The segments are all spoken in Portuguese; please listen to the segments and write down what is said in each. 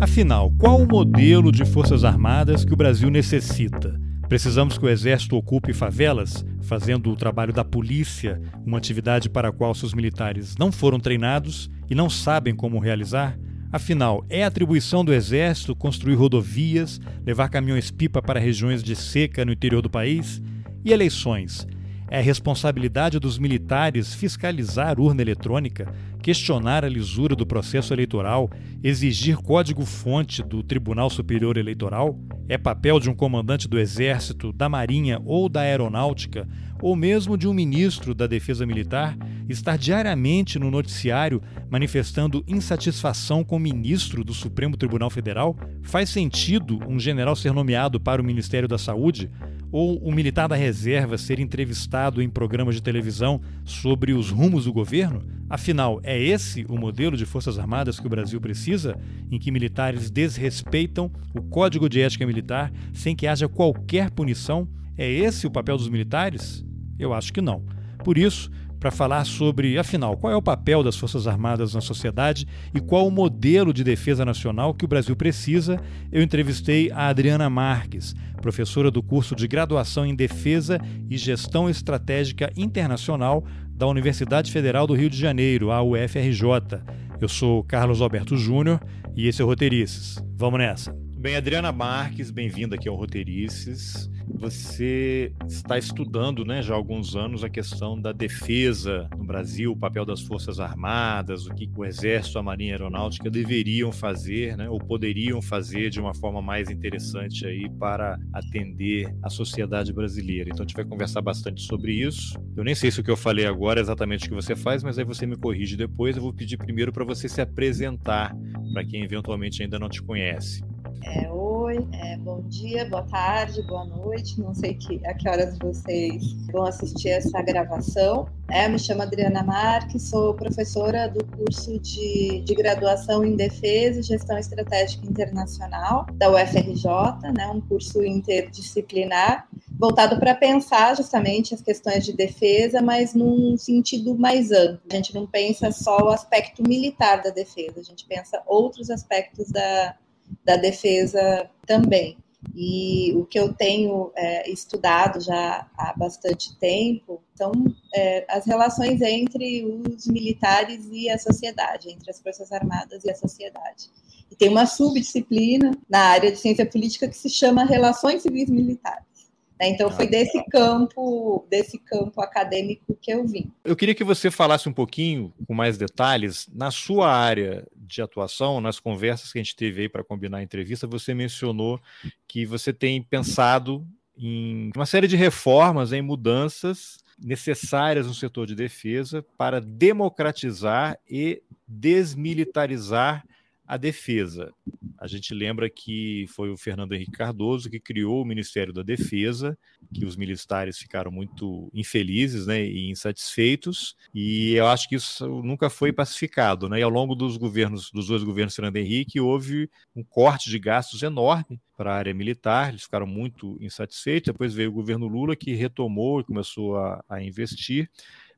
Afinal, qual o modelo de Forças Armadas que o Brasil necessita? Precisamos que o Exército ocupe favelas, fazendo o trabalho da polícia, uma atividade para a qual seus militares não foram treinados e não sabem como realizar? Afinal, é atribuição do Exército construir rodovias, levar caminhões-pipa para regiões de seca no interior do país? E eleições? É responsabilidade dos militares fiscalizar urna eletrônica, questionar a lisura do processo eleitoral, exigir código-fonte do Tribunal Superior Eleitoral? É papel de um comandante do Exército, da Marinha ou da Aeronáutica, ou mesmo de um ministro da Defesa Militar, estar diariamente no noticiário manifestando insatisfação com o ministro do Supremo Tribunal Federal? Faz sentido um general ser nomeado para o Ministério da Saúde? Ou um militar da reserva ser entrevistado em programas de televisão sobre os rumos do governo? Afinal, é esse o modelo de Forças Armadas que o Brasil precisa, em que militares desrespeitam o Código de Ética Militar sem que haja qualquer punição? É esse o papel dos militares? Eu acho que não. Por isso, para falar sobre, afinal, qual é o papel das Forças Armadas na sociedade e qual o modelo de defesa nacional que o Brasil precisa, eu entrevistei a Adriana Marques, professora do curso de graduação em Defesa e Gestão Estratégica Internacional da Universidade Federal do Rio de Janeiro, a UFRJ. Eu sou Carlos Alberto Júnior e esse é o Roteirices. Vamos nessa! Bem, Adriana Marques, bem-vinda aqui ao Roteirices. Você está estudando né, já há alguns anos a questão da defesa no Brasil, o papel das Forças Armadas, o que o Exército, a Marinha Aeronáutica deveriam fazer, né, ou poderiam fazer de uma forma mais interessante aí para atender a sociedade brasileira. Então a gente vai conversar bastante sobre isso. Eu nem sei se o que eu falei agora é exatamente o que você faz, mas aí você me corrige depois. Eu vou pedir primeiro para você se apresentar para quem eventualmente ainda não te conhece. É, oi, é, bom dia, boa tarde, boa noite. Não sei que, a que horas vocês vão assistir essa gravação. É, me chamo Adriana Marques, sou professora do curso de, de graduação em Defesa e Gestão Estratégica Internacional da UFRJ, né, um curso interdisciplinar voltado para pensar justamente as questões de defesa, mas num sentido mais amplo. A gente não pensa só o aspecto militar da defesa, a gente pensa outros aspectos da da defesa também. E o que eu tenho é, estudado já há bastante tempo são é, as relações entre os militares e a sociedade, entre as Forças Armadas e a sociedade. E tem uma subdisciplina na área de ciência política que se chama Relações Civis Militares. Né? Então foi desse campo, desse campo acadêmico que eu vim. Eu queria que você falasse um pouquinho, com mais detalhes, na sua área de atuação, nas conversas que a gente teve aí para combinar a entrevista, você mencionou que você tem pensado em uma série de reformas, em mudanças necessárias no setor de defesa para democratizar e desmilitarizar a defesa. A gente lembra que foi o Fernando Henrique Cardoso que criou o Ministério da Defesa, que os militares ficaram muito infelizes né, e insatisfeitos, e eu acho que isso nunca foi pacificado. Né? E ao longo dos governos, dos dois governos Fernando Henrique, houve um corte de gastos enorme para a área militar, eles ficaram muito insatisfeitos. Depois veio o governo Lula, que retomou e começou a, a investir,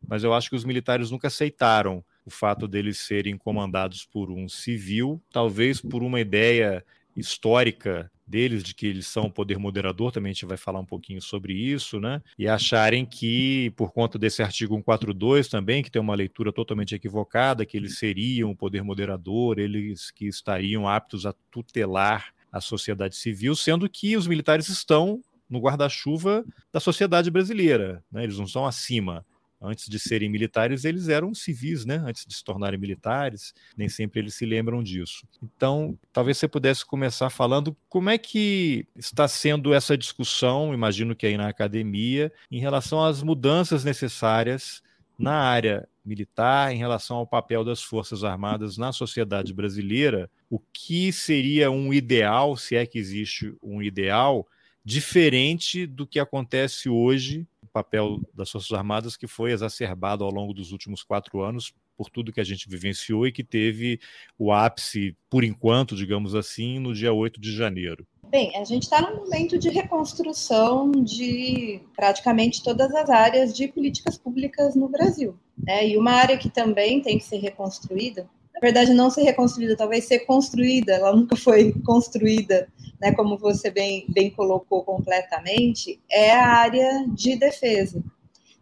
mas eu acho que os militares nunca aceitaram o fato deles serem comandados por um civil, talvez por uma ideia histórica deles de que eles são o poder moderador, também a gente vai falar um pouquinho sobre isso, né? E acharem que por conta desse artigo 142 também, que tem uma leitura totalmente equivocada, que eles seriam o poder moderador, eles que estariam aptos a tutelar a sociedade civil, sendo que os militares estão no guarda-chuva da sociedade brasileira, né? Eles não estão acima antes de serem militares, eles eram civis, né? Antes de se tornarem militares, nem sempre eles se lembram disso. Então, talvez você pudesse começar falando como é que está sendo essa discussão, imagino que aí na academia, em relação às mudanças necessárias na área militar, em relação ao papel das Forças Armadas na sociedade brasileira, o que seria um ideal, se é que existe um ideal, diferente do que acontece hoje papel das Forças Armadas que foi exacerbado ao longo dos últimos quatro anos por tudo que a gente vivenciou e que teve o ápice, por enquanto, digamos assim, no dia 8 de janeiro. Bem, a gente está num momento de reconstrução de praticamente todas as áreas de políticas públicas no Brasil. Né? E uma área que também tem que ser reconstruída, na verdade, não ser reconstruída, talvez ser construída, ela nunca foi construída, né, como você bem, bem colocou completamente, é a área de defesa.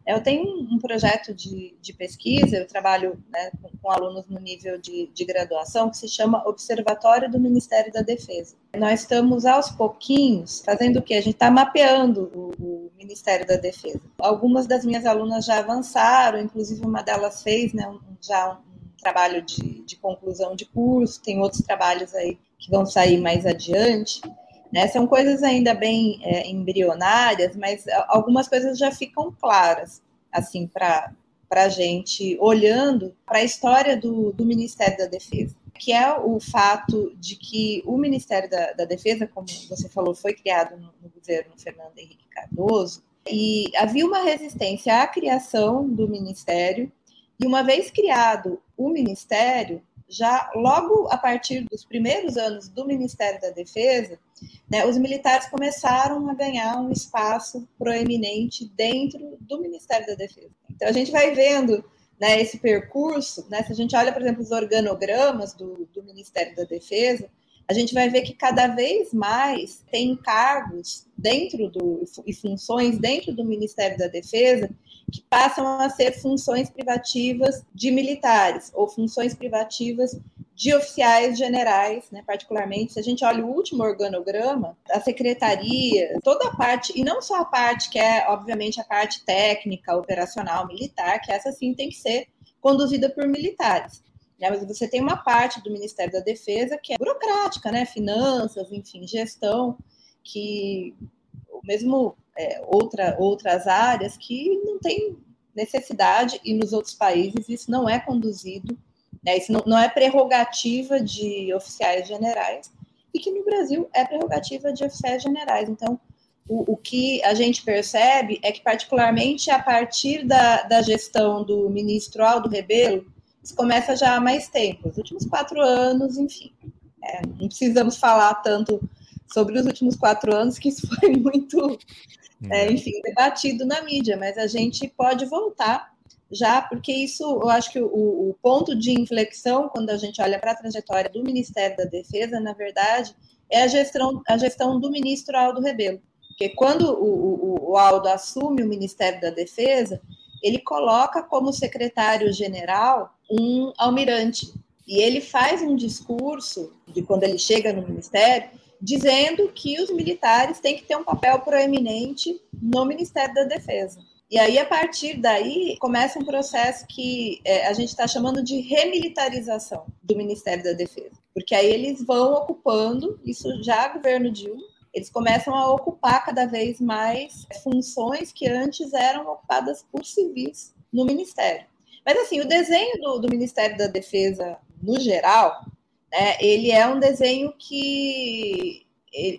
Eu tenho um projeto de, de pesquisa, eu trabalho né, com, com, alunos no nível de, de, graduação, que se chama Observatório do Ministério da Defesa. Nós estamos, aos pouquinhos, fazendo o quê? A gente está mapeando o, o, Ministério da Defesa. Algumas das minhas alunas já avançaram, inclusive uma delas fez né, um, já um trabalho de, de conclusão de curso, tem outros trabalhos aí que vão sair mais adiante. Né? São coisas ainda bem é, embrionárias, mas algumas coisas já ficam claras, assim, para a gente, olhando para a história do, do, Ministério da Defesa, que é o fato de que o Ministério da, da Defesa, como você falou, foi criado no, no governo Fernando Henrique Cardoso, e havia uma resistência à criação do Ministério, e uma vez criado o Ministério, já logo a partir dos primeiros anos do Ministério da Defesa, né, os militares começaram a ganhar um espaço proeminente dentro do Ministério da Defesa. Então a gente vai vendo né, esse percurso, né, se a gente olha, por exemplo, os organogramas do, do Ministério da Defesa, a gente vai ver que cada vez mais tem cargos dentro do e funções dentro do Ministério da Defesa que passam a ser funções privativas de militares ou funções privativas de oficiais generais, né, particularmente. Se a gente olha o último organograma, a secretaria, toda a parte, e não só a parte que é, obviamente, a parte técnica, operacional, militar, que essa sim tem que ser conduzida por militares. Né, mas você tem uma parte do Ministério da Defesa que é burocrática, né, finanças, enfim, gestão, que mesmo é, outra, outras áreas que não tem necessidade, e nos outros países isso não é conduzido, né, isso não, não é prerrogativa de oficiais generais, e que no Brasil é prerrogativa de oficiais generais. Então, o, o, que a gente percebe é que, particularmente a partir da, da gestão do ministro Aldo Rebelo, isso começa já há mais tempo, os últimos quatro anos, enfim. É, não precisamos falar tanto sobre os últimos quatro anos, que isso foi muito é, uhum. enfim, debatido na mídia, mas a gente pode voltar já, porque isso, eu acho que o, o ponto de inflexão, quando a gente olha para a trajetória do Ministério da Defesa, na verdade, é a gestão, a gestão do ministro Aldo Rebelo. Porque quando o, o, o Aldo assume o Ministério da Defesa, ele coloca como secretário-geral um almirante. E ele faz um discurso de quando ele chega no ministério, dizendo que os militares têm que ter um papel proeminente no Ministério da Defesa. E aí, a partir daí, começa um processo que é, a gente está chamando de remilitarização do Ministério da Defesa. Porque aí eles vão ocupando, isso já governo Dilma, eles começam a ocupar cada vez mais funções que antes eram ocupadas por civis no Ministério. Mas, assim, o desenho do, do Ministério da Defesa, no geral, né, ele é um desenho que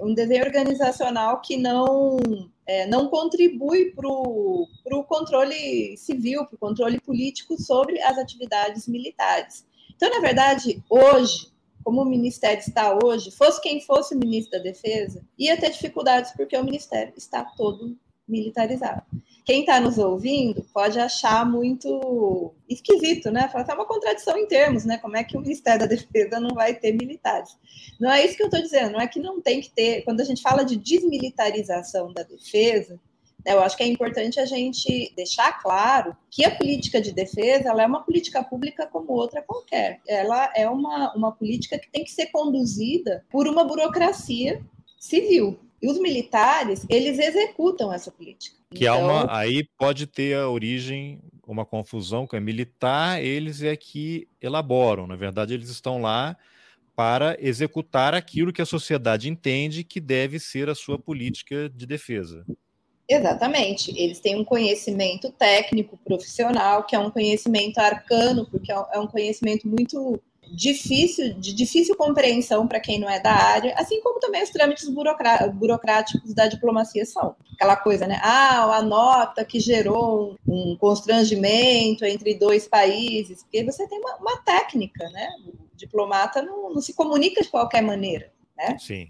um desenho organizacional que não é, não contribui para o controle civil, para o controle político sobre as atividades militares. Então, na verdade, hoje, como o Ministério está hoje, fosse quem fosse o ministro da Defesa, ia ter dificuldades porque o Ministério está todo militarizado quem está nos ouvindo pode achar muito esquisito, né? Falar é uma contradição em termos, né? Como é que o Ministério da Defesa não vai ter militares? Não é isso que eu estou dizendo, não é que não tem que ter. Quando a gente fala de desmilitarização da defesa, eu acho que é importante a gente deixar claro que a política de defesa ela é uma política pública como outra qualquer. Ela é uma, uma política que tem que ser conduzida por uma burocracia civil. E os militares, eles executam essa política. Que então... uma, aí pode ter a origem, uma confusão, que é militar, eles é que elaboram. Na verdade, eles estão lá para executar aquilo que a sociedade entende que deve ser a sua política de defesa. Exatamente. Eles têm um conhecimento técnico, profissional, que é um conhecimento arcano, porque é um é conhecimento muito difícil, de difícil compreensão para quem não é da área, assim como também os trâmites burocráticos da diplomacia são. Aquela coisa, né? Ah, a nota que gerou um constrangimento entre dois países, porque você tem uma, uma técnica, né? O diplomata não, não, se comunica de qualquer maneira, né? Sim.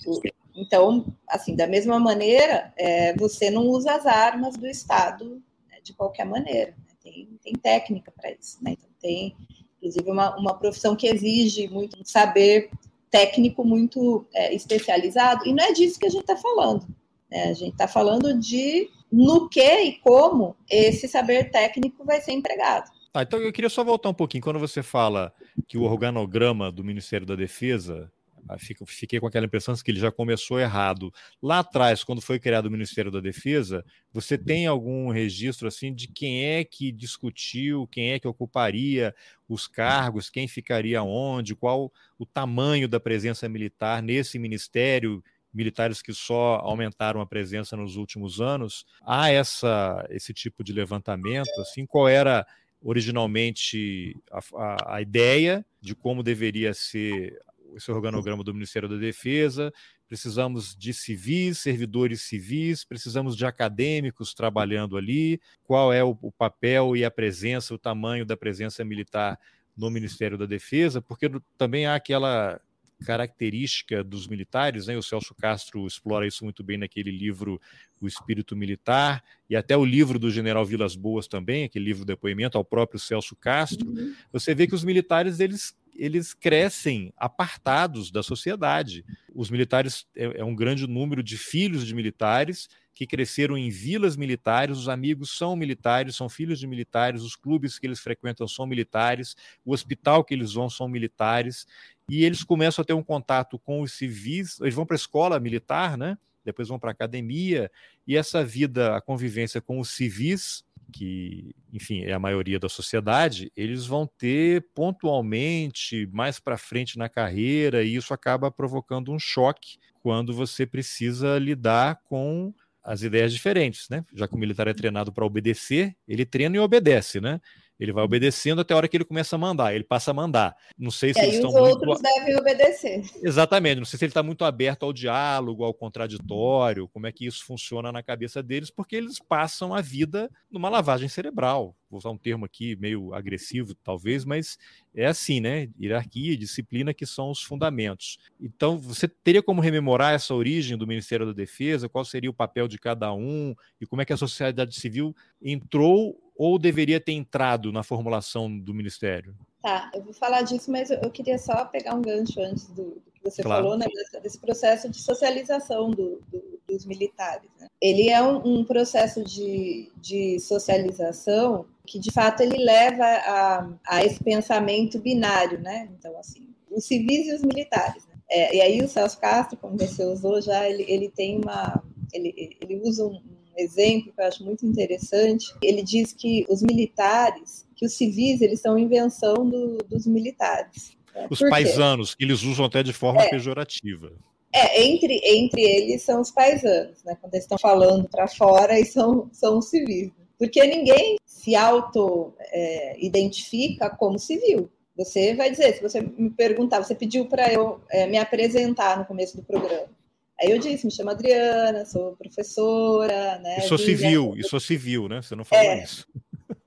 Então, assim, da mesma maneira, é, você não usa as armas do Estado né, de qualquer maneira. Né? Tem, tem técnica para isso, né? Então, tem inclusive uma, uma profissão que exige muito saber técnico muito é, especializado, e não é disso que a gente está falando. Né? A gente está falando de no que e como esse saber técnico vai ser empregado. Ah, então eu queria só voltar um pouquinho. Quando você fala que o organograma do Ministério da Defesa ah, fiquei com aquela impressão que ele já começou errado. Lá atrás, quando foi criado o Ministério da Defesa, você tem algum registro assim de quem é que discutiu, quem é que ocuparia os cargos, quem ficaria onde, qual o tamanho da presença militar nesse ministério? Militares que só aumentaram a presença nos últimos anos. Há essa, esse tipo de levantamento? Assim, qual era originalmente a, a, a, ideia de como deveria ser esse organograma do Ministério da Defesa, precisamos de civis, servidores civis, precisamos de acadêmicos trabalhando ali, qual é o, o papel e a presença, o tamanho da presença militar no Ministério da Defesa, porque também há aquela característica dos militares, né? O Celso Castro explora isso muito bem naquele livro O Espírito Militar e até o livro do General Vilas Boas também, aquele livro de depoimento ao próprio Celso Castro. Uhum. Você vê que os militares eles eles crescem apartados da sociedade. Os militares é, é, um grande número de filhos de militares que cresceram em vilas militares, os amigos são militares, são filhos de militares, os clubes que eles frequentam são militares, o hospital que eles vão são militares, e eles começam a ter um contato com os civis, eles vão para a escola militar, né? Depois vão para a academia, e essa vida, a convivência com os civis, que, enfim, é a maioria da sociedade, eles vão ter pontualmente, mais para frente na carreira, e isso acaba provocando um choque quando você precisa lidar com as ideias diferentes, né? Já que o militar é treinado para obedecer, ele treina e obedece, né? Ele vai obedecendo até a hora que ele começa a mandar, ele passa a mandar. Não sei se e eles estão. Os outros muito... devem obedecer. Exatamente, não sei se ele está muito aberto ao diálogo, ao contraditório, como é que isso funciona na cabeça deles, porque eles passam a vida numa lavagem cerebral. Vou usar um termo aqui meio agressivo, talvez, mas é assim, né? Hierarquia, disciplina que são os fundamentos. Então, você teria como rememorar essa origem do Ministério da Defesa? Qual seria o papel de cada um? E como é que a sociedade civil entrou ou deveria ter entrado na formulação do Ministério? Tá, eu vou falar disso, mas eu queria só pegar um gancho antes do, do que você claro. falou, né, desse processo de socialização do, do, dos militares. Né? Ele é um, um processo de, de, socialização que, de fato, ele leva a, a, esse pensamento binário, né? Então, assim, os civis e os militares. Né? É, e aí o Celso Castro, como você usou já, ele, ele tem uma... Ele, ele usa um exemplo que eu acho muito interessante. Ele diz que os militares, que os civis, eles são invenção do, dos militares. Né? Os paisanos, que eles usam até de forma é, pejorativa. É, entre, entre eles são os paisanos, né? Quando eles estão falando para fora e são, são os civis. Porque ninguém se auto-identifica é, como civil. Você vai dizer, se você me perguntar, você pediu para eu é, me apresentar no começo do programa. Aí eu disse, me chamo Adriana, sou professora, né? E sou civil, e sou civil, né? Você não falou é. isso.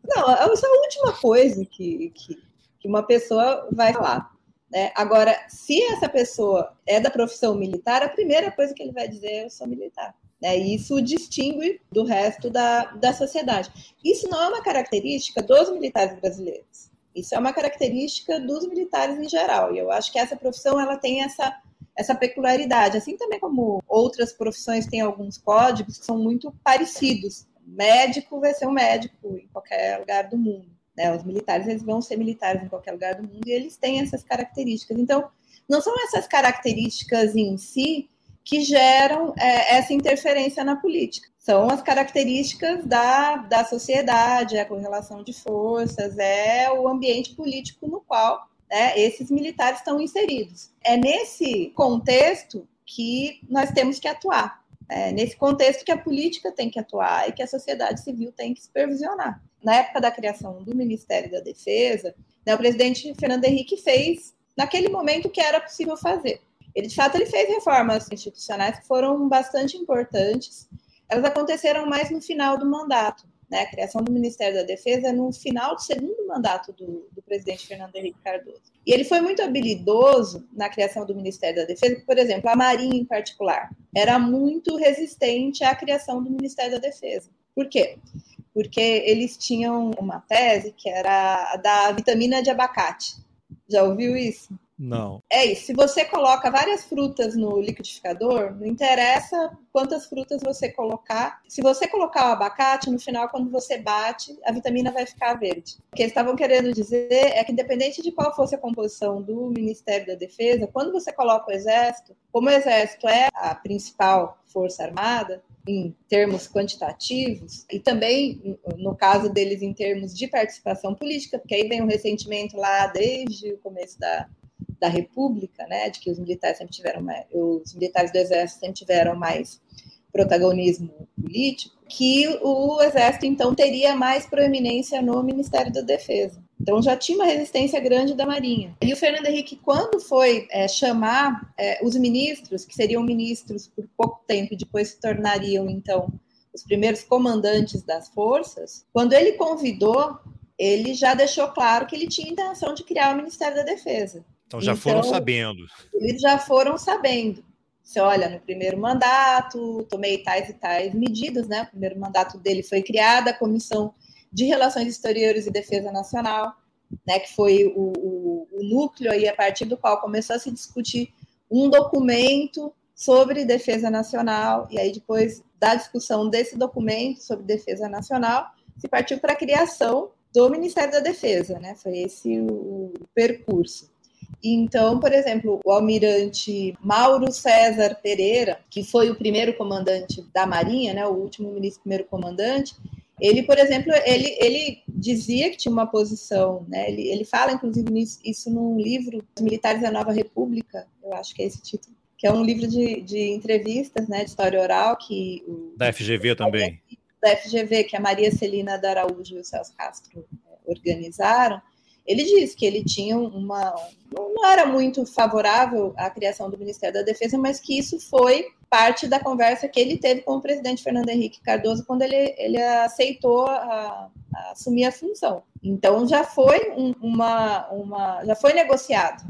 Não, essa é a última coisa que, que, que uma pessoa vai falar. Né? Agora, se essa pessoa é da profissão militar, a primeira coisa que ele vai dizer é eu sou militar. Né? E isso o distingue do resto da, da sociedade. Isso não é uma característica dos militares brasileiros. Isso é uma característica dos militares em geral. E eu acho que essa profissão ela tem essa essa peculiaridade, assim também como outras profissões têm alguns códigos que são muito parecidos. Médico vai ser um médico em qualquer lugar do mundo. Né? Os militares eles vão ser militares em qualquer lugar do mundo e eles têm essas características. Então, não são essas características em si que geram é, essa interferência na política. São as características da, da sociedade, é a correlação de forças, é o ambiente político no qual né, esses militares estão inseridos. É nesse contexto que nós temos que atuar. É nesse contexto que a política tem que atuar e que a sociedade civil tem que supervisionar. Na época da criação do Ministério da Defesa, né, o presidente Fernando Henrique fez, naquele momento, o que era possível fazer. Ele, de fato, ele fez reformas institucionais que foram bastante importantes. Elas aconteceram mais no final do mandato né, a criação do Ministério da Defesa no final do segundo mandato do, do, presidente Fernando Henrique Cardoso. E ele foi muito habilidoso na criação do Ministério da Defesa, por exemplo, a Marinha em particular era muito resistente à criação do Ministério da Defesa. Por quê? porque eles tinham uma tese que era da vitamina de abacate. Já ouviu isso? Não. É isso. Se você coloca várias frutas no liquidificador, não interessa quantas frutas você colocar. Se você colocar o abacate, no final, quando você bate, a vitamina vai ficar verde. O que eles estavam querendo dizer é que, independente de qual fosse a composição do Ministério da Defesa, quando você coloca o Exército, como o Exército é a principal força armada, em termos quantitativos, e também, no caso deles, em termos de participação política, porque aí vem o ressentimento lá desde o começo da, da República, né, de que os militares sempre tiveram mais, os militares do Exército sempre tiveram mais protagonismo político, que o Exército então teria mais proeminência no Ministério da Defesa. Então já tinha uma resistência grande da Marinha. E o Fernando Henrique, quando foi é, chamar é, os ministros, que seriam ministros por pouco tempo e depois se tornariam então os primeiros comandantes das forças, quando ele convidou, ele já deixou claro que ele tinha intenção de criar o Ministério da Defesa. Então já então, foram sabendo. Eles já foram sabendo. Você olha, no primeiro mandato, tomei tais e tais medidas, né? O primeiro mandato dele foi criada a Comissão de Relações Exteriores e Defesa Nacional, né? Que foi o, o, o núcleo aí a partir do qual começou a se discutir um documento sobre defesa nacional, e aí depois da discussão desse documento sobre defesa nacional, se partiu para a criação do Ministério da Defesa, né? Foi esse o, o percurso. Então, por exemplo, o almirante Mauro César Pereira, que foi o primeiro comandante da Marinha, né, o último ministro primeiro comandante, ele, por exemplo, ele, ele dizia que tinha uma posição, né, ele, ele fala, inclusive, nisso, isso num livro, Os Militares da Nova República, eu acho que é esse título, que é um livro de, de entrevistas, né, de história oral, que... O, da FGV também. Da FGV, que a Maria Celina da Araújo e o Celso Castro é, organizaram, ele diz que ele tinha uma. não era muito favorável à criação do Ministério da Defesa, mas que isso foi parte da conversa que ele teve com o presidente Fernando Henrique Cardoso quando ele, ele aceitou a, a assumir a função. Então já foi um, uma, uma. já foi negociado.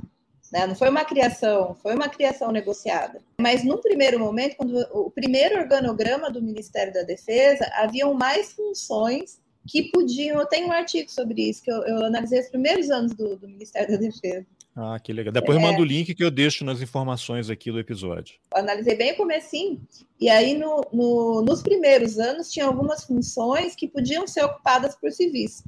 Né? Não foi uma criação, foi uma criação negociada. Mas num primeiro momento, quando o primeiro organograma do Ministério da Defesa, haviam mais funções que podiam. Eu tenho um artigo sobre isso, que eu, eu analisei os primeiros anos do, do, Ministério da Defesa. Ah, que legal. Depois é, eu mando o link que eu deixo nas informações aqui do episódio. Analisei bem o comecinho, e aí no, no, nos primeiros anos tinha algumas funções que podiam ser ocupadas por civis.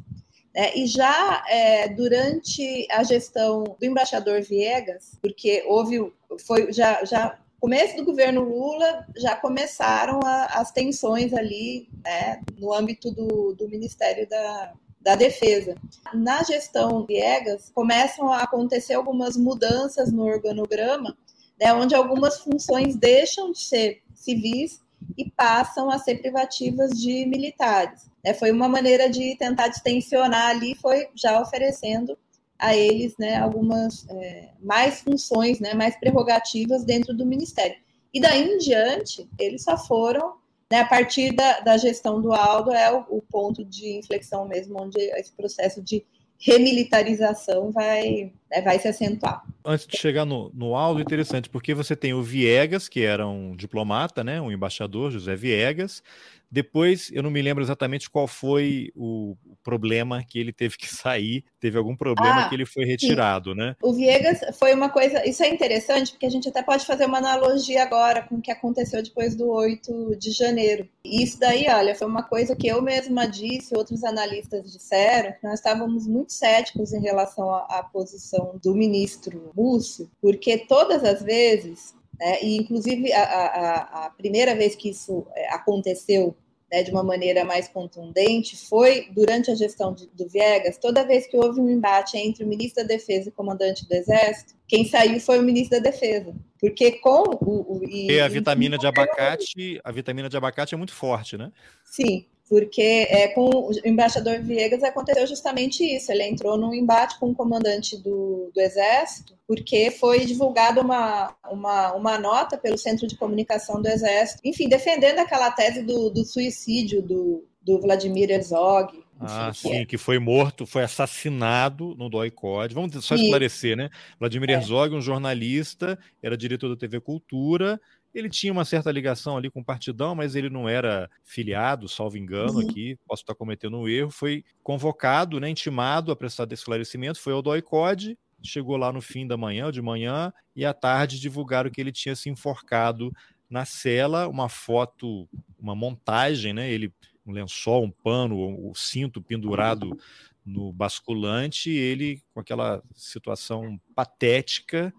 Né? E já é, durante a gestão do embaixador Viegas, porque houve, foi, já, já começo do governo Lula já começaram a, as tensões ali né, no âmbito do, do Ministério da, da Defesa. Na gestão Viegas, começam a acontecer algumas mudanças no organograma, né, onde algumas funções deixam de ser civis e passam a ser privativas de militares. É, foi uma maneira de tentar distensionar ali, foi já oferecendo a eles né, algumas é, mais funções, né, mais prerrogativas dentro do Ministério. E daí em diante, eles só foram, né, a partir da, da gestão do Aldo, é o, o, ponto de inflexão mesmo, onde esse processo de remilitarização vai, né, vai se acentuar. Antes de chegar no, no Aldo, interessante, porque você tem o Viegas, que era um diplomata, né, um embaixador, José Viegas, depois, eu não me lembro exatamente qual foi o problema que ele teve que sair, teve algum problema ah, que ele foi retirado, sim. né? O Viegas foi uma coisa, isso é interessante, porque a gente até pode fazer uma analogia agora com o que aconteceu depois do 8 de janeiro. E isso daí, olha, foi uma coisa que eu mesma disse, outros analistas disseram, que nós estávamos muito céticos em relação à, à posição do ministro Múcio, porque todas as vezes né? E, inclusive, a, a, a, primeira vez que isso é, aconteceu né, de uma maneira mais contundente foi durante a gestão de, do Viegas. Toda vez que houve um embate entre o ministro da Defesa e o comandante do Exército, quem saiu foi o ministro da Defesa. Porque com o. o e, a vitamina de abacate, a vitamina de abacate é muito forte, né? Sim porque é, com o embaixador Viegas aconteceu justamente isso. Ele entrou num embate com o comandante do, do Exército, porque foi divulgada uma, uma, uma nota pelo Centro de Comunicação do Exército, enfim, defendendo aquela tese do, do suicídio do, do Vladimir Herzog. Ah, sim, que, é. foi morto, foi assassinado no DOI-COD. Vamos só esclarecer, né? Vladimir é. Herzog, um jornalista, era diretor da TV Cultura, Ele tinha uma certa ligação ali com o partidão, mas ele não era filiado, salvo engano uhum. aqui, posso estar cometendo um erro. Foi convocado, né, intimado a prestar esclarecimento, foi ao DOI-CODE, chegou lá no fim da manhã ou de manhã, e à tarde divulgaram que ele tinha se enforcado na cela, uma foto, uma montagem, né? Ele um lençol, um pano, o um cinto pendurado no basculante, ele com aquela situação patética.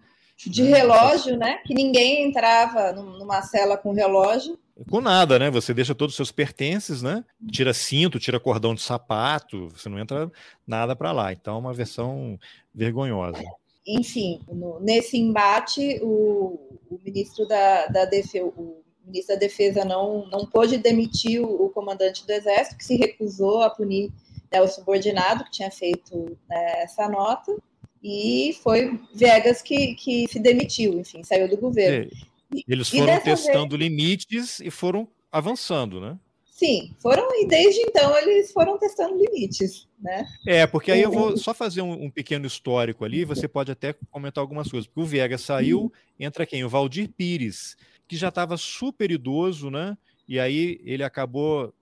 De né? relógio, né? Que ninguém entrava numa cela com relógio. Com nada, né? Você deixa todos os seus pertences, né? Tira cinto, tira cordão de sapato, você não entra nada para lá. Então, é uma versão vergonhosa. Enfim, no, nesse embate, o, o ministro da, da Defesa, o ministro da Defesa não, não pôde demitir o, o comandante do Exército, que se recusou a punir né, o subordinado que tinha feito né, essa nota, e foi Viegas que, que se demitiu, enfim, saiu do governo. É, eles foram testando vez... limites e foram avançando, né? Sim, foram e desde então eles foram testando limites, né? É, porque aí eu vou só fazer um, um pequeno histórico ali, você pode até comentar algumas coisas, porque o Viegas saiu, entra quem? O Valdir Pires, que já estava super idoso, né? E aí ele acabou,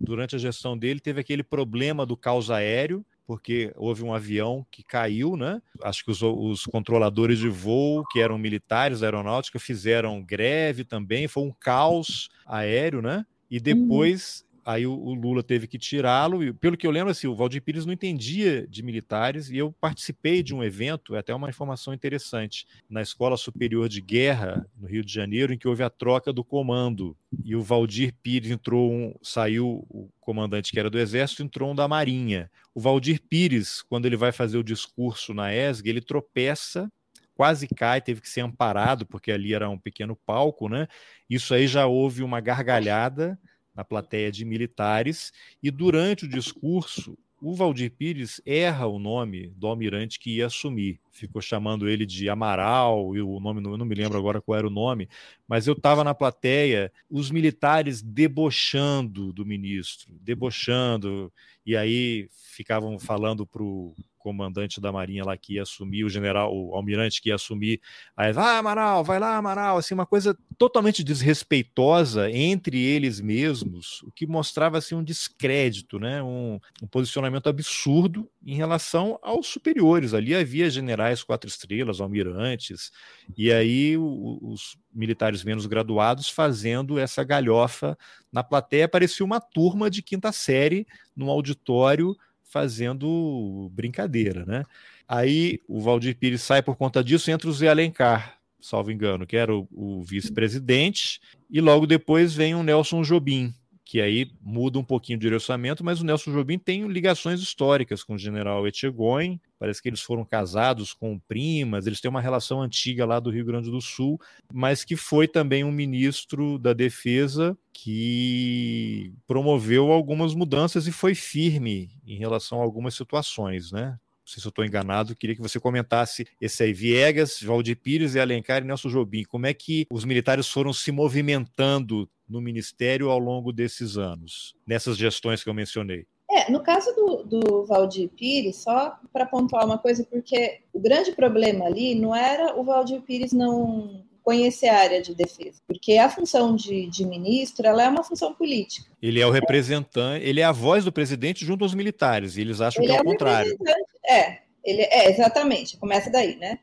durante a gestão dele, teve aquele problema do caos aéreo, porque houve um avião que caiu, né? Acho que os, os, controladores de voo, que eram militares da aeronáutica, fizeram greve também, foi um caos aéreo, né? E uhum. depois Aí o, o Lula teve que tirá-lo. E pelo que eu lembro, assim, o Valdir Pires não entendia de militares e eu participei de um evento, é até uma informação interessante, na Escola Superior de Guerra, no Rio de Janeiro, em que houve a troca do comando. E o Valdir Pires entrou, um, saiu o comandante que era do Exército, entrou um da Marinha. O Valdir Pires, quando ele vai fazer o discurso na ESG, ele tropeça quase cai, teve que ser amparado, porque ali era um pequeno palco, né? Isso aí já houve uma gargalhada na plateia de militares, e durante o discurso, o Valdir Pires erra o nome do almirante que ia assumir. Ficou chamando ele de Amaral, e o nome, não me lembro agora qual era o nome, mas eu estava na plateia, os militares debochando do ministro, debochando, e aí ficavam falando para o comandante da Marinha lá que ia assumir, o general, o almirante que ia assumir, aí, vai Amaral, vai lá Amaral, assim, uma coisa totalmente desrespeitosa entre eles mesmos, o que mostrava assim um descrédito, né, um, um posicionamento absurdo em relação aos superiores, ali havia generais quatro estrelas, almirantes, e aí os militares menos graduados fazendo essa galhofa na plateia, parecia uma turma de quinta série num auditório fazendo brincadeira, né? Aí o Valdir Pires sai por conta disso, entra o Zé Alencar, salvo engano, que era o, o vice-presidente, e logo depois vem o Nelson Jobim, que aí muda um pouquinho o direcionamento, mas o Nelson Jobim tem ligações históricas com o general Etchegóin, parece que eles foram casados com primas, eles têm uma relação antiga lá do Rio Grande do Sul, mas que foi também um ministro da Defesa que promoveu algumas mudanças e foi firme em relação a algumas situações, né? Não sei se eu estou enganado, queria que você comentasse esse aí, Viegas, Valdir Pires e Alencar e Nelson Jobim. Como é que os militares foram se movimentando no Ministério ao longo desses anos, nessas gestões que eu mencionei? É, no caso do, do Valdir Pires, só para pontuar uma coisa, porque o grande problema ali não era o Valdir Pires não conhecer a área de defesa, porque a função de, de, ministro ela é uma função política. Ele é o representante, ele é a voz do presidente junto aos militares, e eles acham ele que é, é o contrário. É, ele é exatamente, começa daí, né?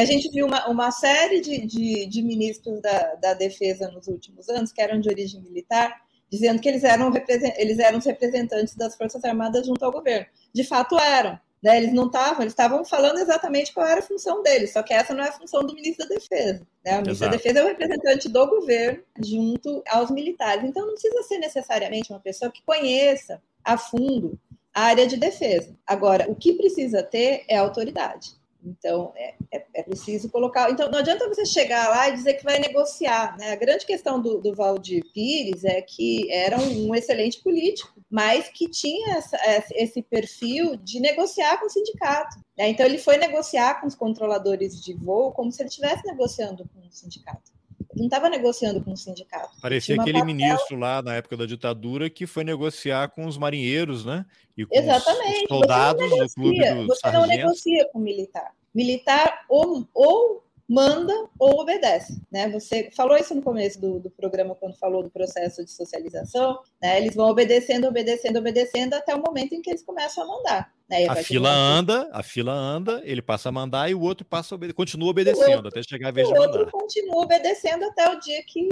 A gente viu uma, uma série de, de, de ministros da, da defesa nos últimos anos que eram de origem militar, dizendo que eles eram, eles eram os representantes das Forças Armadas junto ao governo. De fato eram. Né? Eles não estavam, eles estavam falando exatamente qual era a função deles, só que essa não é a função do ministro da Defesa. Né? O ministro Exato. da Defesa é o representante do governo junto aos militares. Então não precisa ser necessariamente uma pessoa que conheça a fundo a área de defesa. Agora, o que precisa ter é autoridade. Então, é, é, é, preciso colocar. Então, não adianta você chegar lá e dizer que vai negociar. Né? A grande questão do, do Valdir Pires é que era um, um excelente político, mas que tinha essa, esse perfil de negociar com o sindicato. Né? Então, ele foi negociar com os controladores de voo como se ele estivesse negociando com o sindicato não estava negociando com o sindicato. Parecia aquele papel... ministro lá na época da ditadura que foi negociar com os marinheiros, né? E com Exatamente. Os soldados do clube do Você não negocia com militar. Militar ou, ou manda ou obedece, né? Você falou isso no começo do, do programa quando falou do processo de socialização, né? Eles vão obedecendo, obedecendo, obedecendo até o momento em que eles começam a mandar. Né? A fila anda, a fila anda, ele passa a mandar e o outro passa obede continua obedecendo outro, até chegar a vez de mandar. O outro continua obedecendo até o dia que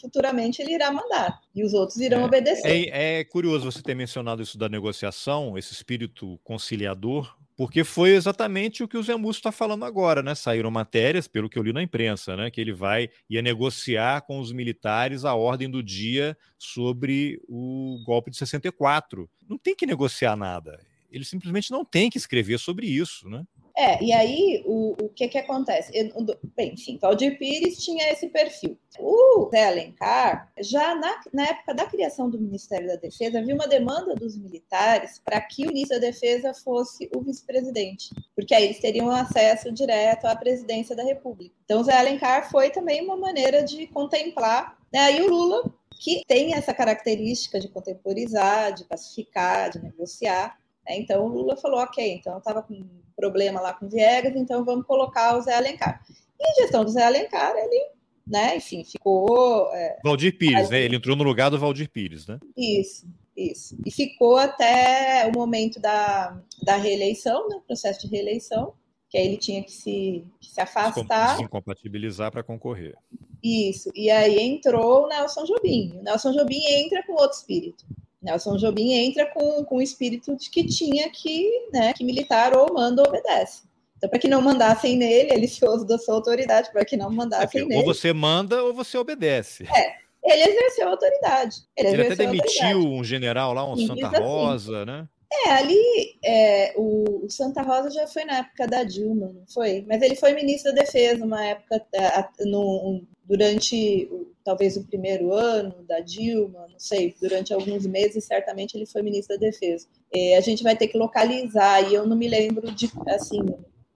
futuramente ele irá mandar e os outros irão é, obedecer. É, é curioso você ter mencionado isso da negociação, esse espírito conciliador, porque foi exatamente o que o Zé Múcio está falando agora, né? Saíram matérias, pelo que eu li na imprensa, né? Que ele vai ia negociar com os militares a ordem do dia sobre o golpe de 64. Não tem que negociar nada ele simplesmente não tem que escrever sobre isso, né? É, e aí o, o que que acontece? Eu, bem, enfim, Valdir Pires tinha esse perfil. O Zé Alencar, já na, na época da criação do Ministério da Defesa, havia uma demanda dos militares para que o ministro da Defesa fosse o vice-presidente, porque aí eles teriam acesso direto à presidência da República. Então, o Zé Alencar foi também uma maneira de contemplar. Né? Aí o Lula, que tem essa característica de contemporizar, de pacificar, de negociar? Então o Lula falou, ok, então estava com problema lá com Viegas, então vamos colocar o Zé Alencar. E a gestão do Zé Alencar, ele, né, enfim, ficou. É, Valdir Pires, né? Ele entrou no lugar do Valdir Pires, né? Isso, isso. E ficou até o momento da, da reeleição, né? Processo de reeleição, que aí ele tinha que se, que se afastar. Se incompatibilizar para concorrer. Isso. E aí entrou o Nelson Jobim. O Nelson Jobim entra com outro espírito. Nelson Jobim entra com, com o espírito de que tinha que, né, que militar ou manda ou obedece. Então, para que não mandassem nele, ele se usa da sua autoridade para que não mandassem é, nele. Ou você manda ou você obedece. É, ele exerceu a autoridade. Ele, ele até demitiu um general lá, um Santa assim. Rosa, né? É, ali é, o, Santa Rosa já foi na época da Dilma, não foi? Mas ele foi ministro da Defesa uma época, é, no, durante talvez o primeiro ano da Dilma, não sei, durante alguns meses, certamente ele foi ministro da Defesa. É, a gente vai ter que localizar, e eu não me lembro de, assim,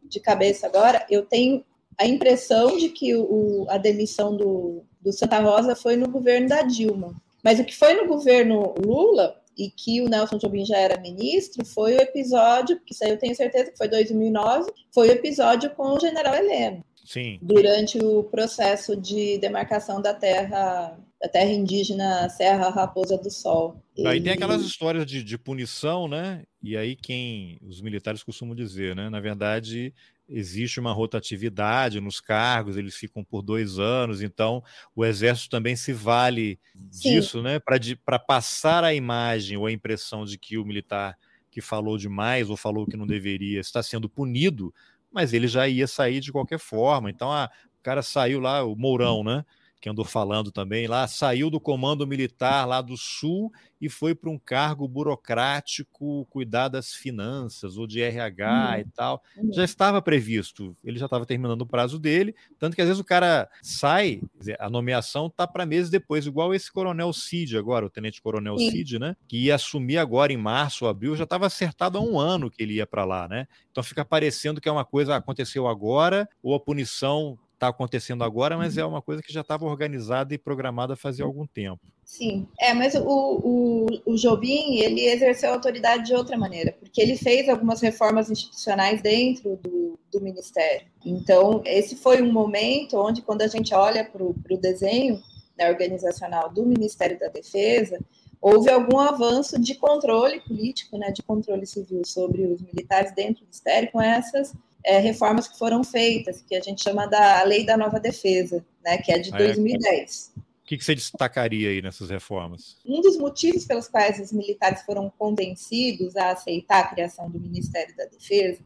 de cabeça agora, eu tenho a impressão de que o, a demissão do, do Santa Rosa foi no governo da Dilma. Mas o que foi no governo Lula, e que o Nelson Jobim já era ministro, foi o episódio, que isso aí eu tenho certeza que foi 2009, foi o episódio com o general Heleno. Sim. Durante o processo de demarcação da terra da terra indígena Serra Raposa do Sol. Aí e... tem aquelas histórias de, de, punição, né? E aí quem os militares costumam dizer, né? Na verdade, existe uma rotatividade nos cargos, eles ficam por dois anos, então o exército também se vale Sim. disso, né? Para passar a imagem ou a impressão de que o militar que falou demais ou falou que não deveria está sendo punido mas ele já ia sair de qualquer forma. Então, a, o cara saiu lá, o Mourão, né? Que andou falando também lá, saiu do comando militar lá do Sul e foi para um cargo burocrático, cuidar das finanças ou de RH uhum. e tal. Uhum. Já estava previsto, ele já estava terminando o prazo dele, tanto que às vezes o cara sai, a nomeação tá para meses depois, igual esse coronel Cid agora, o tenente coronel Sim. Cid, né, que ia assumir agora em março ou abril, já estava acertado há um ano que ele ia para lá, né? Então fica parecendo que é uma coisa aconteceu agora ou a punição está acontecendo agora, mas é uma coisa que já estava organizada e programada fazia algum tempo. Sim, é, mas o, o, o Jobim, ele exerceu autoridade de outra maneira, porque ele fez algumas reformas institucionais dentro do, do Ministério. Então, esse foi um momento onde, quando a gente olha para o desenho né, organizacional do Ministério da Defesa, houve algum avanço de controle político, né, de controle civil sobre os militares dentro do Ministério, com essas é, reformas que foram feitas, que a gente chama da Lei da Nova Defesa, né, que é de ah, 2010. É. O que, que você destacaria aí nessas reformas? Um dos motivos pelos quais os militares foram convencidos a aceitar a criação do Ministério da Defesa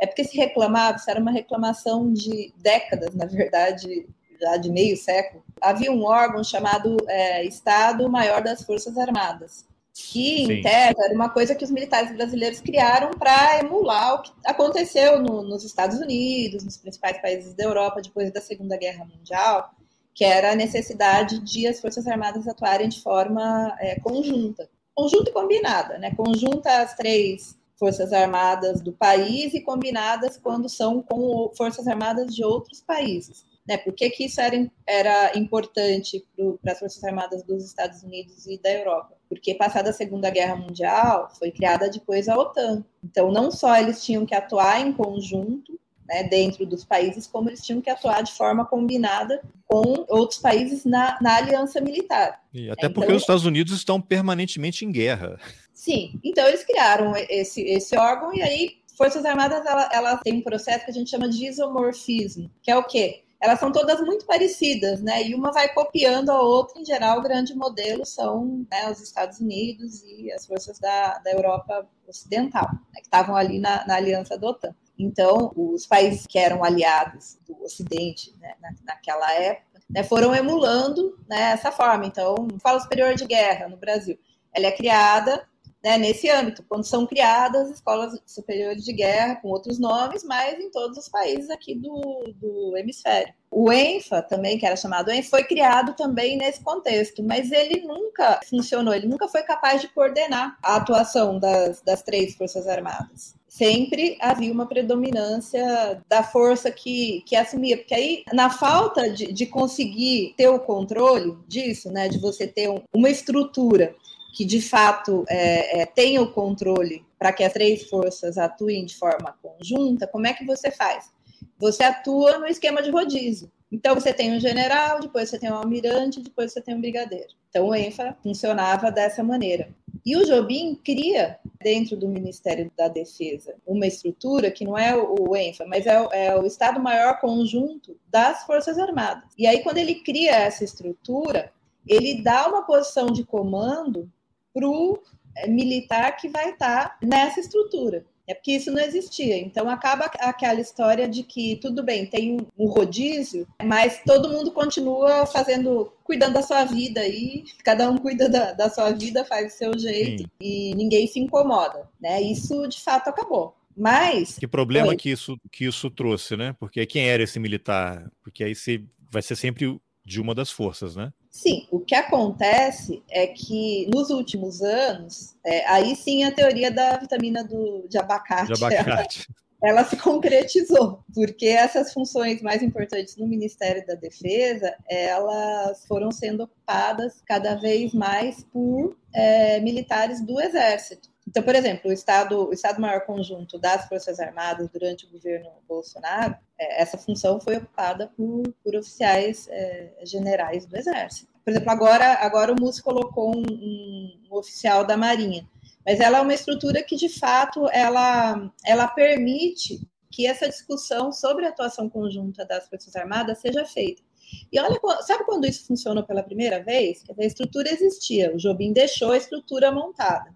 é porque se reclamava, isso era uma reclamação de décadas, na verdade, já de meio século. Havia um órgão chamado é, Estado Maior das Forças Armadas, que, Sim. em tese, era uma coisa que os militares brasileiros criaram para emular o que aconteceu no, nos Estados Unidos, nos principais países da Europa depois da Segunda Guerra Mundial, que era a necessidade de as Forças Armadas atuarem de forma é, conjunta. Conjunta e combinada, né? Conjunta as três Forças Armadas do país e combinadas quando são com Forças Armadas de outros países. Né? Por que, que isso era, era importante para as Forças Armadas dos Estados Unidos e da Europa? Porque, passada a Segunda Guerra Mundial, foi criada depois a OTAN. Então, não só eles tinham que atuar em conjunto, né, dentro dos países, como eles tinham que atuar de forma combinada com outros países na, na aliança militar. E até porque então, os Estados Unidos estão permanentemente em guerra. Sim, então eles criaram esse, esse órgão e aí Forças Armadas ela, ela tem um processo que a gente chama de isomorfismo, que é o quê? Elas são todas muito parecidas, né? E uma vai copiando a outra. Em geral, o grande modelo são né, os Estados Unidos e as forças da, da Europa Ocidental, né, que estavam ali na, na aliança da OTAN. Então, os países que eram aliados do Ocidente né, na, naquela época né, foram emulando né, essa forma. Então, Escola Superior de Guerra no Brasil, ela é criada né, nesse âmbito, quando são criadas escolas superiores de guerra com outros nomes, mas em todos os países aqui do, do hemisfério. O ENFA também, que era chamado ENFA, foi criado também nesse contexto, mas ele nunca funcionou, ele nunca foi capaz de coordenar a atuação das, das três Forças Armadas sempre havia uma predominância da força que, que assumia, porque aí, na falta de, de conseguir ter o controle disso, né, de você ter um, uma estrutura que de fato é, é, o controle para que as três forças atuem de forma conjunta, como é que você faz? Você atua no esquema de rodízio. Então você tem um general, depois você tem um almirante, depois você tem um brigadeiro. Então o ENFA funcionava dessa maneira. E o Jobim cria, dentro do Ministério da Defesa, uma estrutura que não é o ENFA, mas é o, é o Estado-Maior Conjunto das Forças Armadas. E aí, quando ele cria essa estrutura, ele dá uma posição de comando para o é, militar que vai estar tá nessa estrutura. É porque isso não existia. Então acaba aquela história de que tudo bem, tem um rodízio, mas todo mundo continua fazendo, cuidando da sua vida aí, cada um cuida da, da sua vida, faz o seu jeito Sim. e ninguém se incomoda, né? Isso de fato acabou. Mas que problema que isso que isso trouxe, né? Porque quem era esse militar? Porque aí você vai ser sempre de uma das forças, né? Sim, o que acontece é que nos últimos anos, é, aí sim a teoria da vitamina do, de abacate, de abacate. Ela, ela, se concretizou, porque essas funções mais importantes no Ministério da Defesa, elas foram sendo ocupadas cada vez mais por é, militares do Exército. Então, por exemplo, o Estado, o Estado Maior Conjunto das Forças Armadas durante o governo Bolsonaro, é, essa função foi ocupada por, por oficiais é, generais do Exército. Por exemplo, agora, agora o MUS colocou um, um, um, oficial da Marinha, mas ela é uma estrutura que, de fato, ela, ela permite que essa discussão sobre a atuação conjunta das Forças Armadas seja feita. E olha, sabe quando isso funcionou pela primeira vez? A estrutura existia, o Jobim deixou a estrutura montada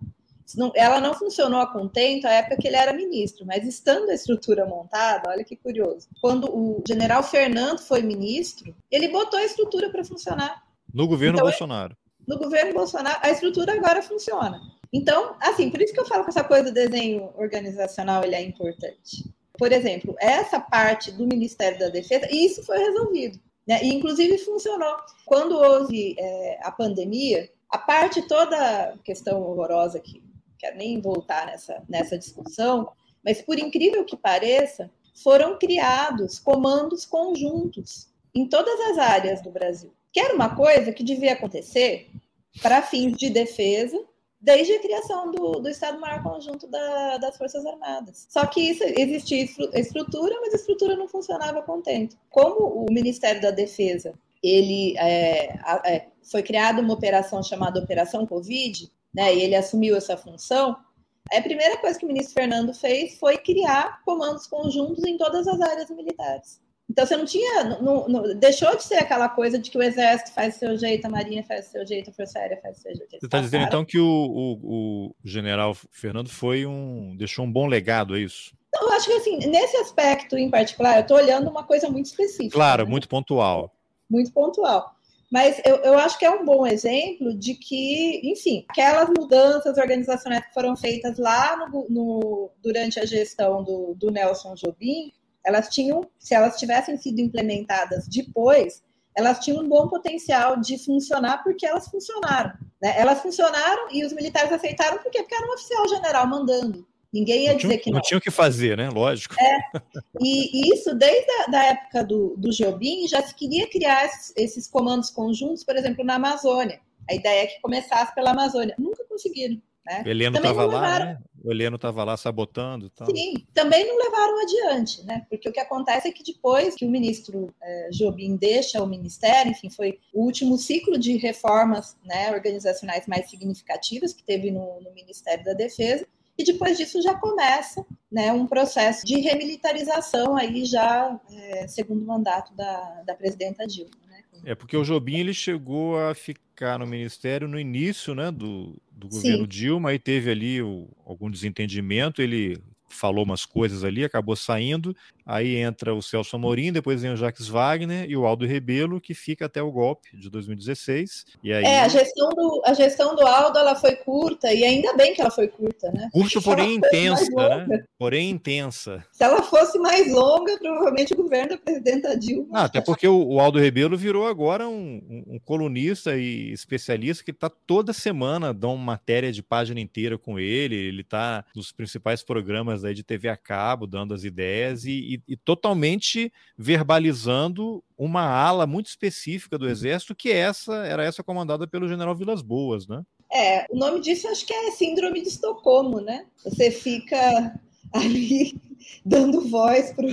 ela não funcionou a contento a época que ele era ministro, mas estando a estrutura montada, olha que curioso. Quando o general Fernando foi ministro, ele botou a estrutura para funcionar. No governo então, Bolsonaro. No governo Bolsonaro, a estrutura agora funciona. Então, assim, por isso que eu falo que essa coisa do desenho organizacional ele é importante. Por exemplo, essa parte do Ministério da Defesa, isso foi resolvido. Né? E, inclusive, funcionou. Quando houve é, a pandemia, a parte toda questão horrorosa que quero nem voltar nessa, nessa discussão, mas por incrível que pareça, foram criados comandos conjuntos em todas as áreas do Brasil, que era uma coisa que devia acontecer para fins de defesa desde a criação do, do Estado-Maior Conjunto da, das Forças Armadas. Só que isso, existia estrutura, mas a estrutura não funcionava contento. Como o Ministério da Defesa ele é, é, foi criada uma operação chamada Operação Covid, né, e ele assumiu essa função, a primeira coisa que o ministro Fernando fez foi criar comandos conjuntos em todas as áreas militares. Então você não tinha, não, não, deixou de ser aquela coisa de que o exército faz seu jeito, a marinha faz seu jeito, a força aérea faz seu jeito. Você está dizendo então que o, o, o, general Fernando foi um, deixou um bom legado, é isso? Não, eu acho que assim, nesse aspecto em particular, eu estou olhando uma coisa muito específica. Claro, né? muito pontual. Muito pontual. Mas eu, eu acho que é um bom exemplo de que, enfim, aquelas mudanças organizacionais que foram feitas lá no, no, durante a gestão do, do Nelson Jobim, elas tinham, se elas tivessem sido implementadas depois, elas tinham um bom potencial de funcionar porque elas funcionaram. Né? Elas funcionaram e os militares aceitaram porque, porque era um oficial general mandando. Ninguém ia não dizer que não. Não tinha o que fazer, né? Lógico. É. E, e isso, desde a da época do, do Jobim, já se queria criar esses, esses comandos conjuntos, por exemplo, na Amazônia. A ideia é que começasse pela Amazônia. Nunca conseguiram. Né? O Heleno estava lá, né? o Heleno estava lá sabotando. Tal. Sim, também não levaram adiante, né? Porque o que acontece é que depois que o ministro é, Jobim deixa o ministério, enfim, foi o último ciclo de reformas né, organizacionais mais significativas que teve no, no Ministério da Defesa, e depois disso já começa né, um processo de remilitarização aí já é, segundo o mandato da, da presidenta Dilma. Né? É porque o Jobim ele chegou a ficar no ministério no início né, do, do governo Sim. Dilma, e teve ali o, algum desentendimento, ele falou umas coisas ali, acabou saindo, Aí entra o Celso Amorim, depois vem o Jacques Wagner e o Aldo Rebelo, que fica até o golpe de 2016. E aí... É, a gestão, do, a gestão do Aldo ela foi curta, e ainda bem que ela foi curta, né? Curta, porém intensa, né? Porém intensa. Se ela fosse mais longa, provavelmente o governo da presidenta Dilma. Ah, até porque o, o, Aldo Rebelo virou agora um, um, colunista e especialista que está toda semana dando matéria de página inteira com ele. Ele está nos principais programas aí de TV a cabo, dando as ideias e, e, e, totalmente verbalizando uma ala muito específica do exército, que essa era essa comandada pelo general Vilas Boas, né? É, o nome disso acho que é síndrome de Estocolmo, né? Você fica ali dando voz pro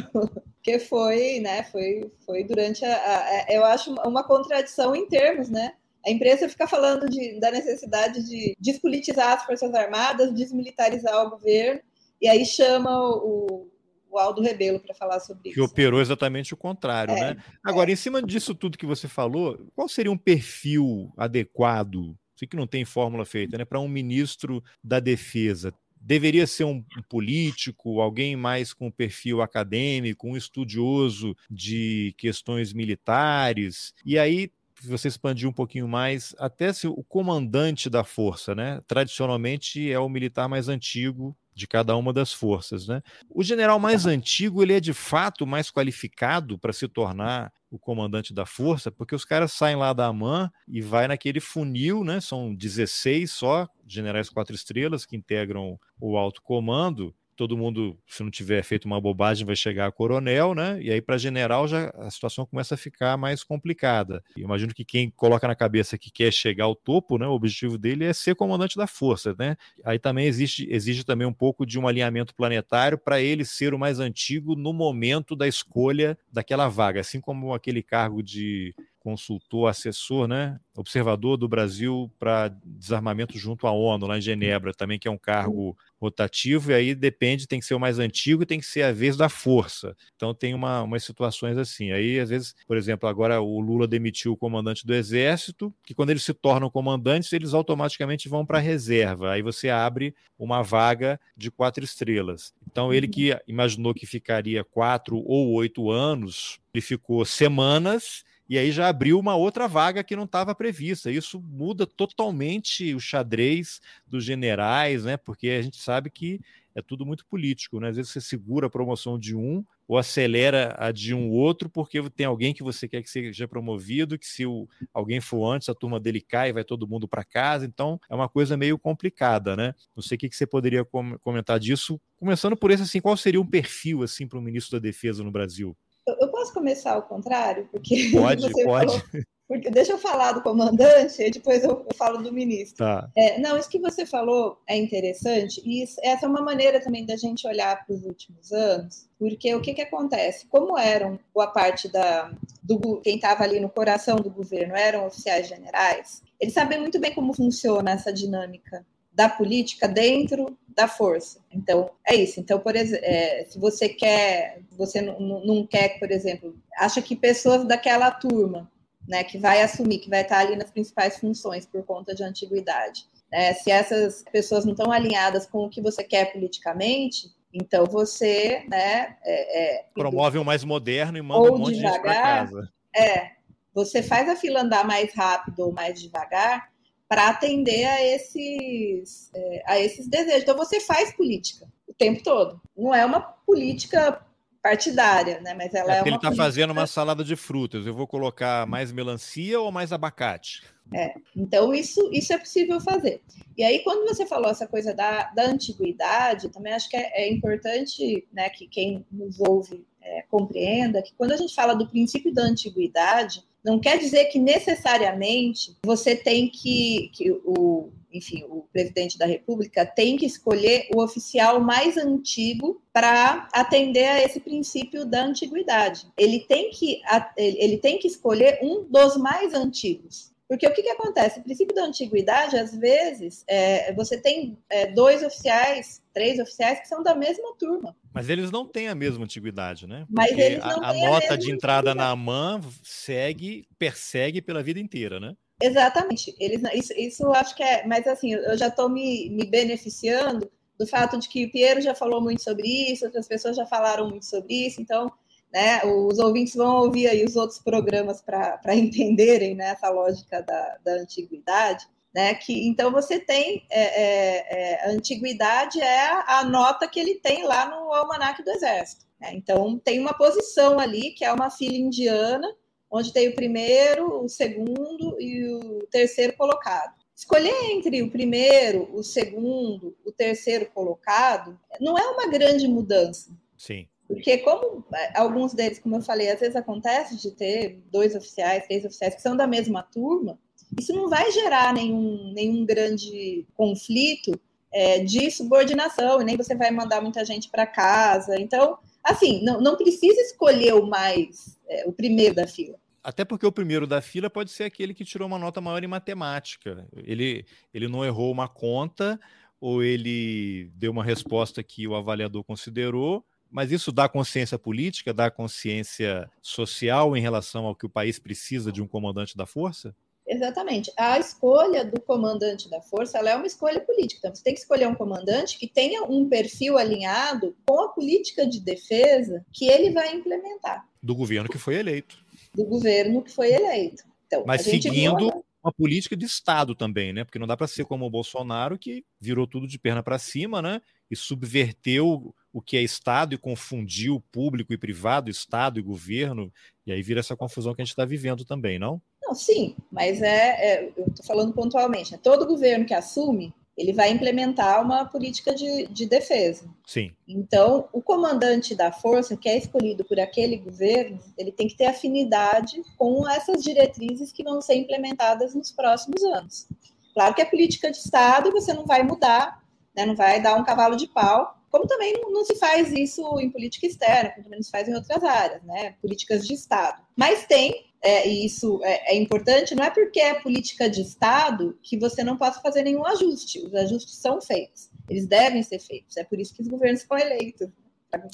que foi, né? Foi, foi durante a, a, eu acho uma contradição em termos, né? A imprensa fica falando de, da necessidade de despolitizar as forças armadas, desmilitarizar o governo, e aí chama o, o Aldo Rebelo para falar sobre que isso. Que operou exatamente o contrário, é, né? Agora, é. em cima disso tudo que você falou, qual seria um perfil adequado? Sei que não tem fórmula feita, né? Para um ministro da defesa. Deveria ser um, político, alguém mais com perfil acadêmico, um estudioso de questões militares. E aí você expandir um pouquinho mais, até se o comandante da força, né? Tradicionalmente é o militar mais antigo de cada uma das forças. Né? O general mais antigo ele é de fato mais qualificado para se tornar o comandante da força, porque os caras saem lá da AMAN e vai naquele funil, né? São 16 só generais quatro estrelas que integram o alto comando todo mundo, se não tiver feito uma bobagem, vai chegar a coronel, né? E aí, para general, já a situação começa a ficar mais complicada. Eu imagino que quem coloca na cabeça que quer chegar ao topo, né? O objetivo dele é ser comandante da força, né? Aí também existe, exige também um pouco de um alinhamento planetário para ele ser o mais antigo no momento da escolha daquela vaga, assim como aquele cargo de consultor, assessor, né, observador do Brasil para desarmamento junto à ONU, lá em Genebra, também, que é um cargo rotativo, e aí depende, tem que ser o mais antigo e tem que ser a vez da força. Então tem uma, umas situações assim. Aí, às vezes, por exemplo, agora o Lula demitiu o comandante do Exército, que quando eles se tornam comandantes, eles automaticamente vão para a reserva. Aí você abre uma vaga de quatro estrelas. Então, ele que imaginou que ficaria quatro ou oito anos, ele ficou semanas e aí já abriu uma outra vaga que não estava prevista. Isso muda totalmente o xadrez dos generais, né? Porque a gente sabe que é tudo muito político, né? Às vezes você segura a promoção de um ou acelera a de um outro porque tem alguém que você quer que seja promovido, que se o, alguém for antes, a turma dele cai e vai todo mundo para casa. Então é uma coisa meio complicada, né? Não sei o que, que você poderia comentar disso, começando por esse assim, qual seria um perfil assim para o ministro da Defesa no Brasil? Eu, posso começar ao contrário? Porque pode, pode. Falou, porque deixa eu falar do comandante e depois eu, eu falo do ministro. Tá. É, não, isso que você falou é interessante e isso, essa é uma maneira também da gente olhar para os últimos anos, porque o que, que acontece? Como eram boa parte da do quem estava ali no coração do governo eram oficiais generais, eles sabem muito bem como funciona essa dinâmica da política dentro da força. Então, é isso. Então, por exemplo, é, se você quer, você não, não quer, por exemplo, acha que pessoas daquela turma, né, que vai assumir, que vai estar ali nas principais funções por conta de antiguidade, né, se essas pessoas não estão alinhadas com o que você quer politicamente, então você, né, é, é, promove um mais moderno e manda um monte devagar, de gente para casa. É, você faz a fila andar mais rápido ou mais devagar para atender a esses, é, a esses desejos. Então, você faz política o tempo todo. Não é uma política partidária, né? Mas ela é, é uma. Ele está fazendo uma salada de frutas. Eu vou colocar mais melancia ou mais abacate? É, então isso, isso é possível fazer. E aí, quando você falou essa coisa da, da antiguidade, também acho que é, é importante né, que quem nos ouve é, compreenda que quando a gente fala do princípio da antiguidade, não quer dizer que necessariamente você tem que, que o, enfim, o presidente da República tem que escolher o oficial mais antigo para atender a esse princípio da antiguidade. Ele tem que, ele tem que escolher um dos mais antigos. Porque o que, que acontece? O princípio da antiguidade, às vezes, é, você tem é, dois oficiais, três oficiais que são da mesma turma. Mas eles não têm a mesma antiguidade, né? Porque Mas eles não a, a nota a de entrada na AMAN segue, persegue pela vida inteira, né? Exatamente. Eles, isso, isso acho que é. Mas assim, eu já estou me, me beneficiando do fato de que o Piero já falou muito sobre isso, outras pessoas já falaram muito sobre isso, então né, os ouvintes vão ouvir aí os outros programas para entenderem né, essa lógica da, da antiguidade. Né, que então você tem é, é, é, a antiguidade é a, a, nota que ele tem lá no almanaque do exército. Né? Então tem uma posição ali que é uma fila indiana onde tem o primeiro, o segundo e o terceiro colocado. Escolher entre o primeiro, o segundo, o terceiro colocado não é uma grande mudança. Sim. Porque como é, alguns deles, como eu falei, às vezes acontece de ter dois oficiais, três oficiais que são da mesma turma, isso não vai gerar nenhum, nenhum grande conflito é, de subordinação, e nem você vai mandar muita gente para casa. Então, assim, não, não precisa escolher o mais, é, o primeiro da fila. Até porque o primeiro da fila pode ser aquele que tirou uma nota maior em matemática. Ele, ele não errou uma conta, ou ele deu uma resposta que o avaliador considerou, mas isso dá consciência política, dá consciência social em relação ao que o país precisa de um comandante da força? Exatamente. A escolha do comandante da força é uma escolha política. Então, você tem que escolher um comandante que tenha um perfil alinhado com a política de defesa que ele vai implementar. Do governo que foi eleito. Do governo que foi eleito. Então, Mas seguindo uma política de Estado também, né? Porque não dá para ser como o Bolsonaro, que virou tudo de perna para cima, né? E subverteu o que é Estado e confundiu público e privado, Estado e governo, e aí vira essa confusão que a gente está vivendo também, não? Não, sim, mas é, é eu estou falando pontualmente, é todo governo que assume, ele vai implementar uma política de, de defesa. Sim. Então, o comandante da força, que é escolhido por aquele governo, ele tem que ter afinidade com essas diretrizes que vão ser implementadas nos próximos anos. Claro que é política de Estado você não vai mudar, né, não vai dar um cavalo de pau, como também não, se faz isso em política externa, como também não se faz em outras áreas, né? Políticas de Estado. Mas tem, é, e isso é, é, importante, não é porque é política de Estado que você não pode fazer nenhum ajuste. Os ajustes são feitos, eles devem ser feitos. É por isso que os governos foram eleitos.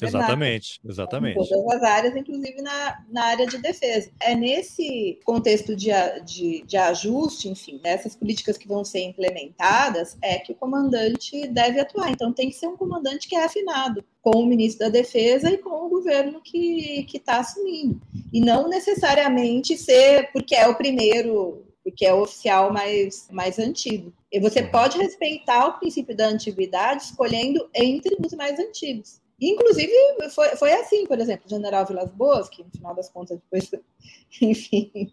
Exatamente, exatamente. Em todas as áreas, inclusive na, na área de defesa. É nesse contexto de, de, de ajuste, enfim, dessas políticas que vão ser implementadas, é que o comandante deve atuar. Então, tem que ser um comandante que é afinado com o ministro da Defesa e com o governo que está assumindo. E não necessariamente ser porque é o primeiro porque é o oficial mais, mais antigo. E você pode respeitar o princípio da antiguidade escolhendo entre os mais antigos. Inclusive, foi, foi assim, por exemplo, o general Vilas Boas, que no final das contas depois, enfim,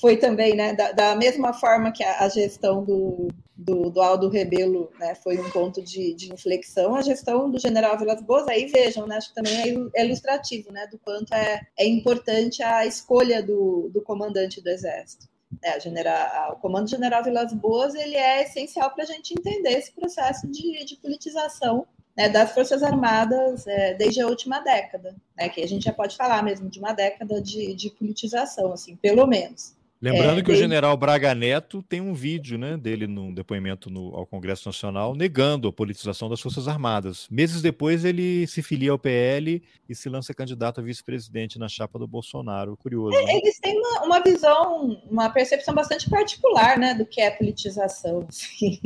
foi também, né, da, da mesma forma que a, a gestão do, do, do, Aldo Rebelo né, foi um ponto de, de, inflexão, a gestão do general Vilas Boas, aí vejam, né, acho que também é, é ilustrativo, né, do quanto é, é importante a escolha do, do comandante do Exército. É, general, o Comando General Vilas Boas ele é essencial para a gente entender esse processo de, de politização né, das Forças Armadas é, desde a última década, né, que a gente já pode falar mesmo de uma década de, de politização, assim, pelo menos. Lembrando é, que o general Braga Neto tem um vídeo né, dele num depoimento no, ao Congresso Nacional negando a politização das Forças Armadas. Meses depois, ele se filia ao PL e se lança candidato a vice-presidente na chapa do Bolsonaro. Curioso. Né? Eles têm uma, uma, visão, uma percepção bastante particular né, do que é politização. Assim.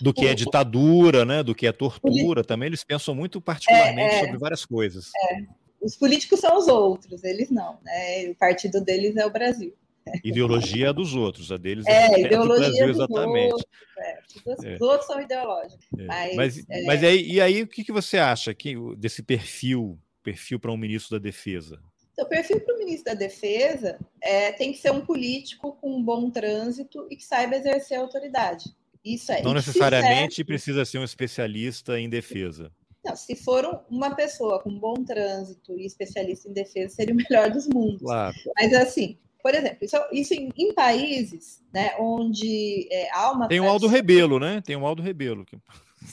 Do que é ditadura, né, do que é tortura. Também eles pensam muito particularmente é, é, sobre várias coisas. É. Os políticos são os outros, eles não. Né? O partido deles é o Brasil. Ideologia dos outros, a deles é, é ideologia Brasil, exatamente. Outros, é, os, é. outros são ideológicos. É. Mas, mas, é... mas aí, e aí, o que, que você acha que, desse perfil, perfil para um ministro da Defesa? Então, o perfil para o ministro da Defesa é, tem que ser um político com um bom trânsito e que saiba exercer a autoridade. Isso é. Não necessariamente precisa ser um especialista em defesa. Não, se for uma pessoa com bom trânsito e especialista em defesa, seria o melhor dos mundos. Claro. Mas assim, por exemplo, isso, isso em, em, países né, onde é, há uma. Tem o Aldo Rebelo, né? Tem o Aldo Rebelo.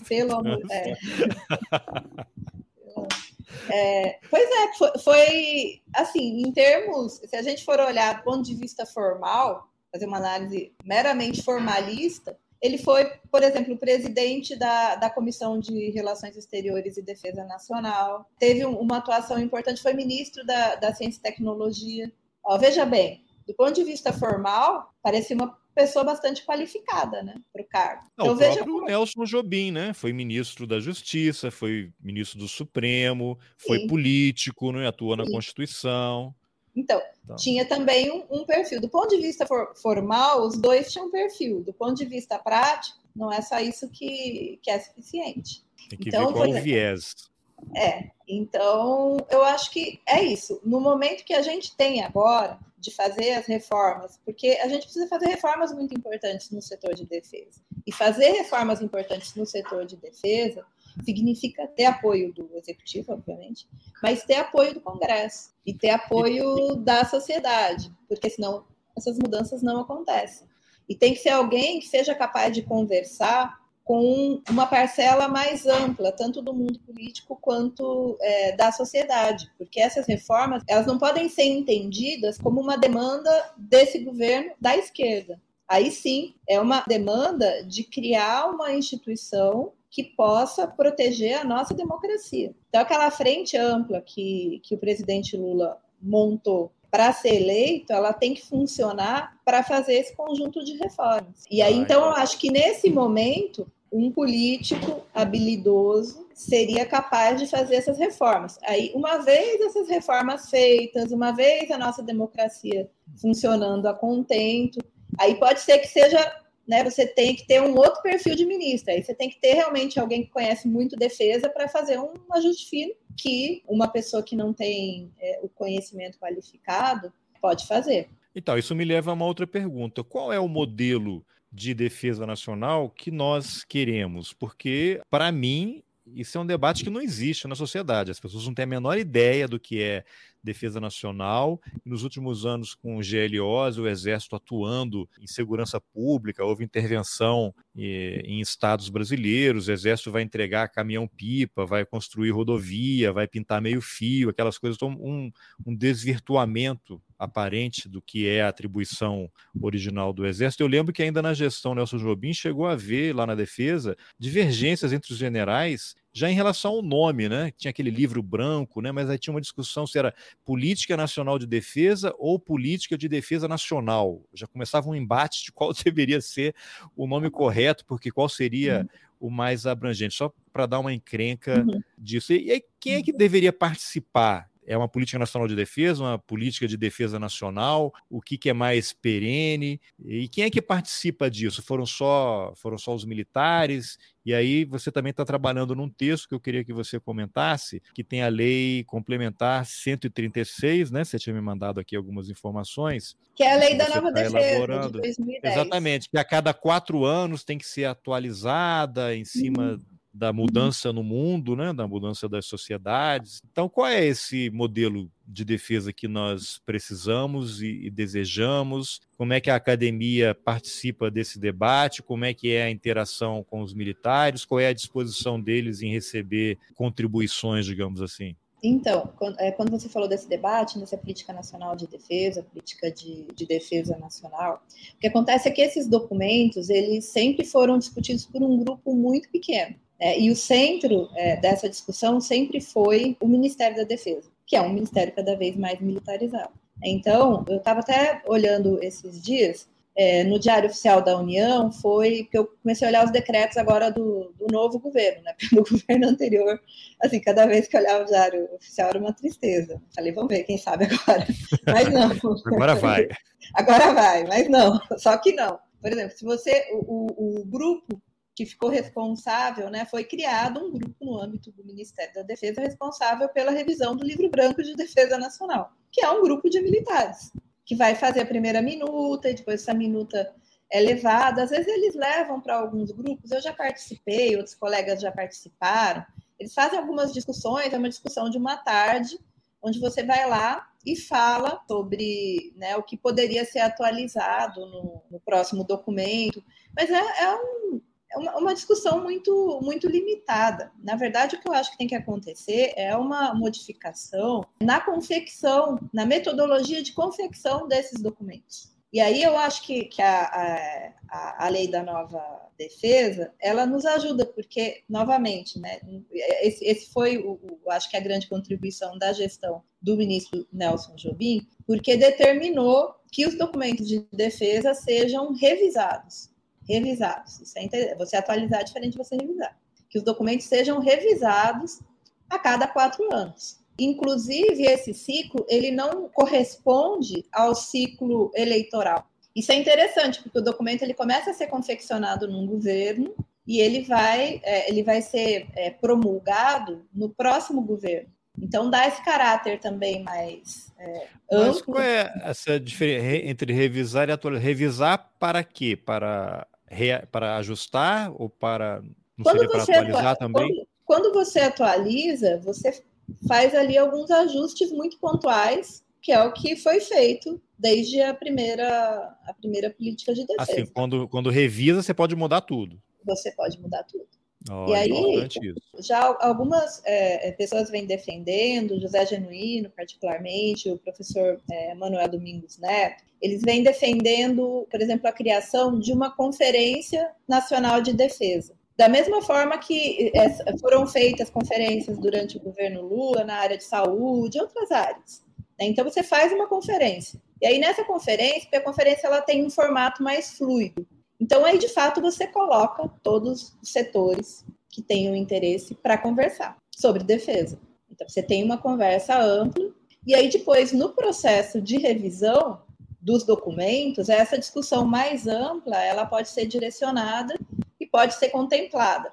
Pelo amor. É. É, pois é, foi, foi, assim, em termos, se a gente for olhar do ponto de vista formal, fazer uma análise meramente formalista, ele foi, por exemplo, presidente da, da Comissão de Relações Exteriores e Defesa Nacional, teve uma atuação importante, foi ministro da, da Ciência e Tecnologia. Ó, veja bem, do ponto de vista formal, parecia uma pessoa bastante qualificada, né, para o cargo. Não, então, o veja próprio Nelson Jobim, né, foi ministro da Justiça, foi ministro do Supremo, foi Sim. político, né, atua na Sim. Constituição. Então, então, tinha também um, um, perfil. Do ponto de vista for, formal, os dois tinham perfil. Do ponto de vista prático, não é só isso que, que é suficiente. Tem que então, ver qual o viés. É, então eu acho que é isso. No momento que a gente tem agora de fazer as reformas, porque a gente precisa fazer reformas muito importantes no setor de defesa. E fazer reformas importantes no setor de defesa significa ter apoio do executivo, obviamente, mas ter apoio do Congresso e ter apoio da sociedade, porque senão essas mudanças não acontecem. E tem que ser alguém que seja capaz de conversar com uma parcela mais ampla, tanto do mundo político quanto é, da sociedade, porque essas reformas elas não podem ser entendidas como uma demanda desse governo da esquerda. Aí sim, é uma demanda de criar uma instituição que possa proteger a nossa democracia. Então, aquela frente ampla que, que o presidente Lula montou para ser eleito, ela tem que funcionar para fazer esse conjunto de reformas. E aí, então, eu acho que nesse momento, um político habilidoso seria capaz de fazer essas reformas. Aí, uma vez essas reformas feitas, uma vez a nossa democracia funcionando a contento, aí pode ser que seja né, você tem que ter um outro perfil de ministro. Aí você tem que ter realmente alguém que conhece muito defesa para fazer um ajuste fino que uma pessoa que não tem é, o conhecimento qualificado pode fazer. Então, isso me leva a uma outra pergunta. Qual é o modelo de defesa nacional que nós queremos? Porque, para mim, isso é um debate que não existe na sociedade. As pessoas não têm a menor ideia do que é defesa nacional. E nos últimos anos, com GLOs, o Exército atuando em segurança pública, houve intervenção eh, em estados brasileiros. O Exército vai entregar caminhão-pipa, vai construir rodovia, vai pintar meio-fio, aquelas coisas. Então, um, um desvirtuamento aparente do que é a atribuição original do Exército. Eu lembro que ainda na gestão Nelson Jobim chegou a ver lá na defesa divergências entre os generais já em relação ao nome, né? Tinha aquele livro branco, né? Mas aí tinha uma discussão se era política nacional de defesa ou política de defesa nacional. Já começava um embate de qual deveria ser o nome correto, porque qual seria uhum. o mais abrangente, só para dar uma encrenca uhum. disso. E, e aí, quem é que deveria participar é uma política nacional de defesa, uma política de defesa nacional? O que, que é mais perene? E quem é que participa disso? Foram só, foram só os militares? E aí você também está trabalhando num texto que eu queria que você comentasse, que tem a lei complementar 136, né? Você tinha me mandado aqui algumas informações. Que é a lei da nova tá defesa elaborando. de 2010. Exatamente, que a cada quatro anos tem que ser atualizada em cima uhum da mudança no mundo, né, da mudança das sociedades. Então, qual é esse modelo de defesa que nós precisamos e, e, desejamos? Como é que a academia participa desse debate? Como é que é a interação com os militares? Qual é a disposição deles em receber contribuições, digamos assim? Então, é, quando você falou desse debate, nessa política nacional de defesa, política de, de, defesa nacional, o que acontece é que esses documentos, eles sempre foram discutidos por um grupo muito pequeno. É, e o centro é, dessa discussão sempre foi o Ministério da Defesa, que é um ministério cada vez mais militarizado. Então, eu estava até olhando esses dias, é, no Diário Oficial da União, foi que eu comecei a olhar os decretos agora do, do novo governo, né? Porque no governo anterior, assim, cada vez que eu olhava o Diário Oficial era uma tristeza. Falei, vamos ver, quem sabe agora. Mas não. agora vai. Agora vai, mas não, só que não. Por exemplo, se você, o, o grupo que ficou responsável, né, foi criado um grupo no âmbito do Ministério da Defesa responsável pela revisão do Livro Branco de Defesa Nacional, que é um grupo de militares, que vai fazer a primeira minuta e depois essa minuta é levada. Às vezes eles levam para alguns grupos, eu já participei, outros colegas já participaram. Eles fazem algumas discussões, é uma discussão de uma tarde, onde você vai lá e fala sobre né, o que poderia ser atualizado no, no próximo documento. Mas é, é, um, uma, uma, discussão muito, muito limitada. Na verdade, o que eu acho que tem que acontecer é uma modificação na confecção, na metodologia de confecção desses documentos. E aí eu acho que, que a, a, a lei da nova defesa, ela nos ajuda, porque, novamente, né, esse, esse foi, o, o, acho que a grande contribuição da gestão do ministro Nelson Jobim, porque determinou que os documentos de defesa sejam revisados. Revisados. Isso é você atualizar é diferente de você revisar. Que os documentos sejam revisados a cada quatro anos. Inclusive, esse ciclo ele não corresponde ao ciclo eleitoral. Isso é interessante, porque o documento ele começa a ser confeccionado num governo e ele vai, é, ele vai ser é, promulgado no próximo governo. Então dá esse caráter também mais é, amplo. Mas qual é essa diferença entre revisar e atualizar? Revisar para quê? Para, para ajustar ou para não quando seria para atualizar atua... também? Quando, quando você atualiza, você faz ali alguns ajustes muito pontuais, que é o que foi feito desde a primeira, a primeira política de defesa. Assim, quando, quando revisa, você pode mudar tudo. Você pode mudar tudo. Oh, e aí, já algumas é, é, pessoas vêm defendendo, José Genuíno, particularmente, o professor é, Manuel Domingos Neto, eles vêm defendendo, por exemplo, a criação de uma Conferência Nacional de Defesa. Da mesma forma que é, foram feitas conferências durante o governo Lula na área de saúde, outras áreas. Né? Então, você faz uma conferência. E aí, nessa conferência, porque a conferência ela tem um formato mais fluido. Então, aí, de fato, você coloca todos os setores que tenham interesse para conversar sobre defesa. Então, você tem uma conversa ampla, e aí, depois, no processo de revisão dos documentos, essa discussão mais ampla, ela pode ser direcionada e pode ser contemplada.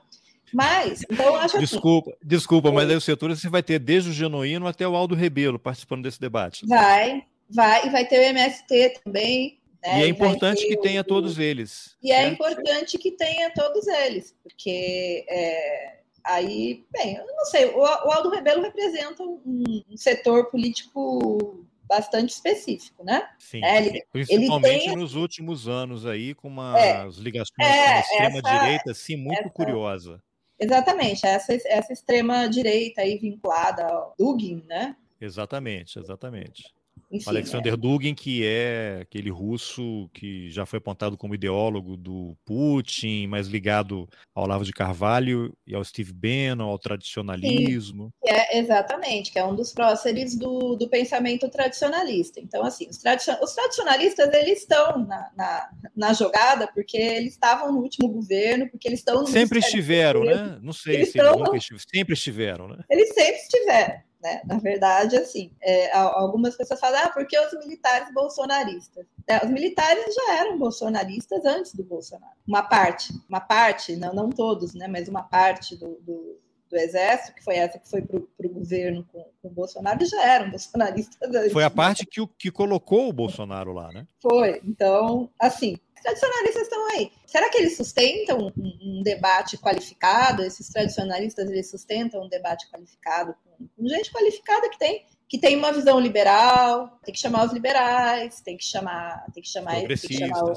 Mas, então, acho Desculpa, assim, desculpa, mas aí o setor você vai ter desde o Genuíno até o Aldo Rebelo participando desse debate. Vai, vai, e vai ter o MST também. Né? E é importante que tenha todos eles. E é certo? é importante que tenha todos eles, porque é, aí, bem, eu não sei, o, o Aldo Rebelo representa um, um setor político bastante específico, né? Sim, é, ele, principalmente ele tem... nos últimos anos aí, com umas é, ligações é, com a extrema-direita, assim, muito essa, curiosa. Exatamente, essa, essa extrema-direita aí vinculada ao Dugin, né? Exatamente, exatamente. Enfim, Alexander é. Dugin, que é aquele russo que já foi apontado como ideólogo do Putin, mas ligado ao Olavo de Carvalho e ao Steve Bannon, ao tradicionalismo. Sim, é, exatamente, que é um dos próceres do, do pensamento tradicionalista. Então, assim, os, tradicion, os tradicionalistas, eles estão na, na, na, jogada porque eles estavam no último governo, porque eles estão... Sempre estiveram, né? Não sei se estão, nunca estiveram, sempre estiveram, né? Eles sempre estiveram. Né? Na verdade, assim, é, algumas pessoas falam, ah, porque os militares bolsonaristas? É, os militares já eram bolsonaristas antes do Bolsonaro. Uma parte, uma parte, não, não todos, né, mas uma parte do, do, do exército, que foi essa que foi para o governo com, com, o Bolsonaro, já eram bolsonaristas antes. Foi a parte que, que colocou o Bolsonaro lá, né? Foi. Então, assim, tradicionalistas estão aí. Será que eles sustentam um, um, debate qualificado? Esses tradicionalistas eles sustentam um debate qualificado com, gente qualificada que tem que tem uma visão liberal, tem que chamar os liberais, tem que chamar, tem que chamar, tem que chamar o,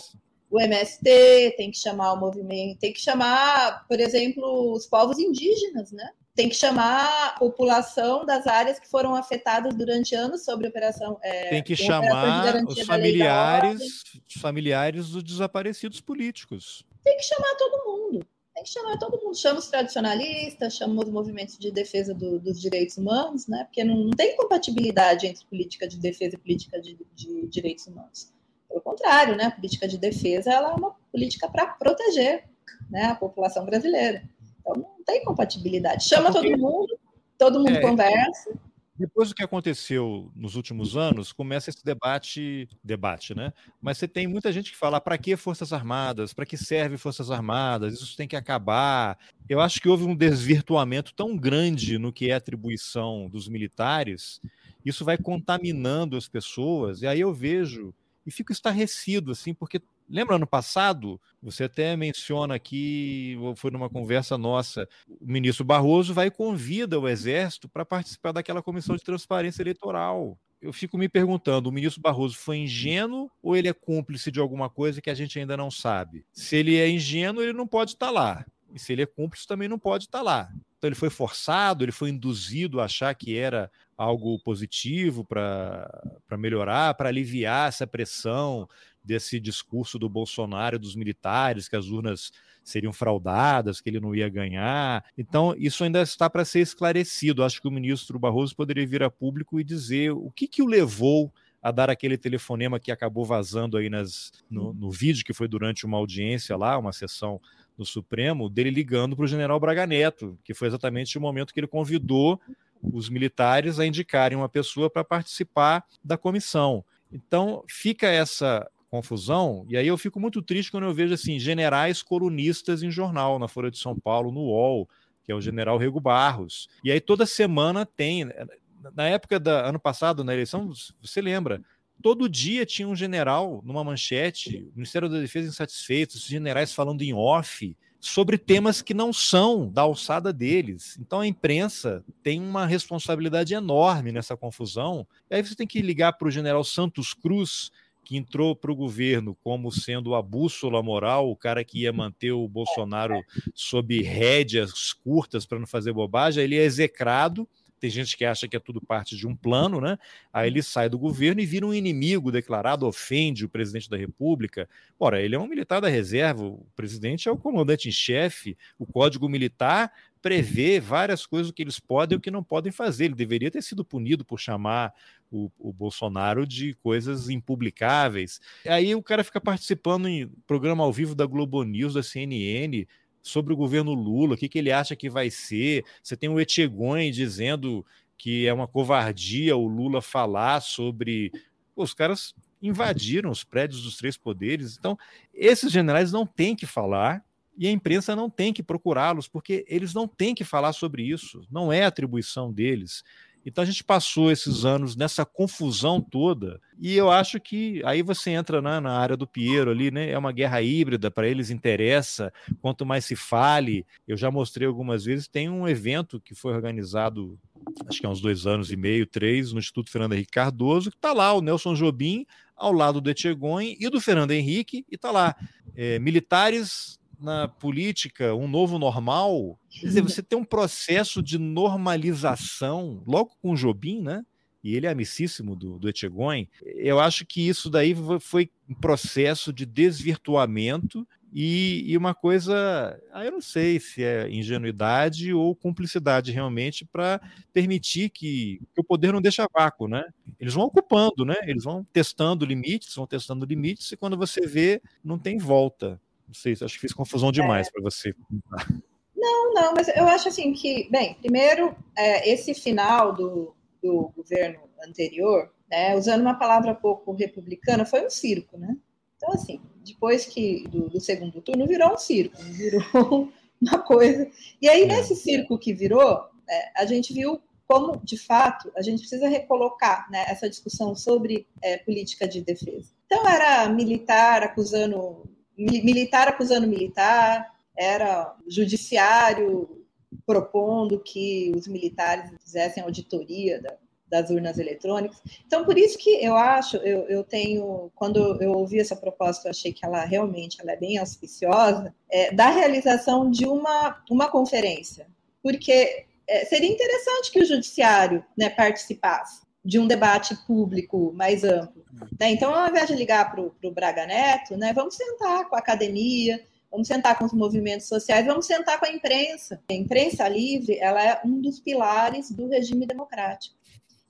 o MST, tem que chamar o movimento, tem que chamar, por exemplo, os povos indígenas, né? tem que chamar a população das áreas que foram afetadas durante anos sobre a operação. É, tem que chamar os familiares, os familiares dos desaparecidos políticos. Tem que chamar todo mundo. Tem que chamar todo mundo. Chama os tradicionalistas, chama os movimentos de defesa do, dos direitos humanos, né? Porque não, não, tem compatibilidade entre política de defesa e política de, de direitos humanos. Pelo contrário, né? A política de defesa ela é uma política para proteger né, a população brasileira. Então não tem compatibilidade. Chama Porque, todo mundo, todo mundo é, conversa. Depois do que aconteceu nos últimos anos, começa esse debate, debate, né? Mas você tem muita gente que fala: para que Forças Armadas? Para que serve Forças Armadas? Isso tem que acabar. Eu acho que houve um desvirtuamento tão grande no que é atribuição dos militares, isso vai contaminando as pessoas, e aí eu vejo e fico estarrecido, assim, porque Lembra ano passado? Você até menciona aqui, foi numa conversa nossa, o ministro Barroso vai e convida o Exército para participar daquela comissão de transparência eleitoral. eu fico me perguntando: o ministro Barroso foi ingênuo ou ele é cúmplice de alguma coisa que a gente ainda não sabe? Se ele é ingênuo, ele não pode estar lá. E se ele é cúmplice, também não pode estar lá. Então ele foi forçado, ele foi induzido a achar que era algo positivo para melhorar, para aliviar essa pressão desse discurso do Bolsonaro, dos militares, que as urnas seriam fraudadas, que ele não ia ganhar. Então, isso ainda está para ser esclarecido. Acho que o ministro Barroso poderia vir a público e dizer o que, que o levou a dar aquele telefonema que acabou vazando aí nas, no, no vídeo, que foi durante uma audiência lá, uma sessão no Supremo, dele ligando para o general Braga Neto, que foi exatamente o momento que ele convidou os militares a indicarem uma pessoa para participar da comissão. Então, fica essa confusão. E aí eu fico muito triste quando eu vejo assim generais colunistas em jornal, na Folha de São Paulo, no UOL, que é o general Rego Barros. E aí toda semana tem. Na época da ano passado, na eleição, você lembra? Todo dia tinha um general numa manchete, o Ministério da Defesa insatisfeito, os generais falando em off sobre temas que não são da alçada deles. Então a imprensa tem uma responsabilidade enorme nessa confusão. E aí você tem que ligar para o general Santos Cruz, que entrou para o governo como sendo a bússola moral, o cara que ia manter o Bolsonaro sob rédeas curtas para não fazer bobagem, ele é execrado. Tem gente que acha que é tudo parte de um plano, né? Aí ele sai do governo e vira um inimigo declarado, ofende o presidente da República. Ora, ele é um militar da reserva, o presidente é o comandante em chefe, o código militar prevê várias coisas que eles podem e o que não podem fazer. Ele deveria ter sido punido por chamar o, o, Bolsonaro de coisas impublicáveis. Aí o cara fica participando em programa ao vivo da Globo News, da CNN, sobre o governo Lula, o que, que ele acha que vai ser. Você tem o Etchegoin dizendo que é uma covardia o Lula falar sobre. Os caras invadiram os prédios dos três poderes. Então, esses generais não têm que falar e a imprensa não tem que procurá-los, porque eles não têm que falar sobre isso, não é atribuição deles. Então a gente passou esses anos nessa confusão toda, e eu acho que aí você entra né, na área do Piero ali, né? É uma guerra híbrida, para eles interessa, quanto mais se fale. Eu já mostrei algumas vezes, tem um evento que foi organizado, acho que há uns dois anos e meio, três, no Instituto Fernando Henrique Cardoso, que está lá o Nelson Jobim ao lado do Etchegoin e do Fernando Henrique, e está lá. É, militares na política um novo normal, quer dizer, você tem um processo de normalização, logo com o Jobim, né? E ele é amicíssimo do, do Etchegoin. Eu acho que isso daí foi um processo de desvirtuamento e, e, uma coisa, ah, eu não sei se é ingenuidade ou cumplicidade realmente para permitir que, que, o poder não deixe vácuo, né? Eles vão ocupando, né? Eles vão testando limites, vão testando limites e quando você vê, não tem volta. Não sei, acho que fiz confusão demais é. para você. Não, não, mas eu acho assim que, bem, primeiro, é, esse final do, do governo anterior, né, usando uma palavra pouco republicana, foi um circo, né? Então, assim, depois que do, do segundo turno virou um circo, virou uma coisa. E aí, é. nesse circo que virou, é, a gente viu como, de fato, a gente precisa recolocar né, essa discussão sobre é, política de defesa. Então, era militar acusando militar acusando militar, era judiciário propondo que os militares fizessem auditoria da, das urnas eletrônicas. Então, por isso que eu acho, eu, eu tenho, quando eu ouvi essa proposta, eu achei que ela realmente ela é bem auspiciosa, é, da realização de uma, uma conferência, porque é, seria interessante que o judiciário né, participasse de um debate público mais amplo. Né? Então, ao invés de ligar para o Braga Neto, né, vamos sentar com a academia, vamos sentar com os movimentos sociais, vamos sentar com a imprensa. A imprensa livre ela é um dos pilares do regime democrático.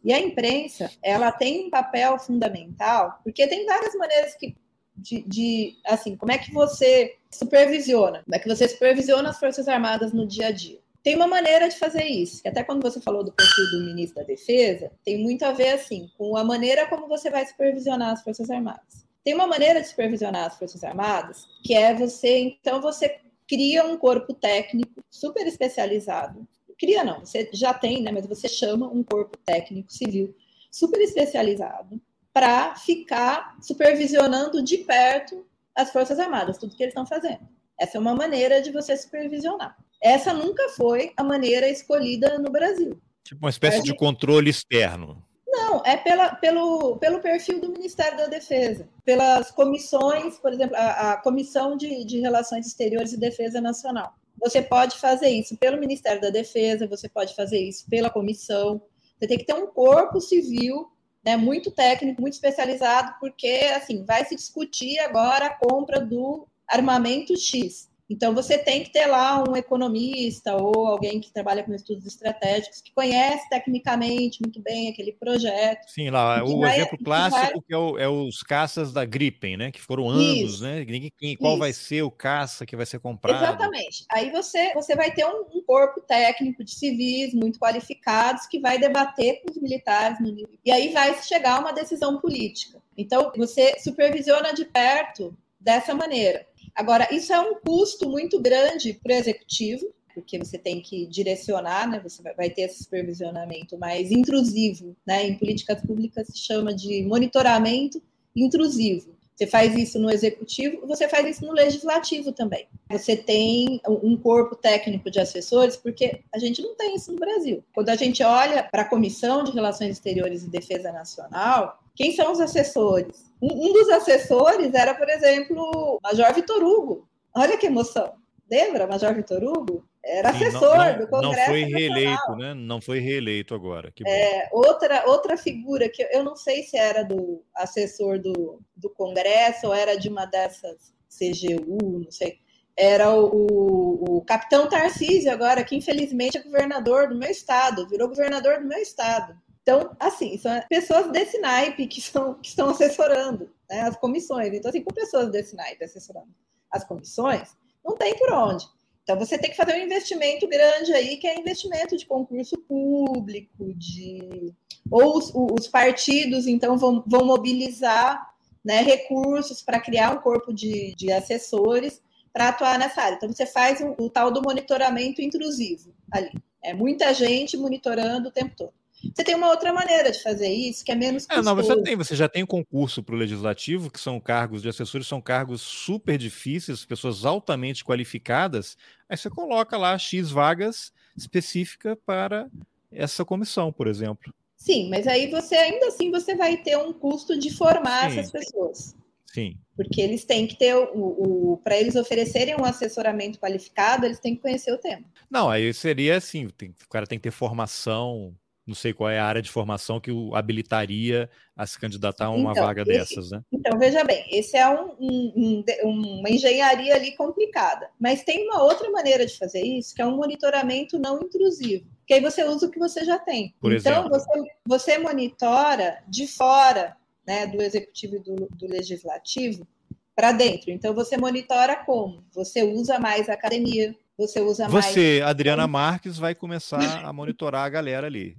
E a imprensa ela tem um papel fundamental, porque tem várias maneiras que, de, de assim, como é que você supervisiona, como é que você supervisiona as Forças Armadas no dia a dia tem uma maneira de fazer isso. E até quando você falou do perfil do ministro da Defesa, tem muito a ver assim com a maneira como você vai supervisionar as Forças Armadas. Tem uma maneira de supervisionar as Forças Armadas que é você, então você cria um corpo técnico super especializado. Cria não, você já tem, né, mas você chama um corpo técnico civil super especializado para ficar supervisionando de perto as Forças Armadas, tudo que eles estão fazendo. Essa é uma maneira de você supervisionar. Essa nunca foi a maneira escolhida no Brasil. Tipo uma espécie de controle externo. Não, é pela, pelo, pelo perfil do Ministério da Defesa, pelas comissões, por exemplo, a, a Comissão de, de Relações Exteriores e Defesa Nacional. Você pode fazer isso pelo Ministério da Defesa, você pode fazer isso pela comissão. Você tem que ter um corpo civil né, muito técnico, muito especializado, porque assim vai se discutir agora a compra do armamento X. Então, você tem que ter lá um economista ou alguém que trabalha com estudos estratégicos, que conhece tecnicamente muito bem aquele projeto. Sim, lá, o vai, exemplo clássico vai... que é, o, é, os caças da Gripen, né? Que foram anos, Isso. né? Ninguém, qual Isso. vai ser o caça que vai ser comprado. Exatamente. Aí você, você vai ter um, um, corpo técnico de civis muito qualificados que vai debater com os militares no nível. E aí vai chegar a uma decisão política. Então, você supervisiona de perto dessa maneira. Agora, isso é um custo muito grande para o executivo, porque você tem que direcionar, né? Você vai ter esse supervisionamento mais intrusivo, né? Em políticas públicas se chama de monitoramento intrusivo. Você faz isso no executivo, você faz isso no legislativo também. Você tem um corpo técnico de assessores, porque a gente não tem isso no Brasil. Quando a gente olha para a Comissão de Relações Exteriores e Defesa Nacional, quem são os assessores? Um, dos assessores era, por exemplo, o Major Vitor Hugo. Olha que emoção. Lembra, Major Vitor Hugo? Era Sim, assessor não, não, do Congresso. Não foi reeleito, né? Não foi reeleito agora. É, outra, outra figura que eu não sei se era do assessor do, do Congresso ou era de uma dessas CGU, não sei. Era o, o, o capitão Tarcísio agora, que infelizmente é governador do meu estado, virou governador do meu estado. Então, assim, são pessoas desse naipe que, são, que estão assessorando né, as comissões. Então, assim, com pessoas desse naipe assessorando as comissões, não tem por onde. Então, você tem que fazer um investimento grande aí, que é investimento de concurso público, de ou os, os partidos, então, vão, vão mobilizar né, recursos para criar um corpo de, de assessores para atuar nessa área. Então, você faz o, o tal do monitoramento intrusivo ali. É muita gente monitorando o tempo todo. Você tem uma outra maneira de fazer isso, que é menos custoso. É, não, você tem, você já tem concurso para o legislativo, que são cargos de assessores, são cargos super difíceis, pessoas altamente qualificadas. Aí você coloca lá X vagas específica para essa comissão, por exemplo. Sim, mas aí você ainda assim você vai ter um custo de formar Sim. essas pessoas. Sim. Porque eles têm que ter o, o para eles oferecerem um assessoramento qualificado, eles têm que conhecer o tema. Não, aí seria assim, tem, o cara tem que ter formação não sei qual é a área de formação que o habilitaria a se candidatar a uma então, vaga esse, dessas, né? Então, veja bem, esse é um, um, um, uma engenharia ali complicada. Mas tem uma outra maneira de fazer isso, que é um monitoramento não intrusivo. Que aí você usa o que você já tem. Por então? Você, você monitora de fora né, do executivo e do, do legislativo para dentro. Então, você monitora como? Você usa mais a academia, você usa mais. Você, Adriana Marques, vai começar a monitorar a galera ali.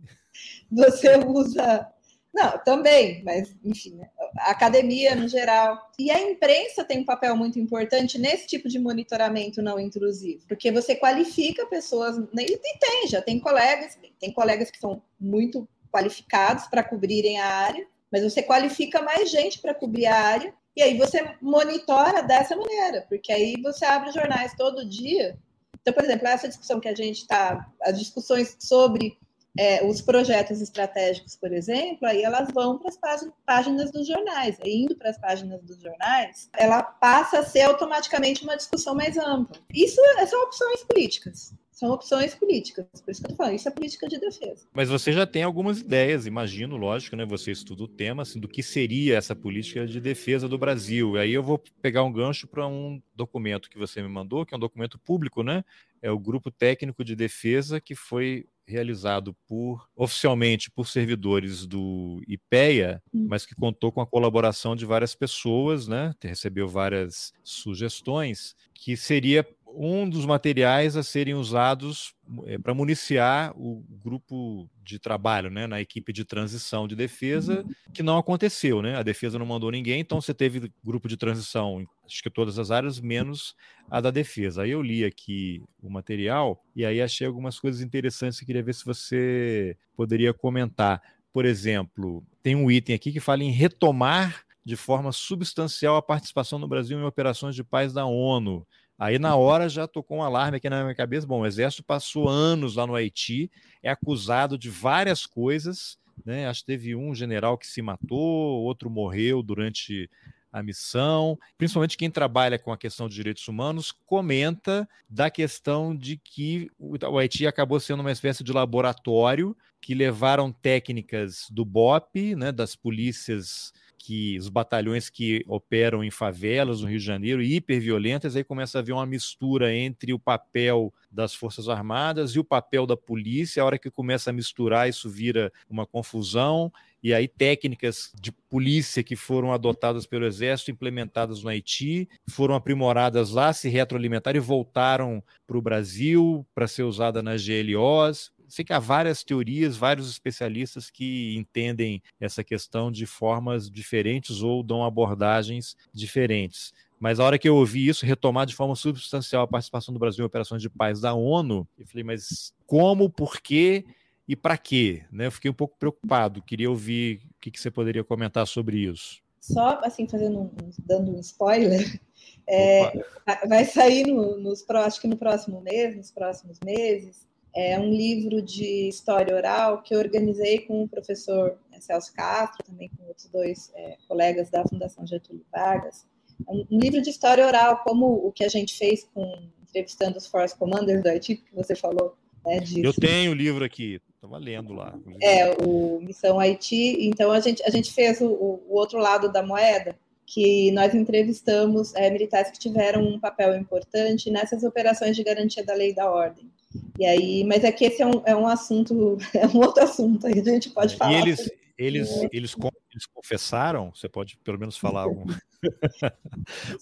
Você usa. Não, também, mas enfim, né, a academia no geral. E a imprensa tem um papel muito importante nesse tipo de monitoramento não intrusivo, porque você qualifica pessoas, né, e tem, já tem colegas, tem colegas que são muito qualificados para cobrirem a área, mas você qualifica mais gente para cobrir a área, e aí você monitora dessa maneira, porque aí você abre jornais todo dia então, por exemplo, essa discussão que a gente está, as discussões sobre é, os projetos estratégicos, por exemplo, aí elas vão para as páginas dos jornais. E indo para as páginas dos jornais, ela passa a ser automaticamente uma discussão mais ampla. Isso são opções políticas. São opções políticas. Por isso que eu falando, isso é política de defesa. Mas você já tem algumas ideias, imagino, lógico, né? Você estuda o tema, assim, do que seria essa política de defesa do Brasil. E aí eu vou pegar um gancho para um documento que você me mandou, que é um documento público, né? É o Grupo Técnico de Defesa, que foi realizado por oficialmente por servidores do IPEA, hum. mas que contou com a colaboração de várias pessoas, né? Recebeu várias sugestões, que seria um dos materiais a serem usados é, para municiar o grupo de trabalho, né, na equipe de transição de defesa, uhum. que não aconteceu, né? A defesa não mandou ninguém, então você teve grupo de transição, acho que todas as áreas, menos a da defesa. Aí eu li aqui o material e aí achei algumas coisas interessantes que queria ver se você poderia comentar. Por exemplo, tem um item aqui que fala em retomar de forma substancial a participação no Brasil em operações de paz da ONU. Aí na hora já tocou um alarme aqui na minha cabeça. Bom, o exército passou anos lá no Haiti, é acusado de várias coisas, né? Acho que teve um general que se matou, outro morreu durante a missão. Principalmente quem trabalha com a questão de direitos humanos comenta da questão de que o Haiti acabou sendo uma espécie de laboratório que levaram técnicas do BOP, né, das polícias que os batalhões que operam em favelas no Rio de Janeiro, hiperviolentas, aí começa a haver uma mistura entre o papel das Forças Armadas e o papel da polícia. A hora que começa a misturar, isso vira uma confusão. E aí, técnicas de polícia que foram adotadas pelo Exército, implementadas no Haiti, foram aprimoradas lá, se retroalimentaram e voltaram para o Brasil para ser usada nas GLOs sei que há várias teorias, vários especialistas que entendem essa questão de formas diferentes ou dão abordagens diferentes. Mas a hora que eu ouvi isso, retomar de forma substancial a participação do Brasil em operações de paz da ONU, eu falei, mas como, por quê e para quê? Né? Eu fiquei um pouco preocupado, queria ouvir o que, que você poderia comentar sobre isso. Só assim, fazendo um, dando um spoiler, é, vai sair no, nos, acho que no próximo mês, nos próximos meses, é um livro de história oral que eu organizei com o professor Celso Castro, também com outros dois é, colegas da Fundação Getúlio Vargas. É um, um, livro de história oral, como o que a gente fez com entrevistando os Force Commanders do Haiti, que você falou. Né, eu tenho o livro aqui, estava lendo lá. É, o Missão Haiti. Então, a gente, a gente fez o, o outro lado da moeda, que nós entrevistamos é, militares que tiveram um papel importante nessas operações de garantia da lei e da ordem. E aí, mas é que esse é um, é um assunto, é um outro assunto, aí a gente pode falar. E eles, eles, eles, eles confessaram? Você pode pelo menos falar algum.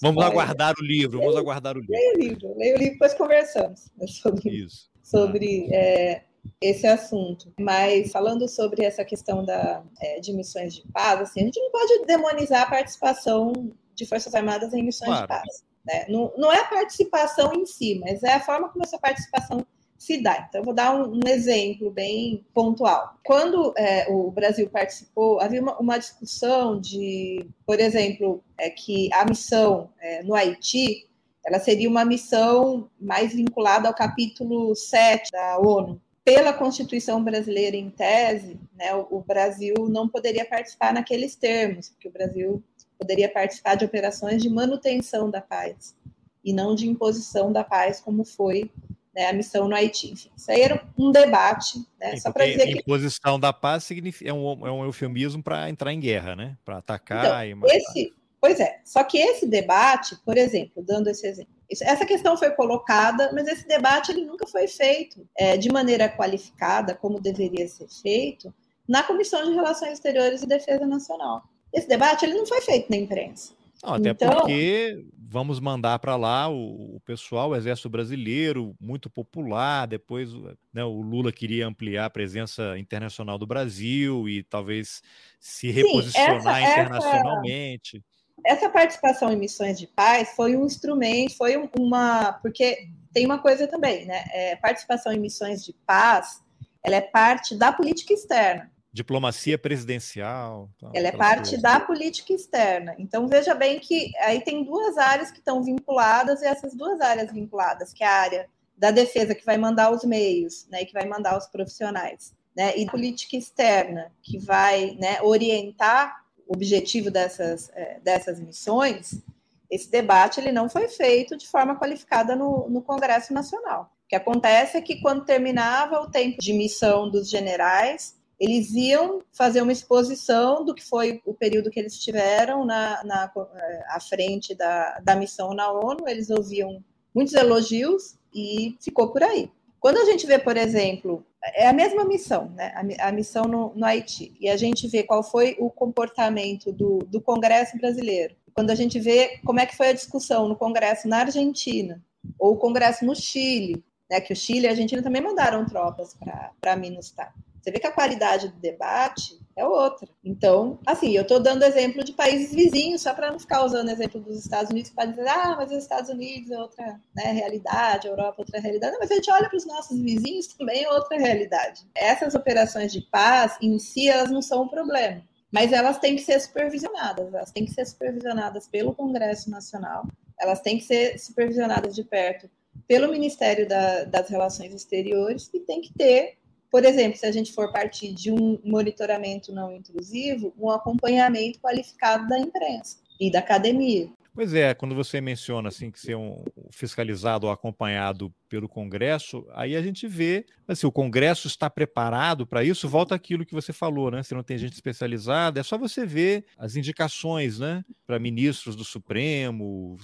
vamos aguardar o livro, vamos aguardar o livro. Leia o livro, leia o livro, depois conversamos né, sobre, Isso. sobre ah. é, esse assunto. Mas falando sobre essa questão da, é, de missões de paz, assim, a gente não pode demonizar a participação de Forças Armadas em missões claro. de paz. Né? Não, não é a participação em si, mas é a forma como essa participação se dá. Então, eu vou dar um, um exemplo bem pontual. Quando é, o Brasil participou, havia uma, uma, discussão de, por exemplo, é, que a missão é, no Haiti ela seria uma missão mais vinculada ao capítulo 7 da ONU. Pela Constituição brasileira, em tese, né, o, o Brasil não poderia participar naqueles termos, porque o Brasil poderia participar de operações de manutenção da paz e não de imposição da paz, como foi né, a missão no Haiti. Enfim, isso aí era um debate, né, só para dizer que... Imposição da paz significa, é, um, é um eufemismo para entrar em guerra, né? Para atacar então, e. Esse, pois é, só que esse debate, por exemplo, dando esse exemplo, essa questão foi colocada, mas esse debate ele nunca foi feito é, de maneira qualificada, como deveria ser feito, na Comissão de Relações Exteriores e Defesa Nacional. Esse debate ele não foi feito na imprensa. Não, até então, porque vamos mandar para lá o, o, pessoal, o Exército Brasileiro, muito popular. Depois né, o Lula queria ampliar a presença internacional do Brasil e talvez se reposicionar sim, essa, internacionalmente. Essa, essa, participação em missões de paz foi um instrumento, foi uma. Porque tem uma coisa também, né? É, participação em missões de paz ela é parte da política externa diplomacia presidencial. Ela é parte da política externa. Então veja bem que aí tem duas áreas que estão vinculadas e essas duas áreas vinculadas, que é a área da defesa que vai mandar os meios, né, que vai mandar os profissionais, né, e política externa que vai, né, orientar o objetivo dessas é, dessas missões. Esse debate ele não foi feito de forma qualificada no, no Congresso Nacional. O que acontece é que quando terminava o tempo de missão dos generais, eles iam fazer uma exposição do que foi o período que eles tiveram na, na eh, à frente da, da missão na ONU. Eles ouviam muitos elogios e ficou por aí. Quando a gente vê, por exemplo, é a mesma missão, né? a, a missão no, no, Haiti, e a gente vê qual foi o comportamento do, do Congresso brasileiro, quando a gente vê como é que foi a discussão no Congresso na Argentina, ou o Congresso no Chile, né? que o Chile e a Argentina também mandaram tropas para MINUSTAH. Você vê que a qualidade do debate é outra. Então, assim, eu estou dando exemplo de países vizinhos, só para não ficar usando exemplo dos Estados Unidos para dizer, ah, mas os Estados Unidos é outra né, realidade, a Europa é outra realidade. Não, mas a gente olha para os nossos vizinhos também é outra realidade. Essas operações de paz, em si, elas não são um problema. Mas elas têm que ser supervisionadas, elas têm que ser supervisionadas pelo Congresso Nacional, elas têm que ser supervisionadas de perto pelo Ministério da, das Relações Exteriores e tem que ter por exemplo, se a gente for partir de um monitoramento não intrusivo, um acompanhamento qualificado da imprensa e da academia. Pois é, quando você menciona assim que ser um fiscalizado ou acompanhado pelo Congresso, aí a gente vê, assim, o Congresso está preparado para isso, volta aquilo que você falou, né? Se não tem gente especializada, é só você ver as indicações, né, para ministros do Supremo,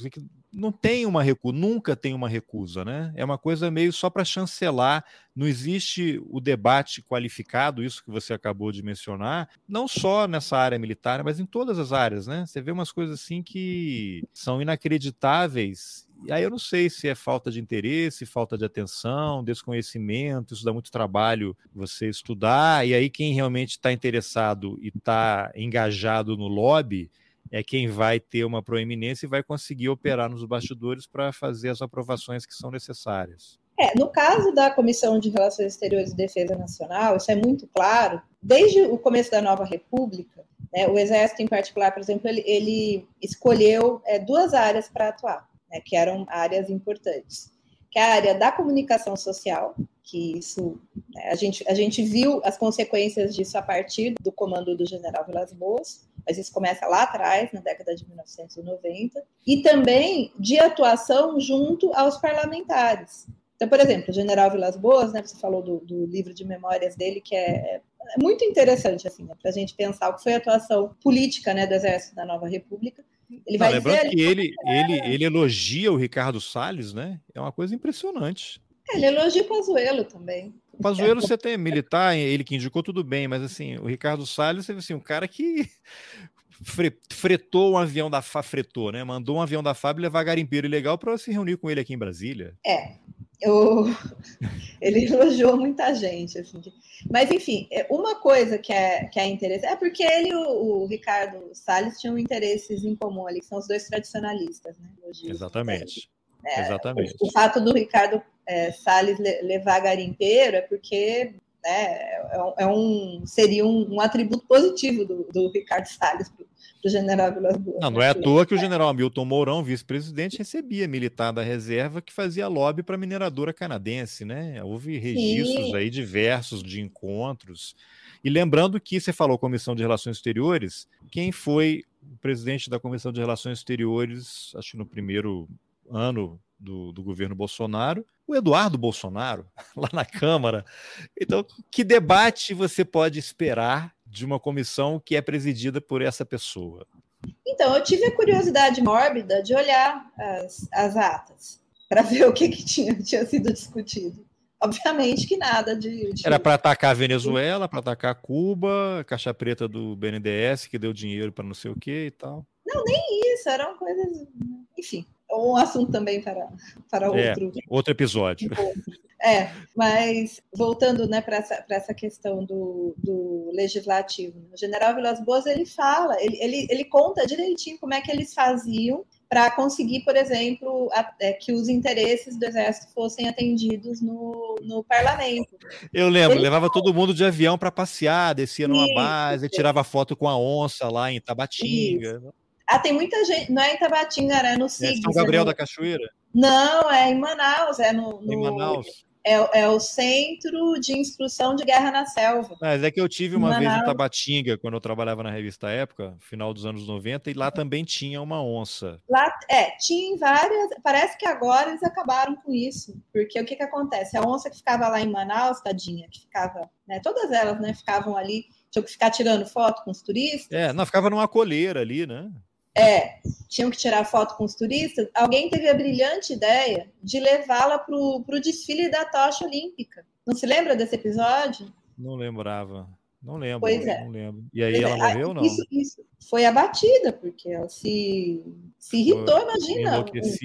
não tem uma recusa, nunca tem uma recusa, né? É uma coisa meio só para chancelar. Não existe o debate qualificado, isso que você acabou de mencionar, não só nessa área militar, mas em todas as áreas, né? Você vê umas coisas assim que são inacreditáveis. E aí eu não sei se é falta de interesse, falta de atenção, desconhecimento, isso dá muito trabalho você estudar, e aí quem realmente está interessado e está engajado no lobby é quem vai ter uma proeminência e vai conseguir operar nos bastidores para fazer as aprovações que são necessárias. É, no caso da Comissão de Relações Exteriores e Defesa Nacional, isso é muito claro. Desde o começo da nova República, né, o Exército, em particular, por exemplo, ele, ele escolheu é, duas áreas para atuar, né, que eram áreas importantes. Que é a área da comunicação social, que isso né, a, gente, a gente viu as consequências disso a partir do comando do general Vilas Boas, mas isso começa lá atrás, na década de 1990, e também de atuação junto aos parlamentares. Então, por exemplo, o general Vilas Boas, né, você falou do, do livro de memórias dele, que é, é muito interessante, assim, né, para a gente pensar o que foi a atuação política né, do Exército da Nova República. Ele Não, vai lembrando que ele, ele, ele elogia o Ricardo Salles, né? É uma coisa impressionante. É, ele elogia o Pazuello também. O Pazuello você tem militar, ele que indicou tudo bem, mas assim, o Ricardo Salles, você assim, um cara que fretou um avião da FAB, fretou, né? Mandou um avião da FAB levar garimpeiro ilegal para se reunir com ele aqui em Brasília. É, eu... ele elogiou muita gente, assim. Mas, enfim, é, uma coisa que é, que é interessante é porque ele e o, o Ricardo Salles tinham interesses em comum ali, que são os dois tradicionalistas, né? Exatamente. É, Exatamente. O, o, fato do Ricardo é, Salles levar garimpeiro é porque né, é, é, um, seria um, um atributo positivo do, do Ricardo Salles para o general Vilas Boas. Não, não é à toa que o general Hamilton Mourão, vice-presidente, recebia militar da reserva que fazia lobby para a mineradora canadense, né? Houve registros Sim. aí diversos de encontros. E lembrando que você falou Comissão de Relações Exteriores, quem foi o presidente da Comissão de Relações Exteriores, acho que no primeiro ano do, do governo Bolsonaro, o Eduardo Bolsonaro, lá na Câmara. Então, que debate você pode esperar de uma comissão que é presidida por essa pessoa? Então, eu tive a curiosidade mórbida de olhar as, as atas para ver o que, que tinha, tinha sido discutido. Obviamente que nada de. de... Era para atacar a Venezuela, para atacar Cuba, caixa preta do BNDES que deu dinheiro para não sei o que e tal. Não, nem isso, eram coisas. Enfim, um assunto também para, para é, outro. É, outro episódio. É, mas voltando né, para essa, essa questão do, do legislativo, o general Vilas Boas ele fala, ele, ele, ele conta direitinho como é que eles faziam para conseguir, por exemplo, a, é, que os interesses do Exército fossem atendidos no, no parlamento. Eu lembro, ele levava todo mundo de avião para passear, descia numa isso, base, tirava foto com a onça lá em Tabatinga. Isso. Ah, tem muita gente. Não é em Tabatinga, é no SIGS. É São Gabriel é no... da Cachoeira? Não, é em Manaus. É no, no... Em Manaus. É, é, o Centro de Instrução de Guerra na Selva. Mas é que eu tive uma Manaus. vez em Tabatinga, quando eu trabalhava na revista Época, final dos anos 90, e lá também tinha uma onça. Lá, é, tinha várias. Parece que agora eles acabaram com isso. Porque o que, que acontece? A onça que ficava lá em Manaus, tadinha, que ficava, né? Todas elas, né, ficavam ali, tinham que ficar tirando foto com os turistas. É, não, ficava numa coleira ali, né? É, tinham que tirar foto com os turistas. Alguém teve a brilhante ideia de levá-la para o desfile da tocha olímpica. Não se lembra desse episódio? Não lembrava. Não lembro. Pois é. Não lembro. E aí ela é. morreu ou não? Isso, isso. Foi abatida, porque ela se, se irritou, imagina.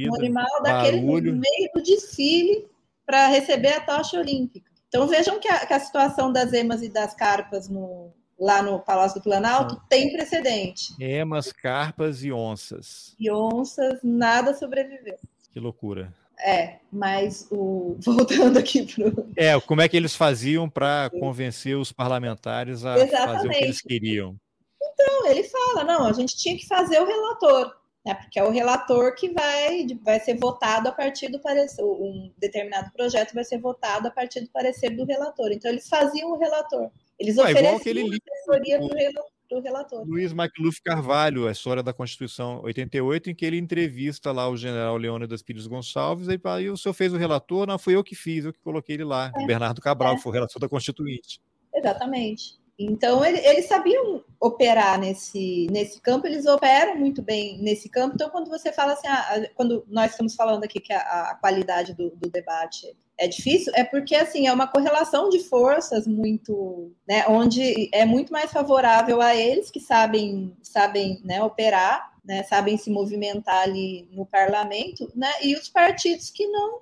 Um animal daquele no meio do desfile para receber a tocha olímpica. Então vejam que a, que a situação das emas e das carpas no, lá no Palácio do Planalto, ah. tem precedente. Emas, carpas e onças. E onças, nada sobreviveu. Que loucura. É, mas o voltando aqui para É, como é que eles faziam para convencer os parlamentares a Exatamente. fazer o que eles queriam? Então, ele fala, não, a gente tinha que fazer o relator. né? Porque é o relator que vai, vai ser votado a partir do parecer, um determinado projeto vai ser votado a partir do parecer do relator. Então, eles faziam o relator. Eles ah, ofereciam assessoria para o relator. Luiz McLuff Carvalho, a história da Constituição 88, em que ele entrevista lá o general Leônidas Pires Gonçalves, e aí o senhor fez o relator? Não, fui eu que fiz, eu que coloquei ele lá. É. Bernardo Cabral, é. foi o relator da Constituinte. Exatamente. Então, ele, eles sabiam operar nesse, nesse campo, eles operam muito bem nesse campo. Então, quando você fala assim, ah, quando nós estamos falando aqui que a, a qualidade do, do, debate é difícil, é porque assim é uma correlação de forças muito, né, onde é muito mais favorável a eles que sabem, sabem né, operar, né, sabem se movimentar ali no parlamento, né, e os partidos que não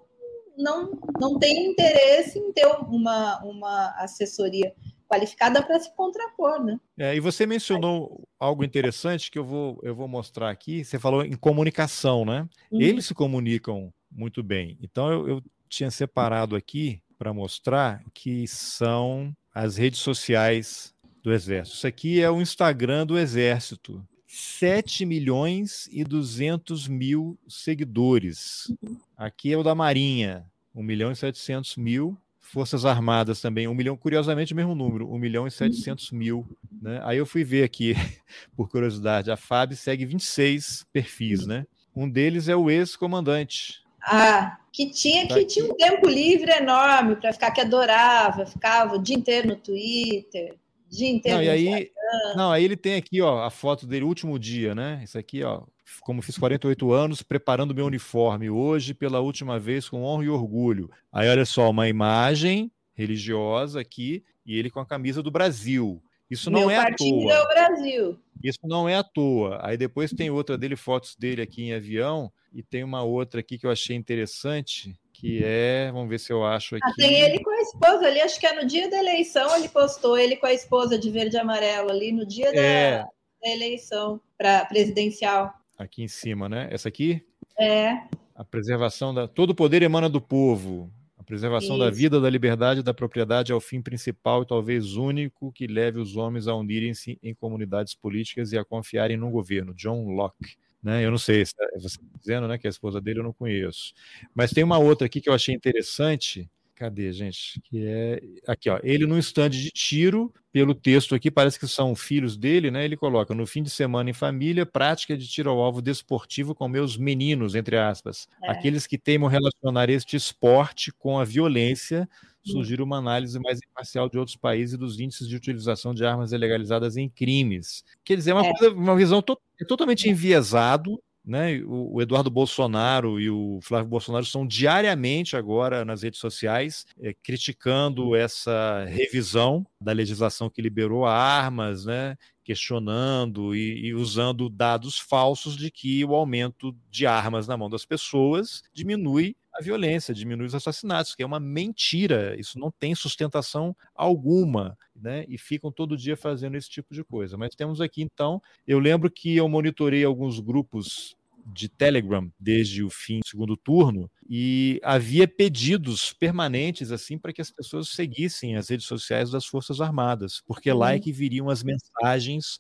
não, não têm interesse em ter uma, uma assessoria qualificada para se contrapor, né? É, e você mencionou algo interessante que eu vou, eu vou mostrar aqui. Você falou em comunicação, né? Uhum. Eles se comunicam muito bem. Então eu, eu tinha separado aqui para mostrar que são as redes sociais do Exército. Isso aqui é o Instagram do Exército. 7 milhões e 200 mil seguidores. Aqui é o da Marinha, 1 milhão e 700 mil. Forças Armadas também, 1 milhão, curiosamente o mesmo número, 1 milhão e 700 mil. Né? Aí eu fui ver aqui, por curiosidade, a FAB segue 26 perfis, né? Um deles é o ex-comandante. Ah, que tinha que tinha um tempo livre enorme para ficar que adorava, ficava o dia inteiro no Twitter, dia inteiro não, no e aí, Não, aí ele tem aqui, ó, a foto dele, último dia, né? Isso aqui, ó, como fiz 48 anos, preparando meu uniforme hoje pela última vez com honra e orgulho. Aí olha só, uma imagem religiosa aqui e ele com a camisa do Brasil. Isso não meu é à toa. É o Brasil. Isso não é à toa. Aí depois tem outra dele, fotos dele aqui em avião, e tem uma outra aqui que eu achei interessante, que é, vamos ver se eu acho aqui. Ah, tem ele com a esposa ali, acho que é no dia da eleição, ele postou ele com a esposa de verde e amarelo ali, no dia é... da, da eleição para presidencial aqui em cima, né? Essa aqui? É. A preservação da. Todo poder emana do povo. Preservação Isso. da vida, da liberdade e da propriedade é o fim principal e talvez único que leve os homens a unirem-se em comunidades políticas e a confiarem no governo. John Locke. Né? Eu não sei se você tá dizendo né, que a esposa dele eu não conheço. Mas tem uma outra aqui que eu achei interessante, Cadê, gente? Que é aqui, ó. Ele num estande de tiro, pelo texto aqui, parece que são filhos dele, né? Ele coloca no fim de semana em família, prática de tiro ao alvo desportivo com meus meninos, entre aspas. É. Aqueles que teimam relacionar este esporte com a violência, surgir uma análise mais imparcial de outros países e dos índices de utilização de armas ilegalizadas em crimes. Quer dizer, é uma, é. Coisa, uma visão to é totalmente enviesado né? O, o, Eduardo Bolsonaro e o Flávio Bolsonaro estão diariamente agora nas redes sociais é, criticando essa revisão da legislação que liberou armas, né? questionando e, e, usando dados falsos de que o aumento de armas na mão das pessoas diminui a violência, diminui os assassinatos, que é uma mentira, isso não tem sustentação alguma, né? E ficam todo dia fazendo esse tipo de coisa. Mas temos aqui então, eu lembro que eu monitorei alguns grupos de Telegram desde o fim do segundo turno e havia pedidos permanentes assim para que as pessoas seguissem as redes sociais das Forças Armadas, porque lá é uhum. que viriam as mensagens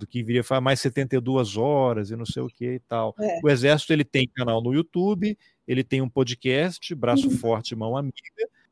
do que viria falar mais 72 horas e não sei o que e tal. É. O Exército ele tem canal no YouTube, ele tem um podcast, Braço uhum. Forte, Mão Amiga,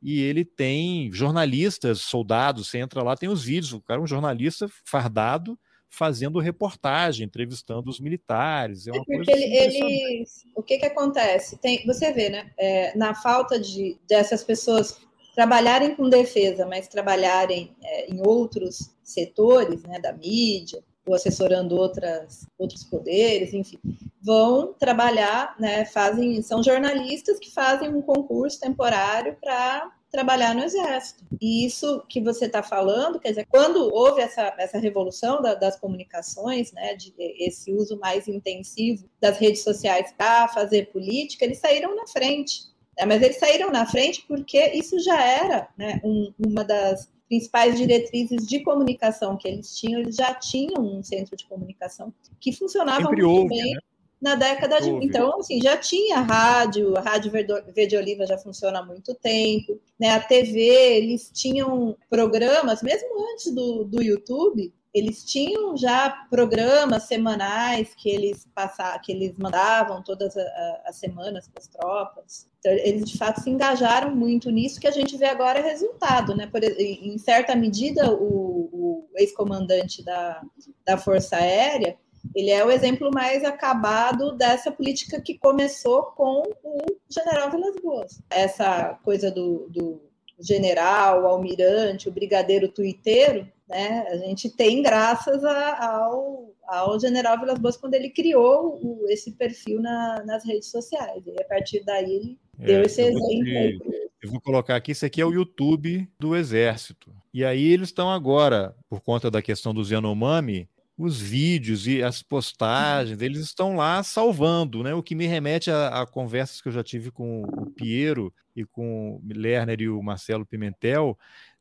e ele tem jornalistas, soldados, você entra lá, tem os vídeos, o cara é um jornalista fardado, fazendo reportagem, entrevistando os militares. É, é porque coisa ele, o que que acontece? Tem, você vê, né? É, na falta de dessas pessoas trabalharem com defesa, mas trabalharem é, em outros setores, né, da mídia, ou assessorando outras, outros poderes, enfim, vão trabalhar, né, fazem, são jornalistas que fazem um concurso temporário para trabalhar no exército. E isso que você está falando, quer dizer, quando houve essa, essa revolução da, das comunicações, né, de esse uso mais intensivo das redes sociais para fazer política, eles saíram na frente. Né, mas eles saíram na frente porque isso já era né, um, uma das principais diretrizes de comunicação que eles tinham, eles já tinham um centro de comunicação que funcionava Sempre muito houve, bem. Né? Na década de. Então, assim, já tinha rádio, a Rádio Verde Oliva já funciona há muito tempo, né? A TV, eles tinham programas, mesmo antes do, do YouTube, eles tinham já programas semanais que eles passavam, que eles mandavam todas as semanas para as tropas. Então, eles de fato se engajaram muito nisso que a gente vê agora resultado, né? Por, em certa medida, o, o ex-comandante da, da Força Aérea ele é o exemplo mais acabado dessa política que começou com o general Vilas Boas. Essa coisa do, do general, o almirante, o brigadeiro tuiteiro, né? A gente tem graças a, ao, ao general Vilas Boas quando ele criou o, esse perfil na, nas redes sociais. E a partir daí ele é, deu esse exemplo. eu vou colocar aqui, isso aqui é o YouTube do Exército. E aí eles estão agora, por conta da questão do Yanomami, os vídeos e as postagens, eles estão lá salvando, né? O que me remete a, a, conversas que eu já tive com o Piero e com o Lerner e o Marcelo Pimentel,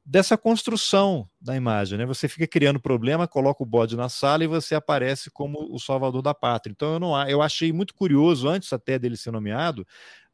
dessa construção da imagem, né? Você fica criando problema, coloca o bode na sala e você aparece como o salvador da pátria. Então eu não, eu achei muito curioso antes até dele ser nomeado,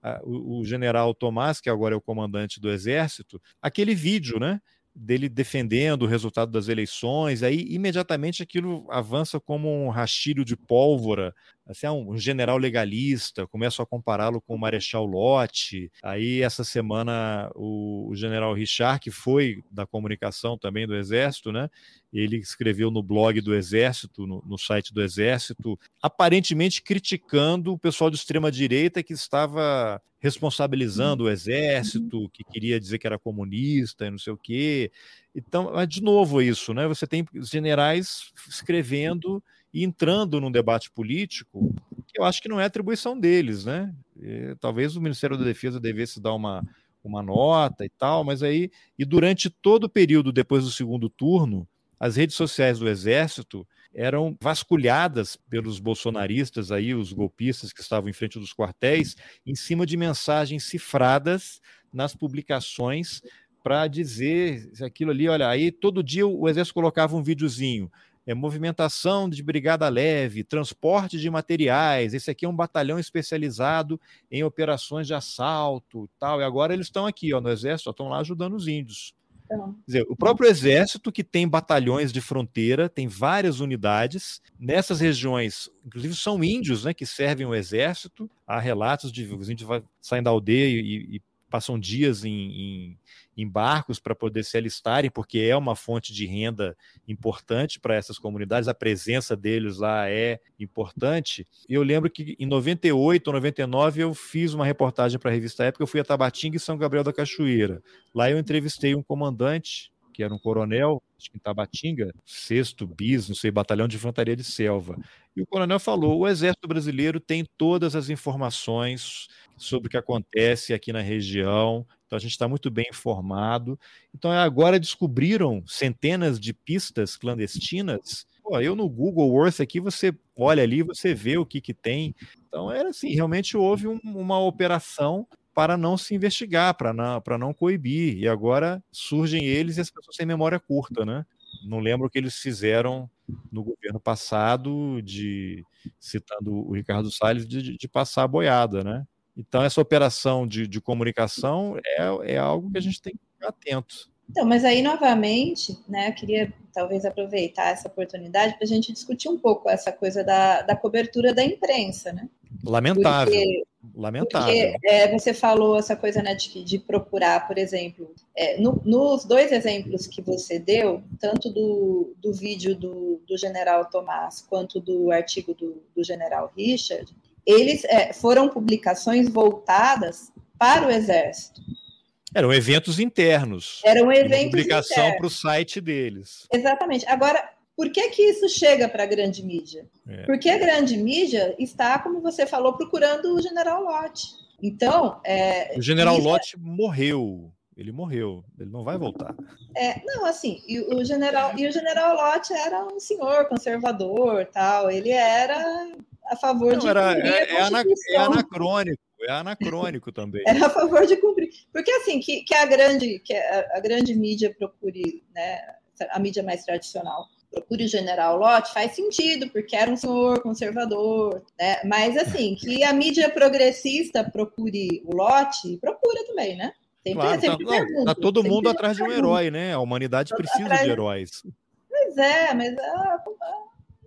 uh, o, o general Tomás, que agora é o comandante do exército, aquele vídeo, né? dele defendendo o resultado das eleições, aí imediatamente aquilo avança como um rastilho de pólvora, assim, ah, um general legalista, começo a compará-lo com o Marechal Lott, aí essa semana o, o, general Richard, que foi da comunicação também do Exército, né, ele escreveu no blog do Exército, no, no site do Exército, aparentemente criticando o pessoal de extrema-direita que estava responsabilizando o exército, que queria dizer que era comunista e não sei o quê. Então, de novo isso, né? Você tem generais escrevendo e entrando num debate político eu acho que não é atribuição deles, né? E, talvez o Ministério da Defesa devesse dar uma, uma nota e tal, mas aí, e durante todo o período depois do segundo turno, as redes sociais do Exército eram vasculhadas pelos bolsonaristas aí, os golpistas que estavam em frente dos quartéis, em cima de mensagens cifradas nas publicações para dizer aquilo ali, olha, aí todo dia o exército colocava um videozinho, é, movimentação de brigada leve, transporte de materiais, esse aqui é um batalhão especializado em operações de assalto, tal, e agora eles estão aqui, ó, no exército, estão lá ajudando os índios. Então, Quer dizer, o próprio exército, que tem batalhões de fronteira, tem várias unidades. Nessas regiões, inclusive, são índios né, que servem o exército. Há relatos de os índios saem da aldeia e, e passam dias em, em, em barcos para poder se alistarem, porque é uma fonte de renda importante para essas comunidades, a presença deles lá é importante. Eu lembro que em 98 ou 99 eu fiz uma reportagem para a revista Época, eu fui a Tabatinga e São Gabriel da Cachoeira. Lá eu entrevistei um comandante que era um coronel, acho que em Tabatinga, sexto bis, não sei, batalhão de infantaria de selva. E o coronel falou: o exército brasileiro tem todas as informações sobre o que acontece aqui na região, então a gente está muito bem informado. Então agora descobriram centenas de pistas clandestinas. Pô, eu no Google Earth aqui, você olha ali, você vê o que, que tem. Então era assim, realmente houve um, uma operação para não se investigar, para não, para não coibir. E agora surgem eles e as pessoas têm memória curta, né? Não lembro o que eles fizeram no governo passado, de citando o Ricardo Salles, de, de passar a boiada, né? Então, essa operação de, de comunicação é, é algo que a gente tem que ficar atento. Então, mas aí, novamente, né, eu queria talvez aproveitar essa oportunidade para a gente discutir um pouco essa coisa da, da cobertura da imprensa, né? Lamentável. Porque, Lamentável. Porque é, você falou essa coisa né, de, de procurar, por exemplo, é, no, nos dois exemplos que você deu, tanto do, do vídeo do, do general Tomás quanto do artigo do, do general Richard, eles é, foram publicações voltadas para o Exército. Eram eventos internos. Eram eventos publicação para o site deles. Exatamente. Agora, por que que isso chega para a grande mídia? É. Porque a grande mídia está, como você falou, procurando o General Lott. Então, é, o General isso... Lott morreu. Ele morreu, ele não vai voltar. É, não, assim, e o general e o general Lott era um senhor conservador, tal. Ele era a favor não, de era, é, a é, anacrônico, é anacrônico também. Era a favor de cumprir. Porque assim, que, que a grande que a, a grande mídia procure, né, a mídia mais tradicional, procure o general Lott, faz sentido, porque era um senhor conservador, né? Mas assim, que a mídia progressista procure o Lott, procura também, né? Sempre, claro, sempre tá, tá todo mundo atrás de um herói, né? A humanidade precisa de heróis. Pois Pois é, mas ah,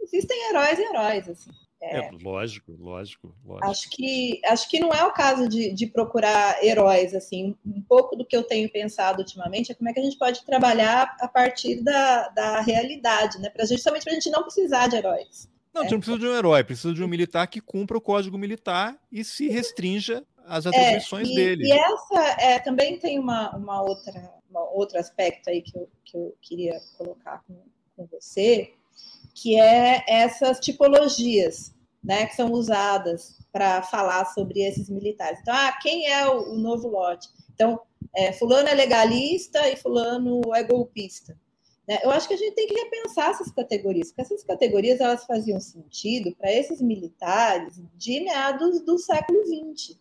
existem heróis e heróis, assim. É, é, lógico, lógico, lógico. Acho que, acho que não é o caso de, de procurar heróis, assim. Um pouco do que eu tenho pensado ultimamente é como é que a gente pode trabalhar a partir da, da realidade, né? Pra, justamente para a gente não precisar de heróis. Não, a gente não precisa de um herói, precisa de um militar que cumpra o código militar e se restrinja às é, atribuições é, e, dele. E essa é, também tem uma, uma outra, uma outro aspecto aí que eu, que eu queria colocar com, com você, que é essas tipologias né, que são usadas para falar sobre esses militares. Então, ah, quem é o, o novo lote? Então, é, fulano é legalista e fulano é golpista. Né? Eu acho que a gente tem que repensar essas categorias, porque essas categorias elas faziam sentido para esses militares de meados do século XX.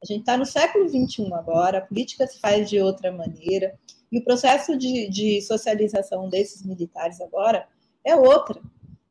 A gente está no século XXI agora, a política se faz de outra maneira, e o processo de, de socialização desses militares agora é outra.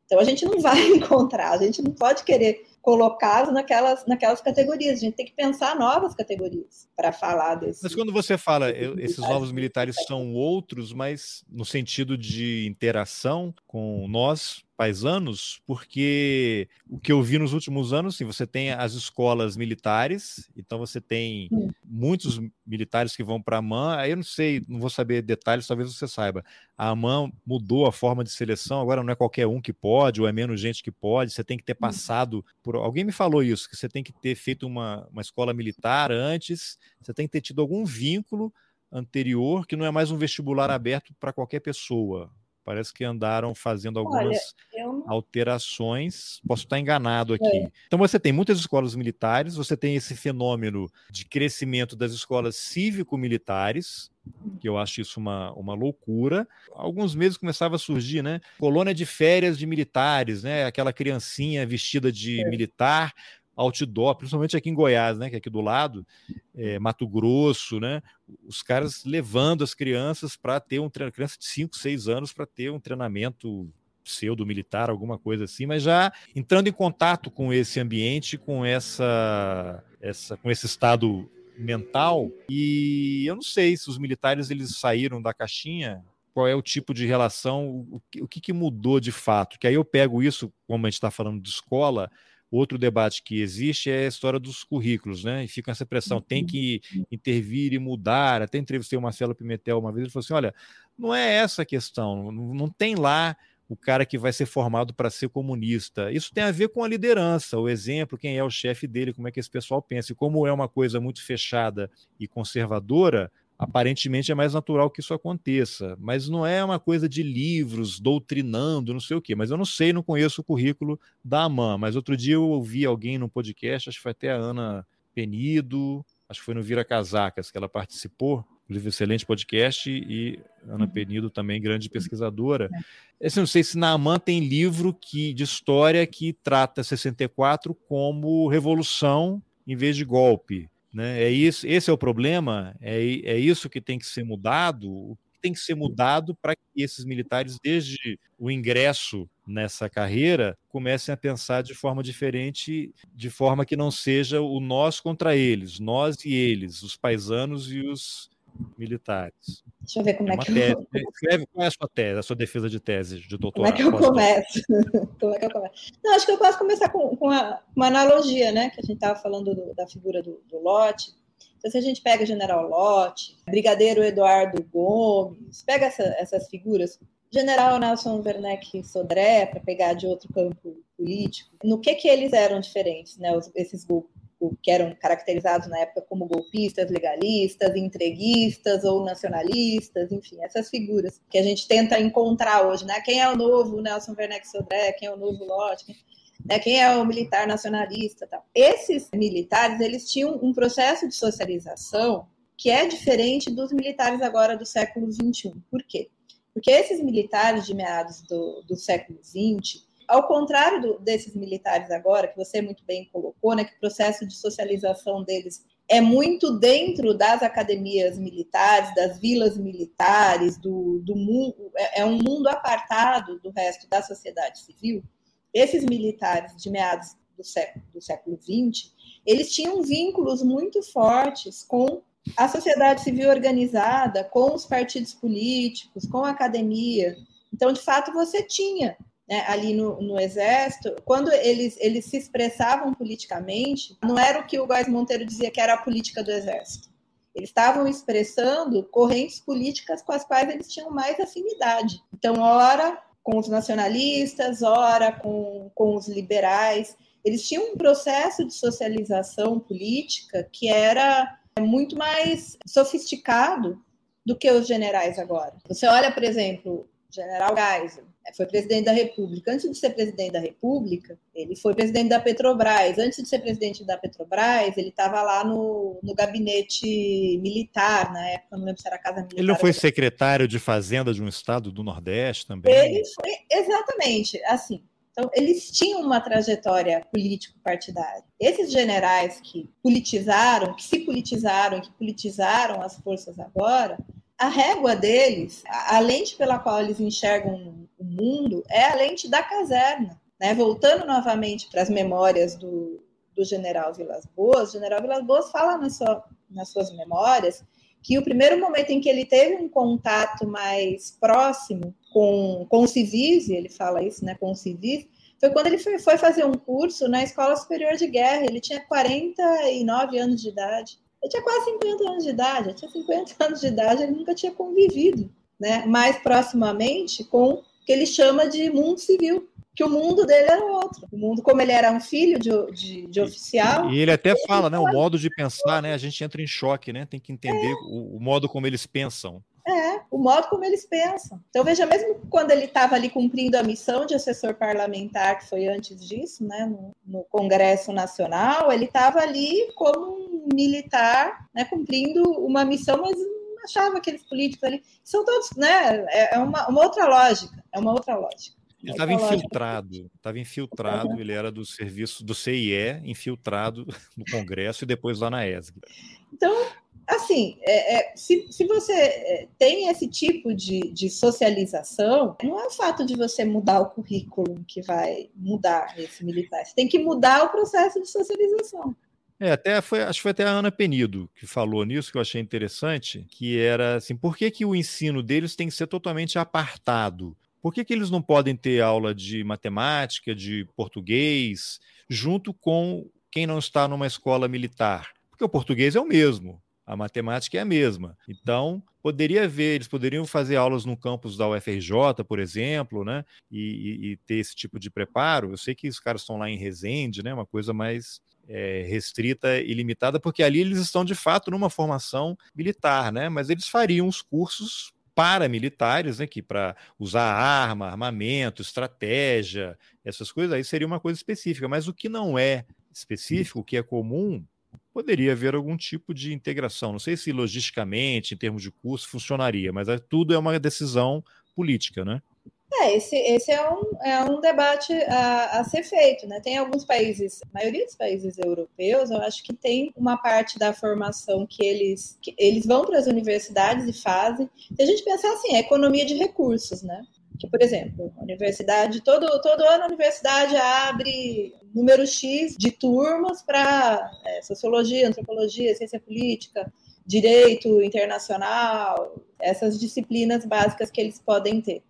Então a gente não vai encontrar, a gente não pode querer colocá-los naquelas, naquelas categorias. A gente tem que pensar novas categorias para falar desse. Mas quando você fala esses novos militares são outros, mas no sentido de interação com nós, paisanos, porque o que eu vi nos últimos anos, sim, você tem as escolas militares, então você tem muitos militares que vão para a AMAN, aí eu não sei, não vou saber detalhes, talvez você saiba. A AMAN mudou a forma de seleção, agora não é qualquer um que pode, ou é menos gente que pode, você tem que ter passado por. Alguém me falou isso, que você tem que ter feito uma, uma escola militar antes, você tem que ter tido algum vínculo anterior que não é mais um vestibular aberto para qualquer pessoa. Parece que andaram fazendo algumas Olha, alterações. Posso estar enganado aqui. É. Então você tem muitas escolas militares, você tem esse fenômeno de crescimento das escolas cívico-militares, que eu acho isso uma, uma loucura. Alguns meses começava a surgir, né? Colônia de férias de militares, né? Aquela criancinha vestida de é. militar outdoor, principalmente aqui em Goiás, né, que é aqui do lado, é, Mato Grosso, né, os caras levando as crianças para ter um treinamento, criança de 5, 6 anos para ter um treinamento pseudo-militar, alguma coisa assim, mas já entrando em contato com esse ambiente, com essa, essa com esse estado mental, e eu não sei se os militares eles saíram da caixinha, qual é o tipo de relação, o que, o que mudou de fato, que aí eu pego isso, como a gente está falando de escola, Outro debate que existe é a história dos currículos, né? E fica essa pressão, tem uhum. que intervir e mudar. Até entrevistei o Marcelo Pimentel uma vez, ele falou assim: olha, não é essa a questão, não tem lá o cara que vai ser formado para ser comunista. Isso tem a ver com a liderança, o exemplo, quem é o chefe dele, como é que esse pessoal pensa. E como é uma coisa muito fechada e conservadora, aparentemente é mais natural que isso aconteça, mas não é uma coisa de livros, doutrinando, não sei o quê. Mas eu não sei, não conheço o currículo da AMAN. Mas outro dia eu ouvi alguém no podcast, acho que foi até a Ana Penido, acho que foi no Vira Casacas que ela participou, inclusive excelente podcast, e Ana uhum. Penido também, grande pesquisadora. É. Assim, não sei se na AMAN tem livro que, de história que trata 64 como revolução em vez de golpe. Né? É isso, esse é o problema, é, é isso que tem que ser mudado. O que tem que ser mudado para que esses militares, desde o ingresso nessa carreira, comecem a pensar de forma diferente, de forma que não seja o nós contra eles, nós e eles, os paisanos e os militares. Deixa eu ver como é, é que tese. eu... Escreve qual é a sua tese, a sua defesa de tese de doutorado. Como é que eu começo? como é que eu começo? Não, acho que eu posso começar com, com uma, uma, analogia, né? Que a gente estava falando do, da figura do, do Lote. Então, se a gente pega General Lote, Brigadeiro Eduardo Gomes, pega essa, essas figuras, General Nelson Werneck Sodré, para pegar de outro campo político, no que que eles eram diferentes, né? Os, esses que eram caracterizados na época como golpistas, legalistas, entreguistas ou nacionalistas, enfim, essas figuras que a gente tenta encontrar hoje, né? Quem é o novo Nelson Werneck Sodré, quem é o novo Lott, né? quem é o militar nacionalista, tal. Esses militares, eles tinham um processo de socialização que é diferente dos militares agora do século XXI. Por quê? Porque esses militares de meados do, do século XX, ao contrário do, desses militares agora, que você muito bem colocou, né, que o processo de socialização deles é muito dentro das academias militares, das vilas militares, do, do mundo, é, é um mundo apartado do resto da sociedade civil. Esses militares de meados do século, do século XX, eles tinham vínculos muito fortes com a sociedade civil organizada, com os partidos políticos, com a academia, Então, de fato, você tinha né, ali no, no, Exército, quando eles, eles se expressavam politicamente, não era o que o Góes Monteiro dizia que era a política do Exército. Eles estavam expressando correntes políticas com as quais eles tinham mais afinidade. Então, ora com os nacionalistas, ora com, com os liberais. Eles tinham um processo de socialização política que era muito mais sofisticado do que os generais agora. Você olha, por exemplo, General Geisel, foi presidente da República. Antes de ser presidente da República, ele foi presidente da Petrobras. Antes de ser presidente da Petrobras, ele estava lá no, no gabinete militar, na época, não lembro se era a Casa Militar. Ele não foi secretário de Fazenda de um estado do Nordeste também? Ele foi, exatamente, assim. Então, eles tinham uma trajetória político-partidária. Esses generais que politizaram, que se politizaram, que politizaram as forças agora, a régua deles, a lente pela qual eles enxergam o mundo, é a lente da caserna. Né? Voltando novamente para as memórias do, do general Vilas Boas, o general Vilas Boas fala na sua, nas suas memórias que o primeiro momento em que ele teve um contato mais próximo com, com civis, ele fala isso, né, com civis, foi quando ele foi, foi fazer um curso na Escola Superior de Guerra. Ele tinha 49 anos de idade. Ele tinha quase 50 anos de idade, ele tinha 50 anos de idade, ele nunca tinha convivido né, mais proximamente com o que ele chama de mundo civil, que o mundo dele era outro. O mundo, como ele era um filho de, de, de oficial. E ele até ele fala, né? O modo de pensar, né? A gente entra em choque, né? Tem que entender é. o, o modo como eles pensam. O modo como eles pensam. Então, veja, mesmo quando ele estava ali cumprindo a missão de assessor parlamentar, que foi antes disso, né, no, no Congresso Nacional, ele estava ali como um militar, né, cumprindo uma missão, mas não achava aqueles políticos ali. São todos, né, é, é uma, uma outra lógica, é uma outra lógica. Ele estava infiltrado, estava infiltrado, uhum. ele era do serviço do CIE, infiltrado no Congresso e depois lá na ESG. Então, assim, é, é, se, se você é, tem esse tipo de, de socialização, não é o fato de você mudar o currículo que vai mudar esse militar. Você tem que mudar o processo de socialização. É, até foi, acho que foi até a Ana Penido que falou nisso, que eu achei interessante, que era assim, por que, que o ensino deles tem que ser totalmente apartado? Por que, que eles não podem ter aula de matemática, de português, junto com quem não está numa escola militar? Porque o português é o mesmo, a matemática é a mesma. Então, poderia haver, eles poderiam fazer aulas no campus da UFRJ, por exemplo, né? E, e, e, ter esse tipo de preparo. Eu sei que os caras estão lá em Resende, né? Uma coisa mais é, restrita e limitada, porque ali eles estão de fato numa formação militar, né? Mas eles fariam os cursos paramilitares, né, que para usar arma, armamento, estratégia, essas coisas aí seria uma coisa específica, mas o que não é específico, o que é comum, poderia haver algum tipo de integração. Não sei se logisticamente, em termos de curso, funcionaria, mas é, tudo é uma decisão política, né? É, esse, esse é, um, é um debate a, a, ser feito, né? Tem alguns países, a maioria dos países europeus, eu acho que tem uma parte da formação que eles, que eles vão para as universidades e fazem. Se a gente pensar assim, é economia de recursos, né? Que, por exemplo, a universidade, todo, todo ano a universidade abre número X de turmas para é, sociologia, antropologia, ciência política, direito internacional, essas disciplinas básicas que eles podem ter.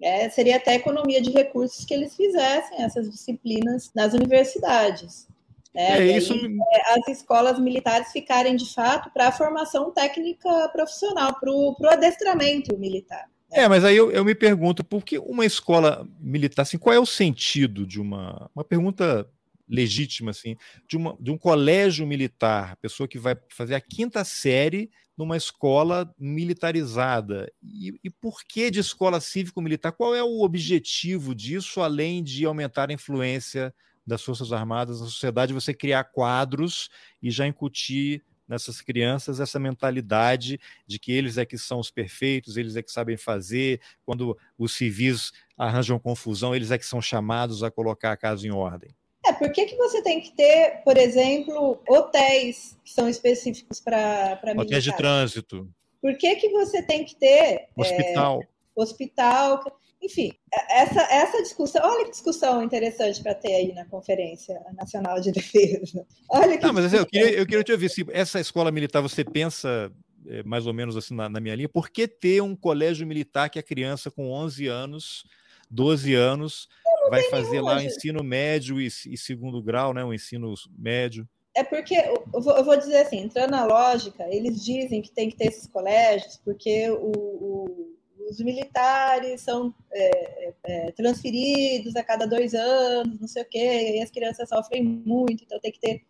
É, seria até economia de recursos que eles fizessem essas disciplinas nas universidades. Né? É, isso... Aí, é, as escolas militares ficarem de fato para a formação técnica profissional, para o adestramento militar. É, mas aí eu, eu, me pergunto, por que uma escola militar, assim, qual é o sentido de uma. Uma pergunta legítima, assim, de, uma, de um colégio militar, pessoa que vai fazer a quinta série numa escola militarizada. E, e por que de escola cívico-militar? Qual é o objetivo disso, além de aumentar a influência das Forças Armadas na sociedade, você criar quadros e já incutir nessas crianças essa mentalidade de que eles é que são os perfeitos, eles é que sabem fazer, quando os civis arranjam confusão, eles é que são chamados a colocar a casa em ordem. É, por que, que você tem que ter, por exemplo, hotéis que são específicos para militares? Hotéis de trânsito. Por que, que você tem que ter... Hospital. É, hospital enfim, é, essa, essa discussão, olha que discussão interessante para ter aí na Conferência Nacional de Defesa. Olha que Não, mas assim, eu, queria, eu queria te ouvir, se essa escola militar você pensa é, mais ou menos assim na, na, minha linha, por que ter um colégio militar que a criança com 11 anos, 12 anos, vai fazer lá o ensino médio e, e, segundo grau, né, o ensino médio? É porque, eu vou, eu vou, dizer assim, entrando na lógica, eles dizem que tem que ter esses colégios porque o, o, os militares são é, é, é transferidos a cada dois anos, não sei o quê, e as crianças sofrem muito, então tem que ter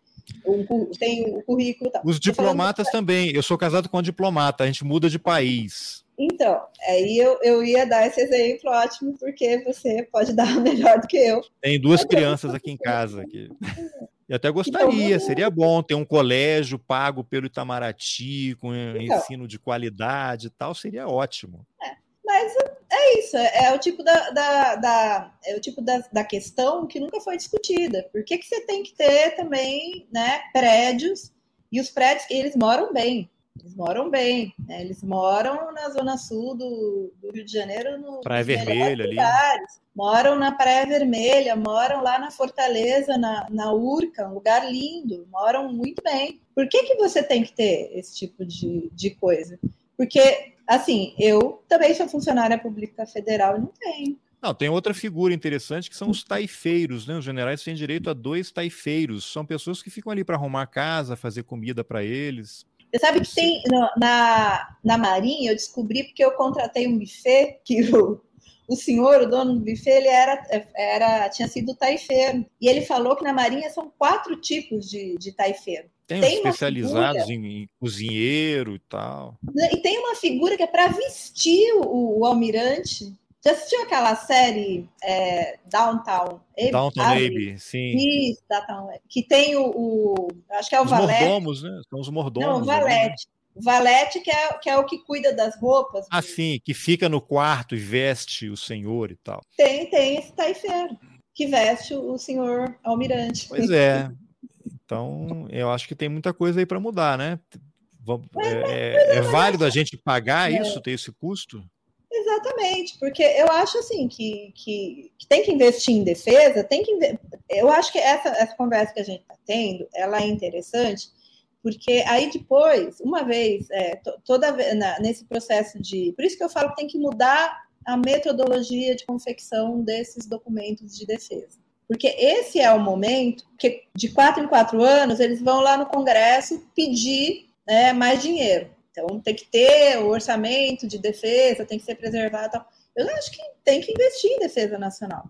um, tem o currículo. Tal. Os diplomatas também. Eu sou casado com um diplomata, a gente muda de país. Então, aí eu, eu ia dar esse exemplo ótimo, porque você pode dar melhor do que eu. Tem duas crianças aqui em casa. Aqui. Eu até gostaria, então, seria bom ter um colégio pago pelo Itamaraty, com então, ensino de qualidade e tal, seria ótimo. É, mas é isso, é, é o tipo da, da, da, é o tipo da, da questão que nunca foi discutida. Por que, que você tem que ter também né, prédios, e os prédios eles moram bem, eles moram bem, né? eles moram na zona sul do, do Rio de Janeiro, no Praia Vermelha ali. Moram na Praia Vermelha, moram lá na Fortaleza, na, na Urca, um lugar lindo, moram muito bem. Por que, que você tem que ter esse tipo de, de coisa? Porque, assim, eu também sou funcionária pública federal e não tenho. Não, tem outra figura interessante que são os taifeiros, né? Os generais têm direito a dois taifeiros. São pessoas que ficam ali para arrumar a casa, fazer comida para eles. Você sabe que tem na, na Marinha, eu descobri porque eu contratei um buffet que o, o senhor, o dono do buffet, ele era, era tinha sido taifeiro. E ele falou que na Marinha são quatro tipos de, de taifeiro. Tem, tem especializados figura, em, em, cozinheiro e tal. E tem uma figura que é para vestir o, o almirante já assistiu aquela série é, Downtown Abbey? Downtown Abbey, sim. Isso, Downtown. Que tem o, o, Acho que é o os Valete. mordomos, né? São os mordomos. Não, o Valete. O Valete, que é, que é o que cuida das roupas. Ah, sim, que fica no quarto e veste o senhor e tal. Tem, tem esse taifeiro, que veste o senhor almirante. Pois é. Então, eu acho que tem muita coisa aí para mudar, né? É, é, é, válido a gente pagar é. isso, ter esse custo? Exatamente, porque eu acho assim que, que, que, tem que investir em defesa, tem que eu acho que essa, essa conversa que a gente está tendo, ela é interessante, porque aí depois, uma vez, é, toda na, nesse processo de, por isso que eu falo que tem que mudar a metodologia de confecção desses documentos de defesa, porque esse é o momento que de quatro em quatro anos eles vão lá no Congresso pedir né, mais dinheiro. Então, tem que ter o orçamento de defesa, tem que ser preservado. Eu acho que tem que investir em defesa nacional.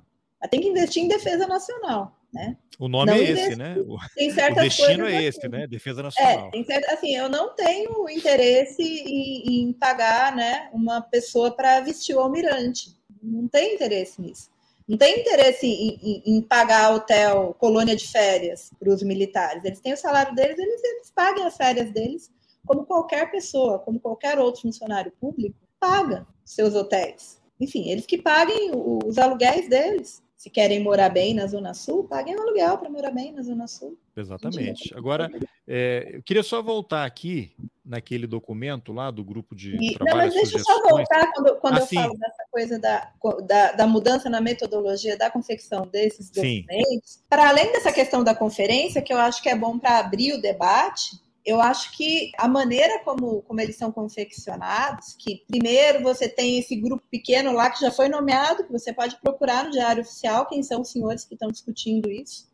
Tem que investir em defesa nacional. Né? O nome não é esse, né? O, tem certas o destino é esse, assim. né? Defesa é, nacional. É, certo, assim, eu não tenho interesse em, em pagar, né, uma pessoa para vestir o almirante. Não tem interesse nisso. Não tem interesse em, em, em pagar hotel, colônia de férias para os militares. Eles têm o salário deles, eles, eles paguem as férias deles como qualquer pessoa, como qualquer outro funcionário público, paga seus hotéis. Enfim, eles que paguem os aluguéis deles. Se querem morar bem na Zona Sul, paguem o aluguel para morar bem na Zona Sul. Exatamente. Agora, é, eu queria só voltar aqui naquele documento lá do grupo de e, trabalho. Não, mas deixa eu só voltar quando, quando eu falo dessa coisa da, da, da, mudança na metodologia da confecção desses documentos. Para além dessa questão da conferência, que eu acho que é bom para abrir o debate, eu acho que a maneira como, como eles são confeccionados, que primeiro você tem esse grupo pequeno lá que já foi nomeado, que você pode procurar no Diário Oficial quem são os senhores que estão discutindo isso.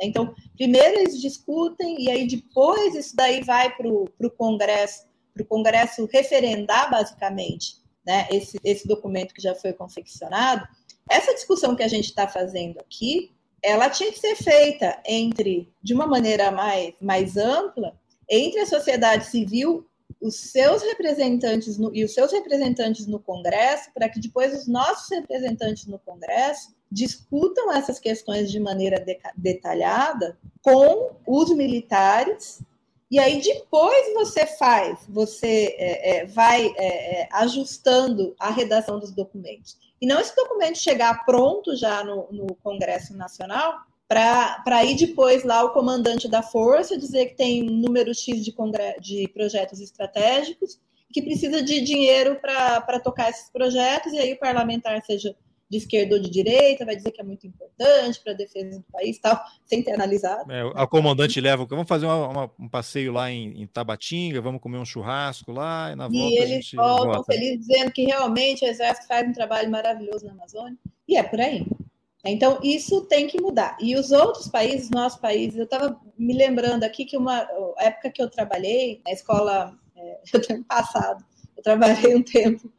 Então, primeiro eles discutem, e aí depois isso daí vai para o Congresso, para o Congresso referendar, basicamente, né, esse, esse documento que já foi confeccionado. Essa discussão que a gente está fazendo aqui, ela tinha que ser feita entre, de uma maneira mais, mais ampla, entre a sociedade civil, os seus representantes no, e os seus representantes no Congresso, para que depois os nossos representantes no Congresso discutam essas questões de maneira de, detalhada com os militares. E aí depois você faz, você é, é, vai é, é ajustando a redação dos documentos. E não esse documento chegar pronto já no, no Congresso Nacional para ir depois lá o comandante da força dizer que tem um número X de, de projetos estratégicos, que precisa de dinheiro para tocar esses projetos, e aí o parlamentar, seja de esquerda ou de direita, vai dizer que é muito importante para a defesa do país, tal, sem ter analisado. É, a comandante leva, vamos fazer uma, uma, um passeio lá em, em, Tabatinga, vamos comer um churrasco lá, e na volta E eles voltam felizes dizendo que realmente o Exército faz um trabalho maravilhoso na Amazônia, e é por aí. Então, isso tem que mudar. E os outros países, nosso país, eu estava me lembrando aqui que uma época que eu trabalhei na escola, é, eu tenho passado, eu trabalhei um tempo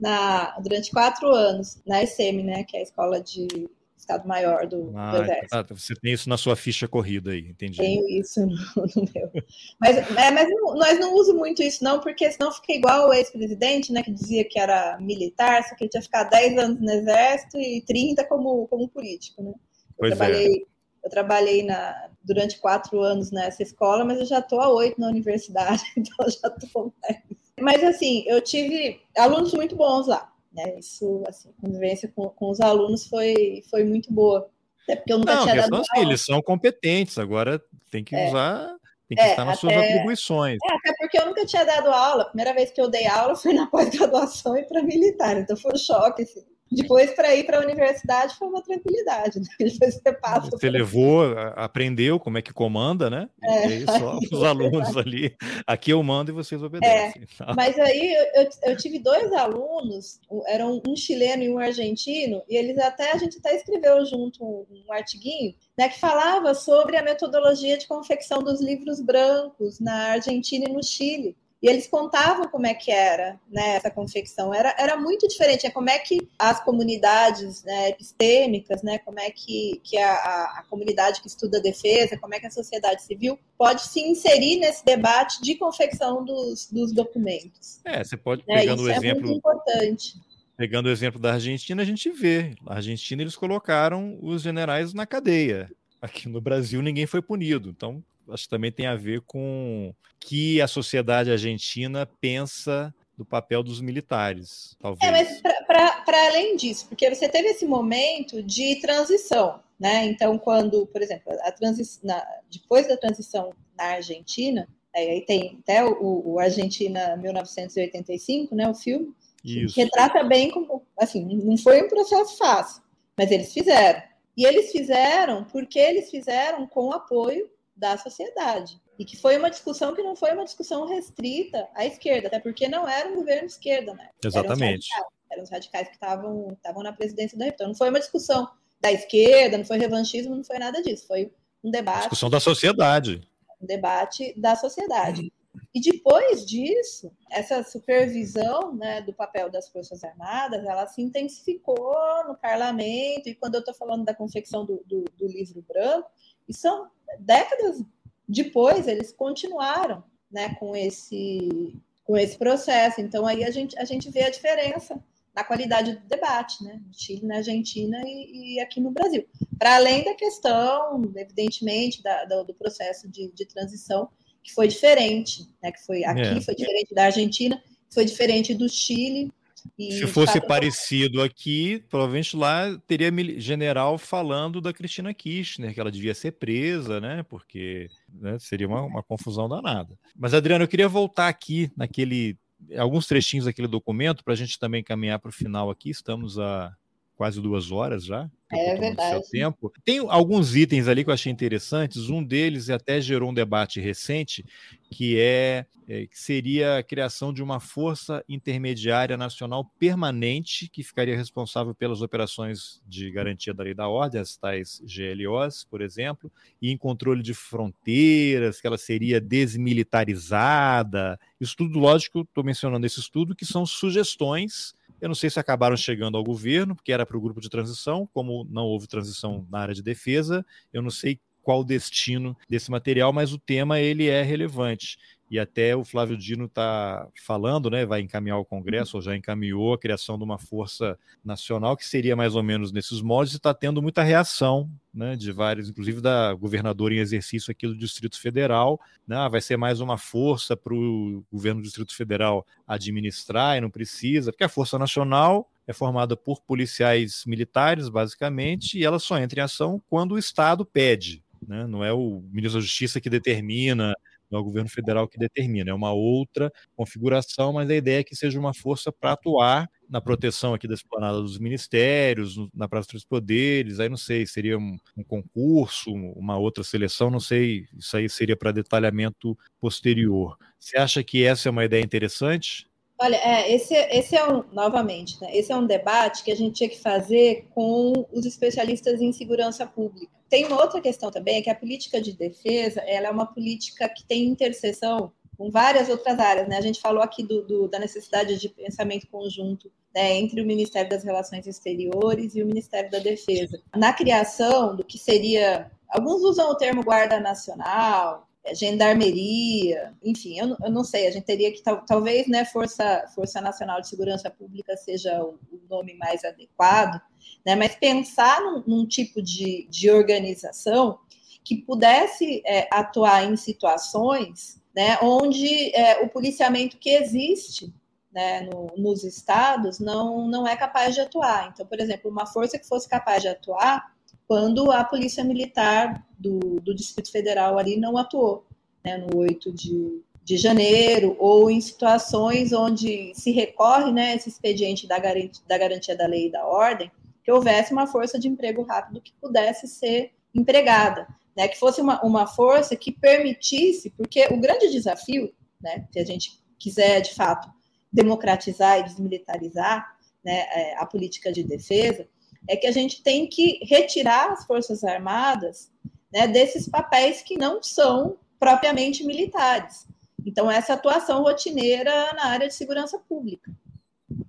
na, durante quatro anos na ESEM, né, que é a escola de Estado Maior do, ah, do Exército. Tá, você tem isso na sua ficha corrida aí, entendi. Tenho isso no, no meu. Mas, é, mas não, nós não usamos muito isso, não, porque senão fica igual o ex-presidente, né, que dizia que era militar, só que ele tinha ficado 10 anos no Exército e 30 como, como político, né? Pois eu trabalhei, é. eu trabalhei na, durante quatro anos nessa escola, mas eu já estou há oito na universidade, então já estou mais mas, assim, eu tive alunos muito bons lá. Né? Isso, assim, a convivência com, com os alunos foi, foi muito boa. Até porque eu nunca Não, tinha dado assim, Eles são competentes, agora tem que é. usar tem que é, estar nas até, suas atribuições. É, até porque eu nunca tinha dado aula. A primeira vez que eu dei aula foi na pós-graduação e para militar. Então foi um choque. Assim. Depois, para ir para a universidade, foi uma tranquilidade. Né? Depois você passa. Você levou, aprendeu como é que comanda, né? É. E aí só os alunos ali. Aqui eu mando e vocês obedecem. É. Tá? Mas aí eu, eu, tive dois alunos, eram um chileno e um argentino, e eles até, a gente até escreveu junto um, um artiguinho, né, que falava sobre a metodologia de confecção dos livros brancos na Argentina e no Chile. E eles contavam como é que era né, essa confecção. Era, era muito diferente. É como é que as comunidades né, epistêmicas, né, como é que, que a, a, comunidade que estuda a defesa, como é que a sociedade civil pode se inserir nesse debate de confecção dos, dos documentos. É, você pode, né, pegando o exemplo... É muito importante. Pegando o exemplo da Argentina, a gente vê. Na Argentina, eles colocaram os generais na cadeia. Aqui no Brasil, ninguém foi punido. Então, acho que também tem a ver com que a sociedade argentina pensa do papel dos militares, talvez. É, mas para além disso, porque você teve esse momento de transição, né? Então, quando, por exemplo, a transi na, depois da transição na Argentina, aí tem até o, o Argentina 1985, né? O filme, Isso. que retrata bem como, assim, não foi um processo fácil, mas eles fizeram. E eles fizeram porque eles fizeram com apoio da sociedade. E que foi uma discussão que não foi uma discussão restrita à esquerda, até porque não era um governo de esquerda, né? Exatamente. Eram os radicais, eram os radicais que estavam, na presidência da República. Então, não foi uma discussão da esquerda, não foi revanchismo, não foi nada disso. Foi um debate. Discussão da sociedade. Um debate da sociedade. E depois disso, essa supervisão né, do papel das Forças Armadas, ela se intensificou no parlamento, e quando eu estou falando da confecção do, do, do livro branco, e são décadas depois, eles continuaram né, com, esse, com esse processo. Então, aí a gente, a gente vê a diferença na qualidade do debate, né? No Chile, na Argentina e, e aqui no Brasil. Para além da questão, evidentemente, da, do, do, processo de, de, transição, que foi diferente, né? Que foi aqui é. foi diferente da Argentina, foi diferente do Chile, Se fosse parecido aqui, provavelmente lá teria general falando da Cristina Kirchner, que ela devia ser presa, né? Porque né, seria uma, uma confusão danada. Mas, Adriano, eu queria voltar aqui naquele. Alguns trechinhos daquele documento para a gente também caminhar para o final aqui. Estamos a quase duas horas já. É verdade. tempo. Tem alguns itens ali que eu achei interessantes. Um deles até gerou um debate recente, que é, é que seria a criação de uma força intermediária nacional permanente que ficaria responsável pelas operações de garantia da lei da ordem, as tais GLOs, por exemplo, e em controle de fronteiras, que ela seria desmilitarizada. Isso tudo, lógico, estou mencionando esse estudo, que são sugestões eu não sei se acabaram chegando ao governo, porque era para o grupo de transição, como não houve transição na área de defesa, eu não sei qual o destino desse material, mas o tema ele é relevante e até o Flávio Dino está falando, né, vai encaminhar ao Congresso, ou já encaminhou a criação de uma força nacional que seria mais ou menos nesses moldes e está tendo muita reação né, de vários, inclusive da governadora em exercício aqui do Distrito Federal. Né, ah, vai ser mais uma força para o governo do Distrito Federal administrar e não precisa, porque a Força Nacional é formada por policiais militares, basicamente, e ela só entra em ação quando o Estado pede. Né? Não é o ministro da Justiça que determina não é o governo federal que determina, é uma outra configuração, mas a ideia é que seja uma força para atuar na proteção aqui da esplanada dos ministérios, na Praça dos Poderes, aí não sei, seria um, um concurso, uma outra seleção, não sei, isso aí seria para detalhamento posterior. Você acha que essa é uma ideia interessante? Olha, é, esse, esse é um, novamente, né, esse é um debate que a gente tinha que fazer com os especialistas em segurança pública. Tem uma outra questão também, é que a política de defesa, ela é uma política que tem interseção com várias outras áreas, né? A gente falou aqui do, do, da necessidade de pensamento conjunto né, entre o Ministério das Relações Exteriores e o Ministério da Defesa. Na criação do que seria, alguns usam o termo Guarda Nacional, gendarmeria, enfim, eu, eu, não sei, a gente teria que, tal, talvez, né, Força, Força Nacional de Segurança Pública seja o, o nome mais adequado, né, mas pensar num, num tipo de, de organização que pudesse é, atuar em situações né, onde é, o policiamento que existe né, no, nos estados não, não é capaz de atuar. Então, por exemplo, uma força que fosse capaz de atuar quando a Polícia Militar do, do Distrito Federal ali não atuou, né, no 8 de, de janeiro, ou em situações onde se recorre né, esse expediente da garantia, da garantia da lei e da ordem, que houvesse uma força de emprego rápido que pudesse ser empregada né, que fosse uma, uma força que permitisse, porque o grande desafio, né, se a gente quiser de fato democratizar e desmilitarizar né, é, a política de defesa, é que a gente tem que retirar as forças armadas né, desses papéis que não são propriamente militares. Então, essa atuação rotineira na área de segurança pública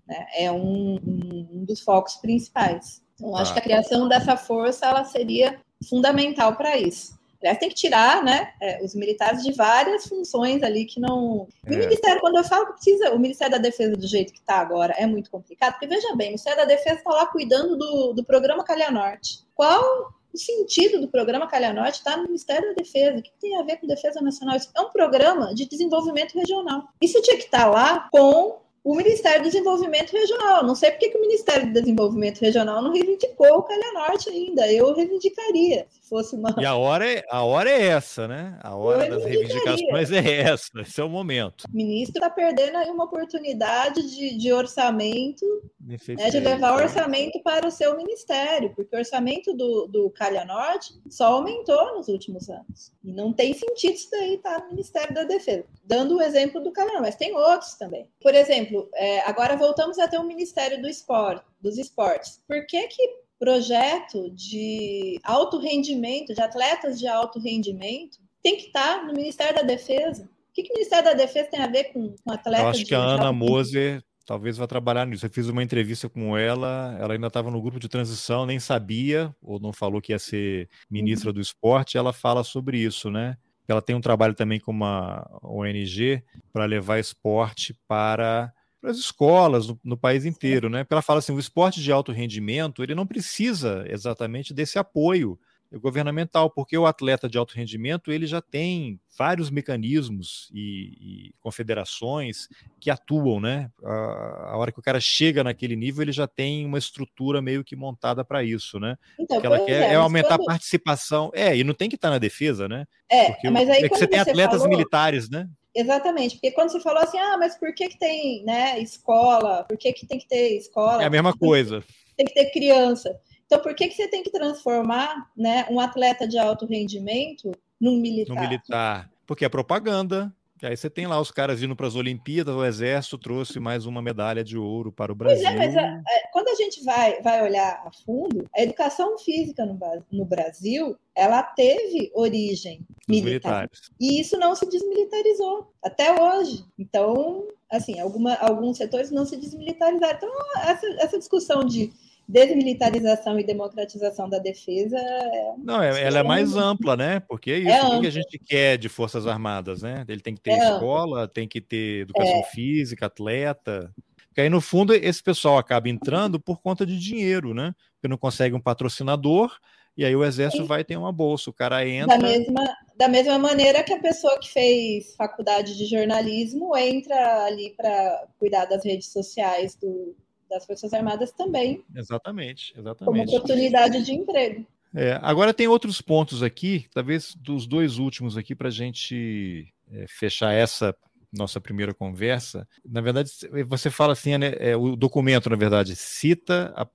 né, é um, um, dos focos principais. Então, acho ah. que a criação dessa força ela seria fundamental para isso. Aliás, tem que tirar né, é, os militares de várias funções ali que não. É. o Ministério, quando eu falo que precisa, o Ministério da Defesa do jeito que está agora é muito complicado, porque veja bem, o Ministério da Defesa está lá cuidando do, do programa Calha Norte. Qual o sentido do programa Calha Norte está no Ministério da Defesa. O que tem a ver com defesa nacional? Isso é um programa de desenvolvimento regional. Isso tinha que estar tá lá com o Ministério do Desenvolvimento Regional. Não sei porque que o Ministério do Desenvolvimento Regional não reivindicou o Calha Norte ainda. Eu reivindicaria, se fosse uma. E a hora é, a hora é essa, né? A hora das reivindicações é essa. Esse é o momento. O ministro está perdendo aí uma oportunidade de, de orçamento, né, de levar o orçamento para o seu ministério, porque o orçamento do, do Calha Norte só aumentou nos últimos anos. E não tem sentido isso daí estar tá no Ministério da Defesa. Dando o exemplo do Calha Norte, mas tem outros também. Por exemplo, exemplo, é, agora voltamos a ter um Ministério do Esporte, dos Esportes. Por que, que projeto de alto rendimento, de atletas de alto rendimento, tem que estar no Ministério da Defesa? O que, que o Ministério da Defesa tem a ver com, com atletas? Eu acho que a Ana Moser talvez vá trabalhar nisso. Eu fiz uma entrevista com ela, ela ainda estava no grupo de transição, nem sabia, ou não falou que ia ser ministra uhum. do esporte, ela fala sobre isso, né? Ela tem um trabalho também com uma ONG para levar esporte para para as escolas no, no, país inteiro, né? Porque ela fala assim, o esporte de alto rendimento ele não precisa exatamente desse apoio governamental, porque o atleta de alto rendimento ele já tem vários mecanismos e, e confederações que atuam, né? A, a, hora que o cara chega naquele nível, ele já tem uma estrutura meio que montada para isso, né? Então, que ela quer é, é aumentar quando... a participação. É, e não tem que estar na defesa, né? É, porque mas aí é que você tem atletas falou... militares, né? Exatamente, porque quando você falou assim, ah, mas por que, que tem né, escola? Por que, que tem que ter escola? É a mesma coisa. Tem que ter criança. Então, por que, que você tem que transformar né, um atleta de alto rendimento num militar? No militar. Porque é propaganda, Aí você tem lá os caras indo para as Olimpíadas, o Exército trouxe mais uma medalha de ouro para o Brasil. Pois é, mas a, a, quando a gente vai, vai olhar a fundo, a educação física no, no Brasil, ela teve origem militar. Militares. E isso não se desmilitarizou até hoje. Então, assim, alguma, alguns setores não se desmilitarizaram. Então, essa, essa discussão de desmilitarização e democratização da defesa. É Não, é, ela é mais ampla, né? Porque é isso é que a gente quer de Forças Armadas, né? Ele tem que ter é escola, ampla. tem que ter educação é. física, atleta. Porque aí, no fundo, esse pessoal acaba entrando por conta de dinheiro, né? Porque não consegue um patrocinador, e aí o exército Sim. vai ter uma bolsa, o cara entra. Da mesma, da mesma maneira que a pessoa que fez faculdade de jornalismo entra ali para cuidar das redes sociais do, das Forças Armadas também. Exatamente, exatamente. Como oportunidade de emprego. É, agora tem outros pontos aqui, talvez dos dois últimos aqui, para a gente é, fechar essa nossa primeira conversa, na verdade, você fala assim, né, é, o documento, na verdade, cita, a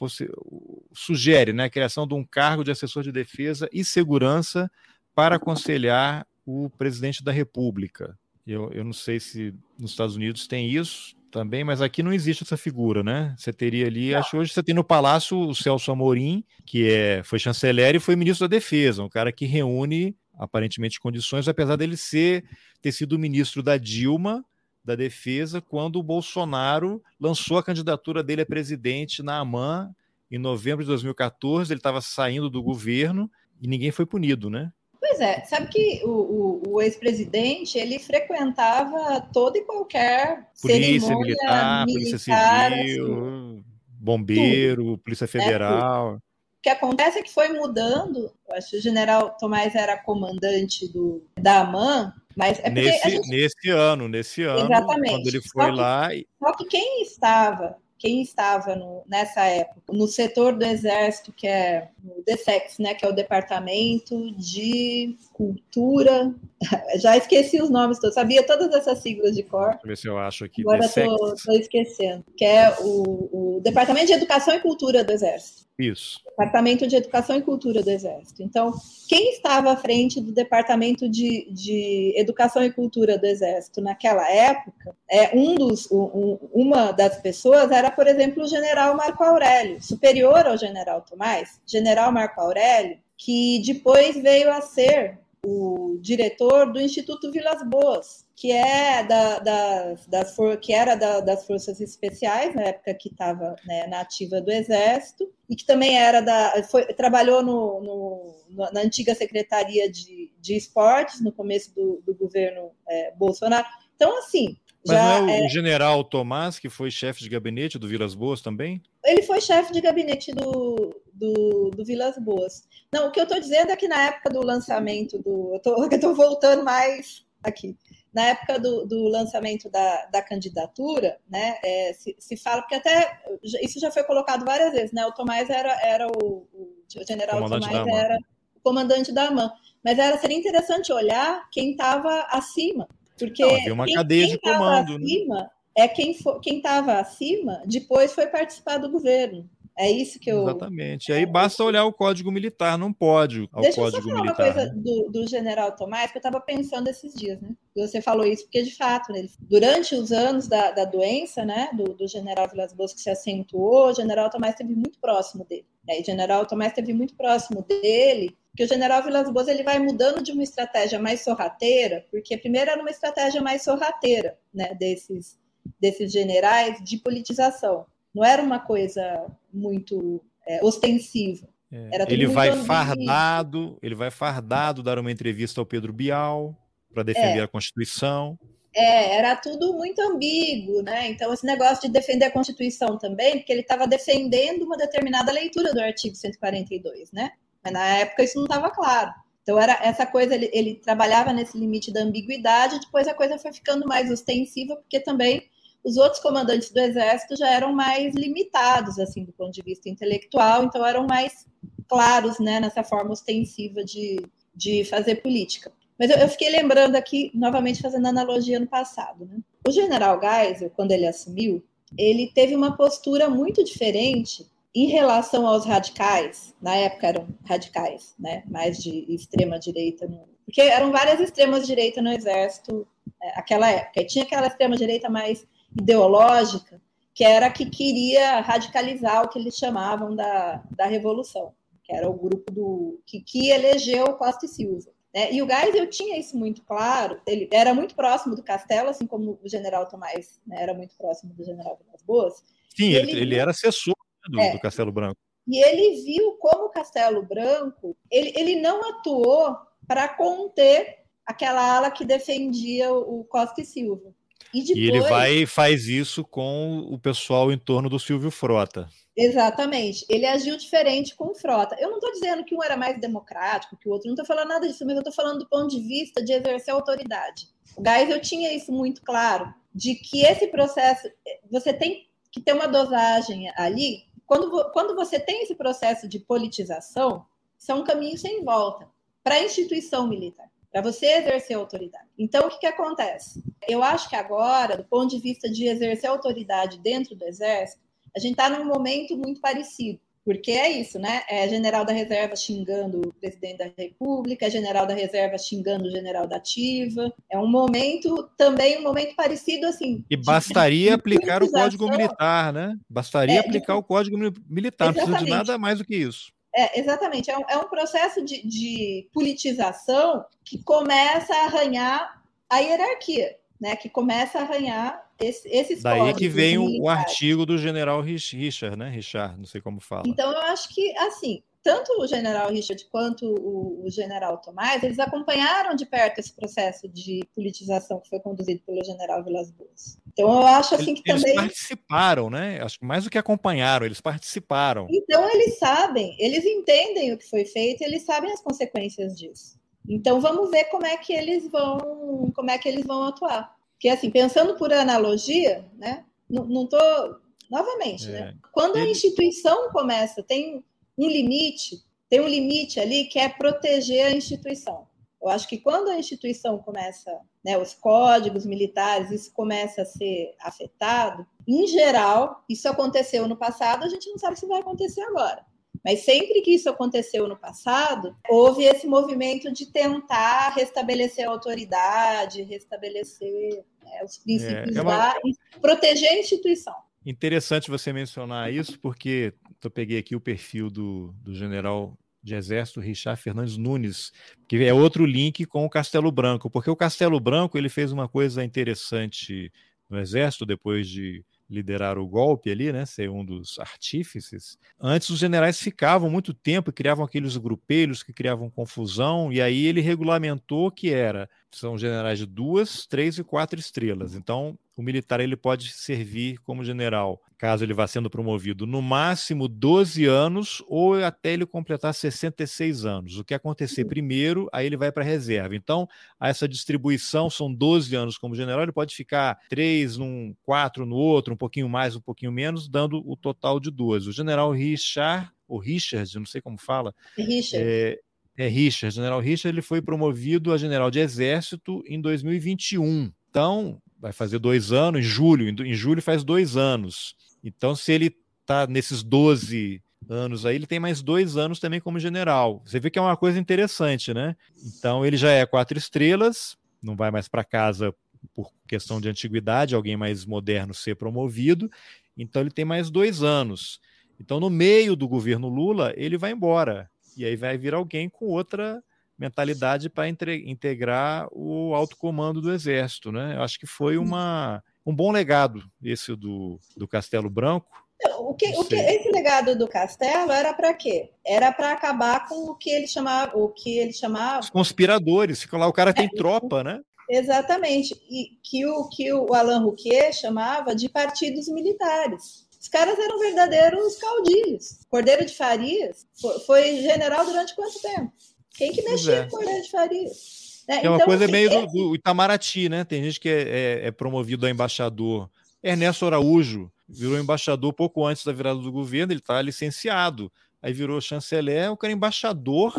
sugere né, a criação de um cargo de assessor de defesa e segurança para aconselhar o presidente da República. Eu, eu não sei se nos Estados Unidos tem isso também, mas aqui não existe essa figura, né? Você teria ali, não. acho que hoje você tem no Palácio o Celso Amorim, que é, foi chanceler e foi ministro da Defesa, um cara que reúne aparentemente condições, apesar dele ser ter sido ministro da Dilma da Defesa quando o Bolsonaro lançou a candidatura dele a presidente na AMAN em novembro de 2014. Ele estava saindo do governo e ninguém foi punido, né? Pois é, sabe que o, o, o ex-presidente ele frequentava toda e qualquer polícia militar, militar, polícia civil, assim, bombeiro, tudo. polícia federal. É, o que acontece é que foi mudando. Eu acho que o general Tomás era comandante do, da AMAN, mas é nesse, gente... nesse ano, nesse ano, Exatamente. quando ele foi só que, lá. Só que quem estava, quem estava no, nessa época no setor do exército que é o DSEX, né, que é o Departamento de Cultura. Já esqueci os nomes todos, sabia todas essas siglas de cor. Deixa eu ver se eu acho aqui. Agora estou esquecendo. Que é o, o Departamento de Educação e Cultura do Exército. Isso. Departamento de Educação e Cultura do Exército. Então, quem estava à frente do Departamento de, de Educação e Cultura do Exército naquela época, é um dos, um, uma das pessoas era, por exemplo, o General Marco Aurélio, superior ao General Tomás, General Marco Aurélio, que depois veio a ser o diretor do Instituto Vilas Boas, que é da, das, das for, que era da, das forças especiais na época que estava né, na ativa do exército e que também era da foi, trabalhou no, no, na antiga secretaria de, de esportes no começo do, do governo é, Bolsonaro. Então assim mas já não é o é... general Tomás, que foi chefe de gabinete do Vilas Boas também? Ele foi chefe de gabinete do, do, do Vilas Boas. Não, o que eu estou dizendo é que na época do lançamento do. Eu estou voltando mais aqui na época do, do lançamento da, da, candidatura, né, é, se, se, fala, porque até isso já foi colocado várias vezes, né, o Tomás era, era o, o, general comandante Tomás era o comandante da AMAN, mas era, seria interessante olhar quem estava acima, porque Não, havia uma quem, cadeia de comando. Né? Acima, né? É quem estava acima, depois foi participar do governo. É isso que eu. Exatamente. E aí basta olhar o Código Militar, não pode ao Deixa Código eu só falar Militar. uma coisa do, do general Tomás, que eu estava pensando esses dias, né? Você falou isso, porque de fato, né, durante os anos da, da doença, né, do, do general Vilas Boas que se acentuou, o general Tomás esteve muito próximo dele. Né? E o general Tomás esteve muito próximo dele, que o general Vilas Boas ele vai mudando de uma estratégia mais sorrateira, porque primeiro era uma estratégia mais sorrateira, né, desses, desses generais de politização. Não era uma coisa muito é, ostensiva. É. ele vai fardado, ele vai fardado dar uma entrevista ao Pedro Bial para defender é. a Constituição. É, era tudo muito ambíguo, né? Então, esse negócio de defender a Constituição também, porque ele estava defendendo uma determinada leitura do artigo 142, né? Mas na época isso não estava claro. Então, era essa coisa, ele, ele trabalhava nesse limite da ambiguidade, depois a coisa foi ficando mais ostensiva, porque também os outros comandantes do exército já eram mais limitados, assim, do ponto de vista intelectual, então eram mais claros, né, nessa forma ostensiva de, de fazer política. Mas eu, eu fiquei lembrando aqui, novamente fazendo analogia no passado, né? O general Geisel, quando ele assumiu, ele teve uma postura muito diferente em relação aos radicais, na época eram radicais, né, mais de extrema direita, porque eram várias extremas direita no exército é, aquela época. E tinha aquela extrema direita mais ideológica, que era que queria radicalizar o que eles chamavam da, da revolução, que era o grupo do que, que elegeu Costa e Silva. Né? E o Geisel tinha isso muito claro, ele era muito próximo do Castelo, assim como o general Tomás né, era muito próximo do general Vilas Boas. Sim, ele, ele, ele, era assessor do, é, do, Castelo Branco. E ele viu como o Castelo Branco, ele, ele não atuou para conter aquela ala que defendia o Costa e Silva. E, depois... e ele vai e faz isso com o pessoal em torno do Silvio Frota. Exatamente. Ele agiu diferente com o Frota. Eu não estou dizendo que um era mais democrático que o outro, não estou falando nada disso, mas eu estou falando do ponto de vista de exercer autoridade. O Geisel tinha isso muito claro, de que esse processo, você tem que ter uma dosagem ali. Quando, quando você tem esse processo de politização, isso é um caminho sem volta para a instituição militar. Para você exercer autoridade. Então, o que, que acontece? Eu acho que agora, do ponto de vista de exercer autoridade dentro do Exército, a gente está num momento muito parecido. Porque é isso, né? É general da reserva xingando o presidente da República, é general da reserva xingando o general da ativa. É um momento também um momento parecido assim. E bastaria de, aplicar o Código Militar, né? Bastaria é, aplicar de... o Código Militar, não precisa de nada mais do que isso. É, exatamente, é um, é um processo de, de politização que começa a arranhar a hierarquia, né? Que começa a arranhar esse, esses Daí que vem o, o, artigo do general Richard, né? Richard, não sei como fala. Então, eu acho que, assim, tanto o general Richard quanto o, o, general Tomás, eles acompanharam de perto esse processo de politização que foi conduzido pelo general Vilas Boas. Então, eu acho assim que eles também. Eles participaram, né? Acho que mais do que acompanharam, eles participaram. Então, eles sabem, eles entendem o que foi feito, eles sabem as consequências disso. Então, vamos ver como é que eles vão, como é que eles vão atuar. Porque, assim, pensando por analogia, né? Não estou. Novamente, né? é. né? Quando a instituição começa, tem um limite, tem um limite ali que é proteger a instituição. Eu acho que quando a instituição começa, né, os códigos militares, isso começa a ser afetado, em geral, isso aconteceu no passado, a gente não sabe se vai acontecer agora. Mas sempre que isso aconteceu no passado, houve esse movimento de tentar restabelecer a autoridade, restabelecer né, os princípios é, é uma... lá e proteger a instituição. Interessante você mencionar isso, porque eu peguei aqui o perfil do, do general de Exército Richard Fernandes Nunes, que é outro link com o Castelo Branco, porque o Castelo Branco ele fez uma coisa interessante no Exército depois de liderar o golpe ali, né, ser um dos artífices. Antes os generais ficavam muito tempo e criavam aqueles grupelhos que criavam confusão, e aí ele regulamentou que era são generais de duas, três e quatro estrelas. Então, o militar ele pode servir como general, caso ele vá sendo promovido, no máximo 12 anos ou até ele completar 66 anos. O que acontecer primeiro, aí ele vai para a reserva. Então, essa distribuição são 12 anos como general, ele pode ficar 3 num, 4 no outro, um pouquinho mais, um pouquinho menos, dando o total de 12. O general Richard, ou Richard, não sei como fala, Richard. É, é Richard, General Richard, ele foi promovido a general de exército em 2021. Então, vai fazer dois anos, em julho, em julho faz dois anos. Então, se ele está nesses 12 anos aí, ele tem mais dois anos também como general. Você vê que é uma coisa interessante, né? Então, ele já é quatro estrelas, não vai mais para casa por questão de antiguidade, alguém mais moderno ser promovido. Então, ele tem mais dois anos. Então, no meio do governo Lula, ele vai embora. E aí vai vir alguém com outra mentalidade para integrar o alto comando do exército, né? Eu acho que foi uma, um bom legado esse do, do Castelo Branco. O que, o que esse legado do Castelo era para quê? Era para acabar com o que ele chamava, o que ele chamava os conspiradores. Ficam lá, o cara tem é, tropa, né? Exatamente, e que o que o Alain Rouquet chamava de partidos militares. Os caras eram verdadeiros caudilhos. Cordeiro de Farias foi general durante quanto tempo? Quem que mexia é. com Cordeiro de Farias? É, é uma então, coisa assim, meio do, do, Itamaraty, né? Tem gente que é, é, é promovido a embaixador. Ernesto Araújo virou embaixador pouco antes da virada do governo, ele está licenciado. Aí virou chanceler, o cara é embaixador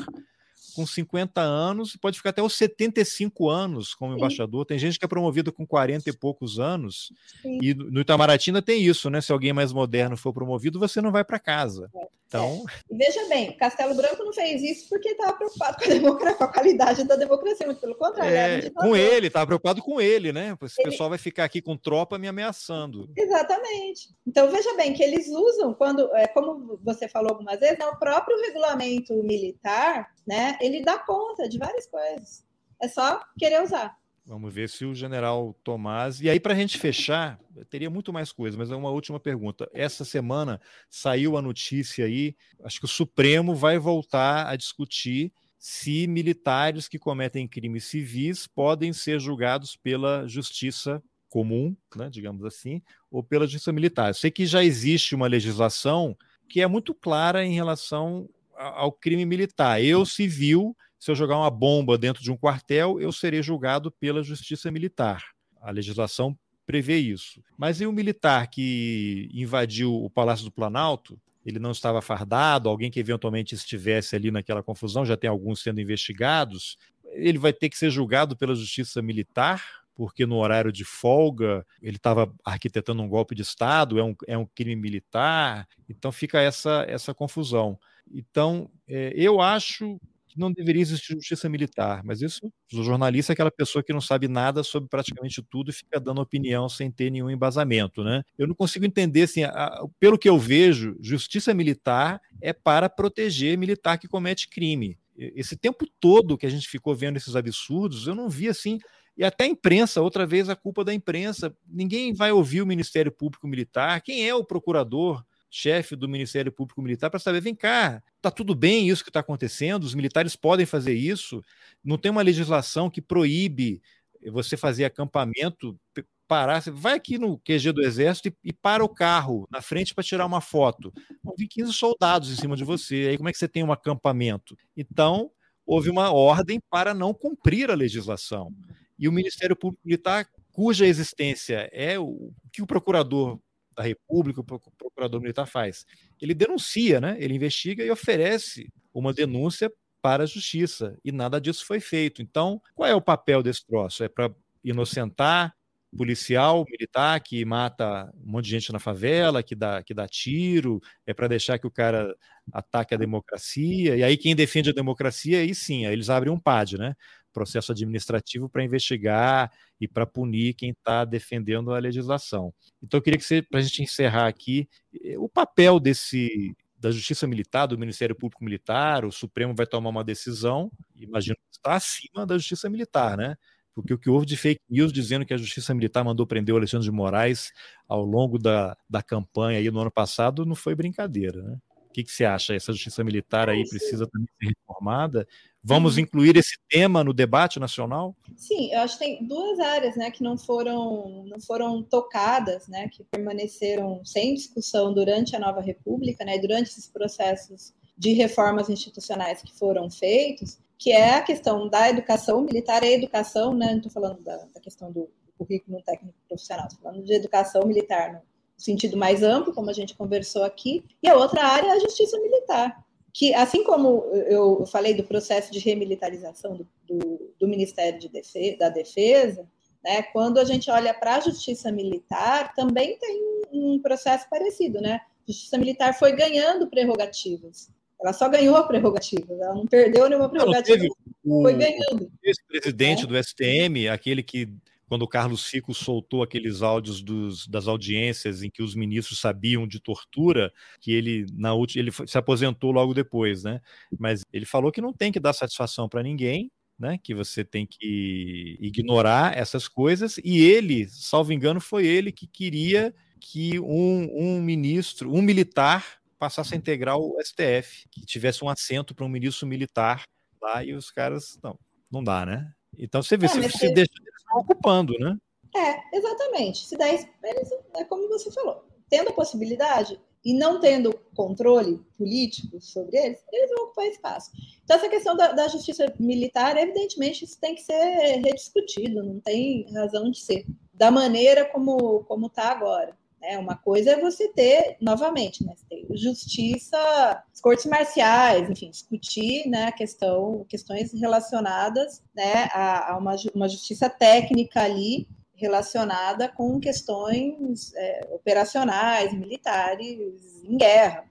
com 50 anos pode ficar até os 75 anos como Sim. embaixador. Tem gente que é promovido com 40 e poucos anos. Sim. E no Itamaraty ainda tem isso, né? Se alguém mais moderno for promovido, você não vai para casa. É. Então... É. Veja bem, Castelo Branco não fez isso porque estava preocupado com a, democracia, com a, qualidade da democracia, muito pelo contrário. É, com ele, estava preocupado com ele, né? Esse ele... pessoal vai ficar aqui com tropa me ameaçando. Exatamente. Então veja bem que eles usam, quando, é, como você falou algumas vezes, né, o próprio regulamento militar, né? Ele dá conta de várias coisas. É só querer usar. Vamos ver se o general Tomás. E aí, para a gente fechar, teria muito mais coisa, mas é uma última pergunta. Essa semana saiu a notícia aí, acho que o Supremo vai voltar a discutir se militares que cometem crimes civis podem ser julgados pela justiça comum, né, digamos assim, ou pela justiça militar. Eu sei que já existe uma legislação que é muito clara em relação ao crime militar. Eu, civil, se eu jogar uma bomba dentro de um quartel, eu serei julgado pela justiça militar. A legislação prevê isso. Mas e o militar que invadiu o Palácio do Planalto? Ele não estava fardado, alguém que eventualmente estivesse ali naquela confusão, já tem alguns sendo investigados. ele vai ter que ser julgado pela justiça militar, porque no horário de folga ele estava arquitetando um golpe de Estado, é um, é um crime militar, então fica essa, essa confusão. Então, é, eu acho que não deveria existir justiça militar, mas isso, o jornalista é aquela pessoa que não sabe nada sobre praticamente tudo e fica dando opinião sem ter nenhum embasamento, né? Eu não consigo entender, assim, a, pelo que eu vejo, justiça militar é para proteger militar que comete crime. Esse tempo todo que a gente ficou vendo esses absurdos, eu não vi, assim, e até a imprensa, outra vez a culpa da imprensa. Ninguém vai ouvir o Ministério Público Militar. Quem é o procurador? Chefe do Ministério Público Militar para saber, vem cá, tá tudo bem isso que está acontecendo? Os militares podem fazer isso? Não tem uma legislação que proíbe você fazer acampamento, parar, você vai aqui no QG do Exército e, e para o carro na frente para tirar uma foto. Vir 15 soldados em cima de você, aí como é que você tem um acampamento? Então, houve uma ordem para não cumprir a legislação e o Ministério Público Militar, cuja existência é o que o procurador da República, o procurador militar faz. Ele denuncia, né? ele investiga e oferece uma denúncia para a justiça, e nada disso foi feito. Então, qual é o papel desse troço? É para inocentar policial, militar que mata um monte de gente na favela, que dá, que dá tiro, é para deixar que o cara ataque a democracia, e aí quem defende a democracia, aí sim, aí eles abrem um PAD, né? Processo administrativo para investigar e para punir quem está defendendo a legislação. Então, eu queria que você, para a gente encerrar aqui, eh, o papel desse da Justiça Militar, do Ministério Público Militar, o Supremo vai tomar uma decisão, imagino que está acima da Justiça Militar, né? Porque o que houve de fake news dizendo que a Justiça Militar mandou prender o Alexandre de Moraes ao longo da, da campanha aí no ano passado não foi brincadeira, né? O que, que você acha? Essa Justiça Militar aí precisa também ser reformada? Vamos uhum. incluir esse tema no debate nacional? Sim, eu acho que tem duas áreas né, que não foram, não foram tocadas, né, que permaneceram sem discussão durante a nova República, né, durante esses processos de reformas institucionais que foram feitos, que é a questão da educação militar e educação, né, não estou falando da, da, questão do currículo técnico profissional, estou falando de educação militar no sentido mais amplo, como a gente conversou aqui, e a outra área é a justiça militar, que, assim como eu falei do processo de remilitarização do, do, do Ministério de Defesa, da Defesa, né, quando a gente olha para a justiça militar, também tem um processo parecido, né? A justiça militar foi ganhando prerrogativas. Ela só ganhou a prerrogativa, ela não perdeu nenhuma prerrogativa, foi ganhando. O presidente é. do STM, aquele que quando o Carlos Fico soltou aqueles áudios dos, das audiências em que os ministros sabiam de tortura, que ele na última ele se aposentou logo depois, né? Mas ele falou que não tem que dar satisfação para ninguém, né? Que você tem que ignorar essas coisas. E ele, salvo engano, foi ele que queria que um, um ministro, um militar passasse a integrar o STF, que tivesse um assento para um ministro militar lá e os caras não, não dá, né? Então você vê, é, se, se deixa ocupando, né? É, exatamente. Se der, eles, é como você falou, tendo a possibilidade e não tendo controle político sobre eles, eles vão ocupar espaço. Então, essa questão da, da justiça militar, evidentemente, isso tem que ser rediscutido, não tem razão de ser, da maneira como está agora. Né? Uma coisa é você ter, novamente, né? ter justiça, cortes marciais, enfim, discutir né, questão, questões relacionadas né, a, a uma, uma justiça técnica ali, relacionada com questões é, operacionais, militares, em guerra.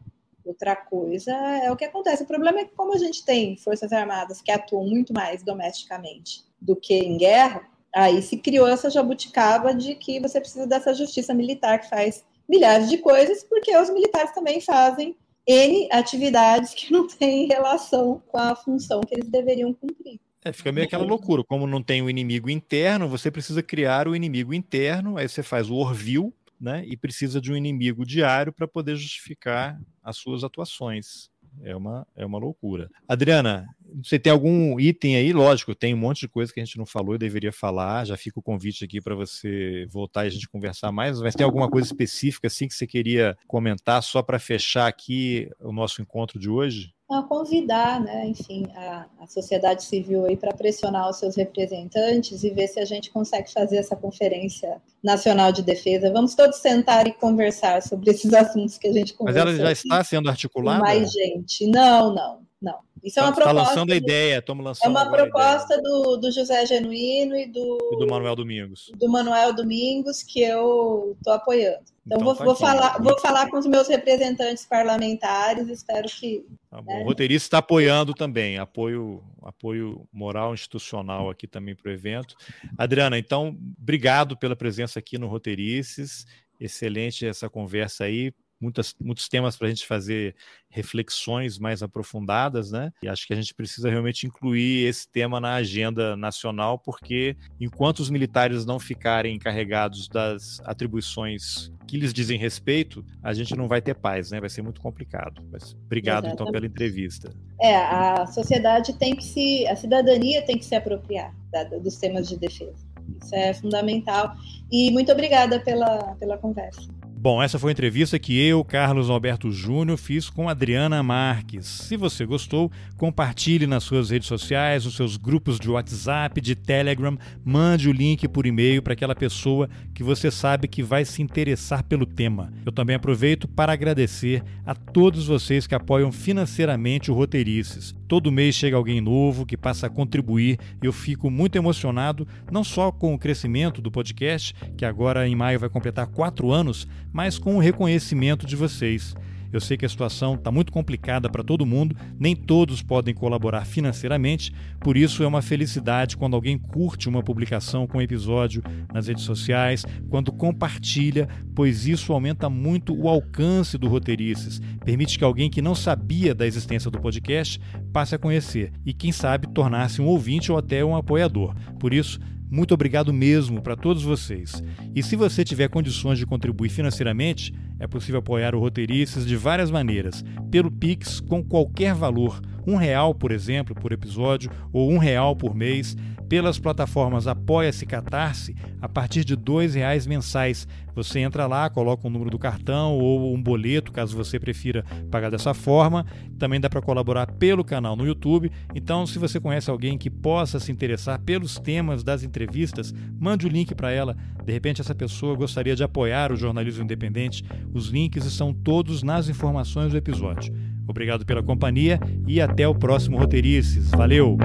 Outra coisa é o que acontece. O problema é que, como a gente tem forças armadas que atuam muito mais domesticamente do que em guerra, Aí se criou essa jabuticaba de que você precisa dessa justiça militar que faz milhares de coisas, porque os militares também fazem N atividades que não têm relação com a função que eles deveriam cumprir. É, fica meio aquela loucura. Como não tem o inimigo interno, você precisa criar o inimigo interno, aí você faz o Orville, né? E precisa de um inimigo diário para poder justificar as suas atuações. É uma, é uma loucura. Adriana, você tem algum item aí? Lógico, tem um monte de coisa que a gente não falou e deveria falar. Já fica o convite aqui para você voltar e a gente conversar mais. Mas tem alguma coisa específica assim que você queria comentar só para fechar aqui o nosso encontro de hoje? a convidar, né, enfim, a, a sociedade civil aí para pressionar os seus representantes e ver se a gente consegue fazer essa conferência nacional de defesa. Vamos todos sentar e conversar sobre esses assuntos que a gente conversou. Mas ela já está sendo articulada? Mais gente. Não, não. Não. Isso é uma proposta. Está lançando a ideia, estamos lançando. É uma proposta do, do José Genuíno e do. E do Manuel Domingos. Do Manuel Domingos, que eu estou apoiando. Então, então vou, tá vou falar, vou falar com os meus representantes parlamentares, espero que. Tá né? O roteirista está apoiando também, apoio, apoio moral institucional aqui também para o evento. Adriana, então, obrigado pela presença aqui no Roteirices. Excelente essa conversa aí muitas, muitos temas para a gente fazer reflexões mais aprofundadas, né? E acho que a gente precisa realmente incluir esse tema na agenda nacional, porque enquanto os militares não ficarem encarregados das atribuições que lhes dizem respeito, a gente não vai ter paz, né? Vai ser muito complicado. Mas obrigado Exatamente. então pela entrevista. É, a sociedade tem que se, a cidadania tem que se apropriar da, dos temas de defesa. Isso é fundamental. E muito obrigada pela, pela conversa. Bom, essa foi a entrevista que eu, Carlos Alberto Júnior, fiz com Adriana Marques. Se você gostou, compartilhe nas suas redes sociais, nos seus grupos de WhatsApp, de Telegram, mande o link por e-mail para aquela pessoa que você sabe que vai se interessar pelo tema. Eu também aproveito para agradecer a todos vocês que apoiam financeiramente o Roteirices. Todo mês chega alguém novo que passa a contribuir eu fico muito emocionado, não só com o crescimento do podcast, que agora em maio vai completar quatro anos, mas com o reconhecimento de vocês. Eu sei que a situação está muito complicada para todo mundo, nem todos podem colaborar financeiramente, por isso é uma felicidade quando alguém curte uma publicação com episódio nas redes sociais, quando compartilha, pois isso aumenta muito o alcance do Roteirices, permite que alguém que não sabia da existência do podcast passe a conhecer e, quem sabe, tornar-se um ouvinte ou até um apoiador. Por isso, muito obrigado mesmo para todos vocês. E se você tiver condições de contribuir financeiramente, é possível apoiar o Roteirices de várias maneiras, pelo Pix com qualquer valor, um real, por exemplo, por episódio, ou um real por mês, pelas plataformas Apoia-se Catarse, a partir de R$ reais mensais. Você entra lá, coloca o número do cartão ou um boleto, caso você prefira pagar dessa forma. Também dá para colaborar pelo canal no YouTube. Então, se você conhece alguém que possa se interessar pelos temas das entrevistas, mande o link para ela. De repente, essa pessoa gostaria de apoiar o jornalismo independente. Os links estão todos nas informações do episódio. Obrigado pela companhia e até o próximo Roteirices. Valeu!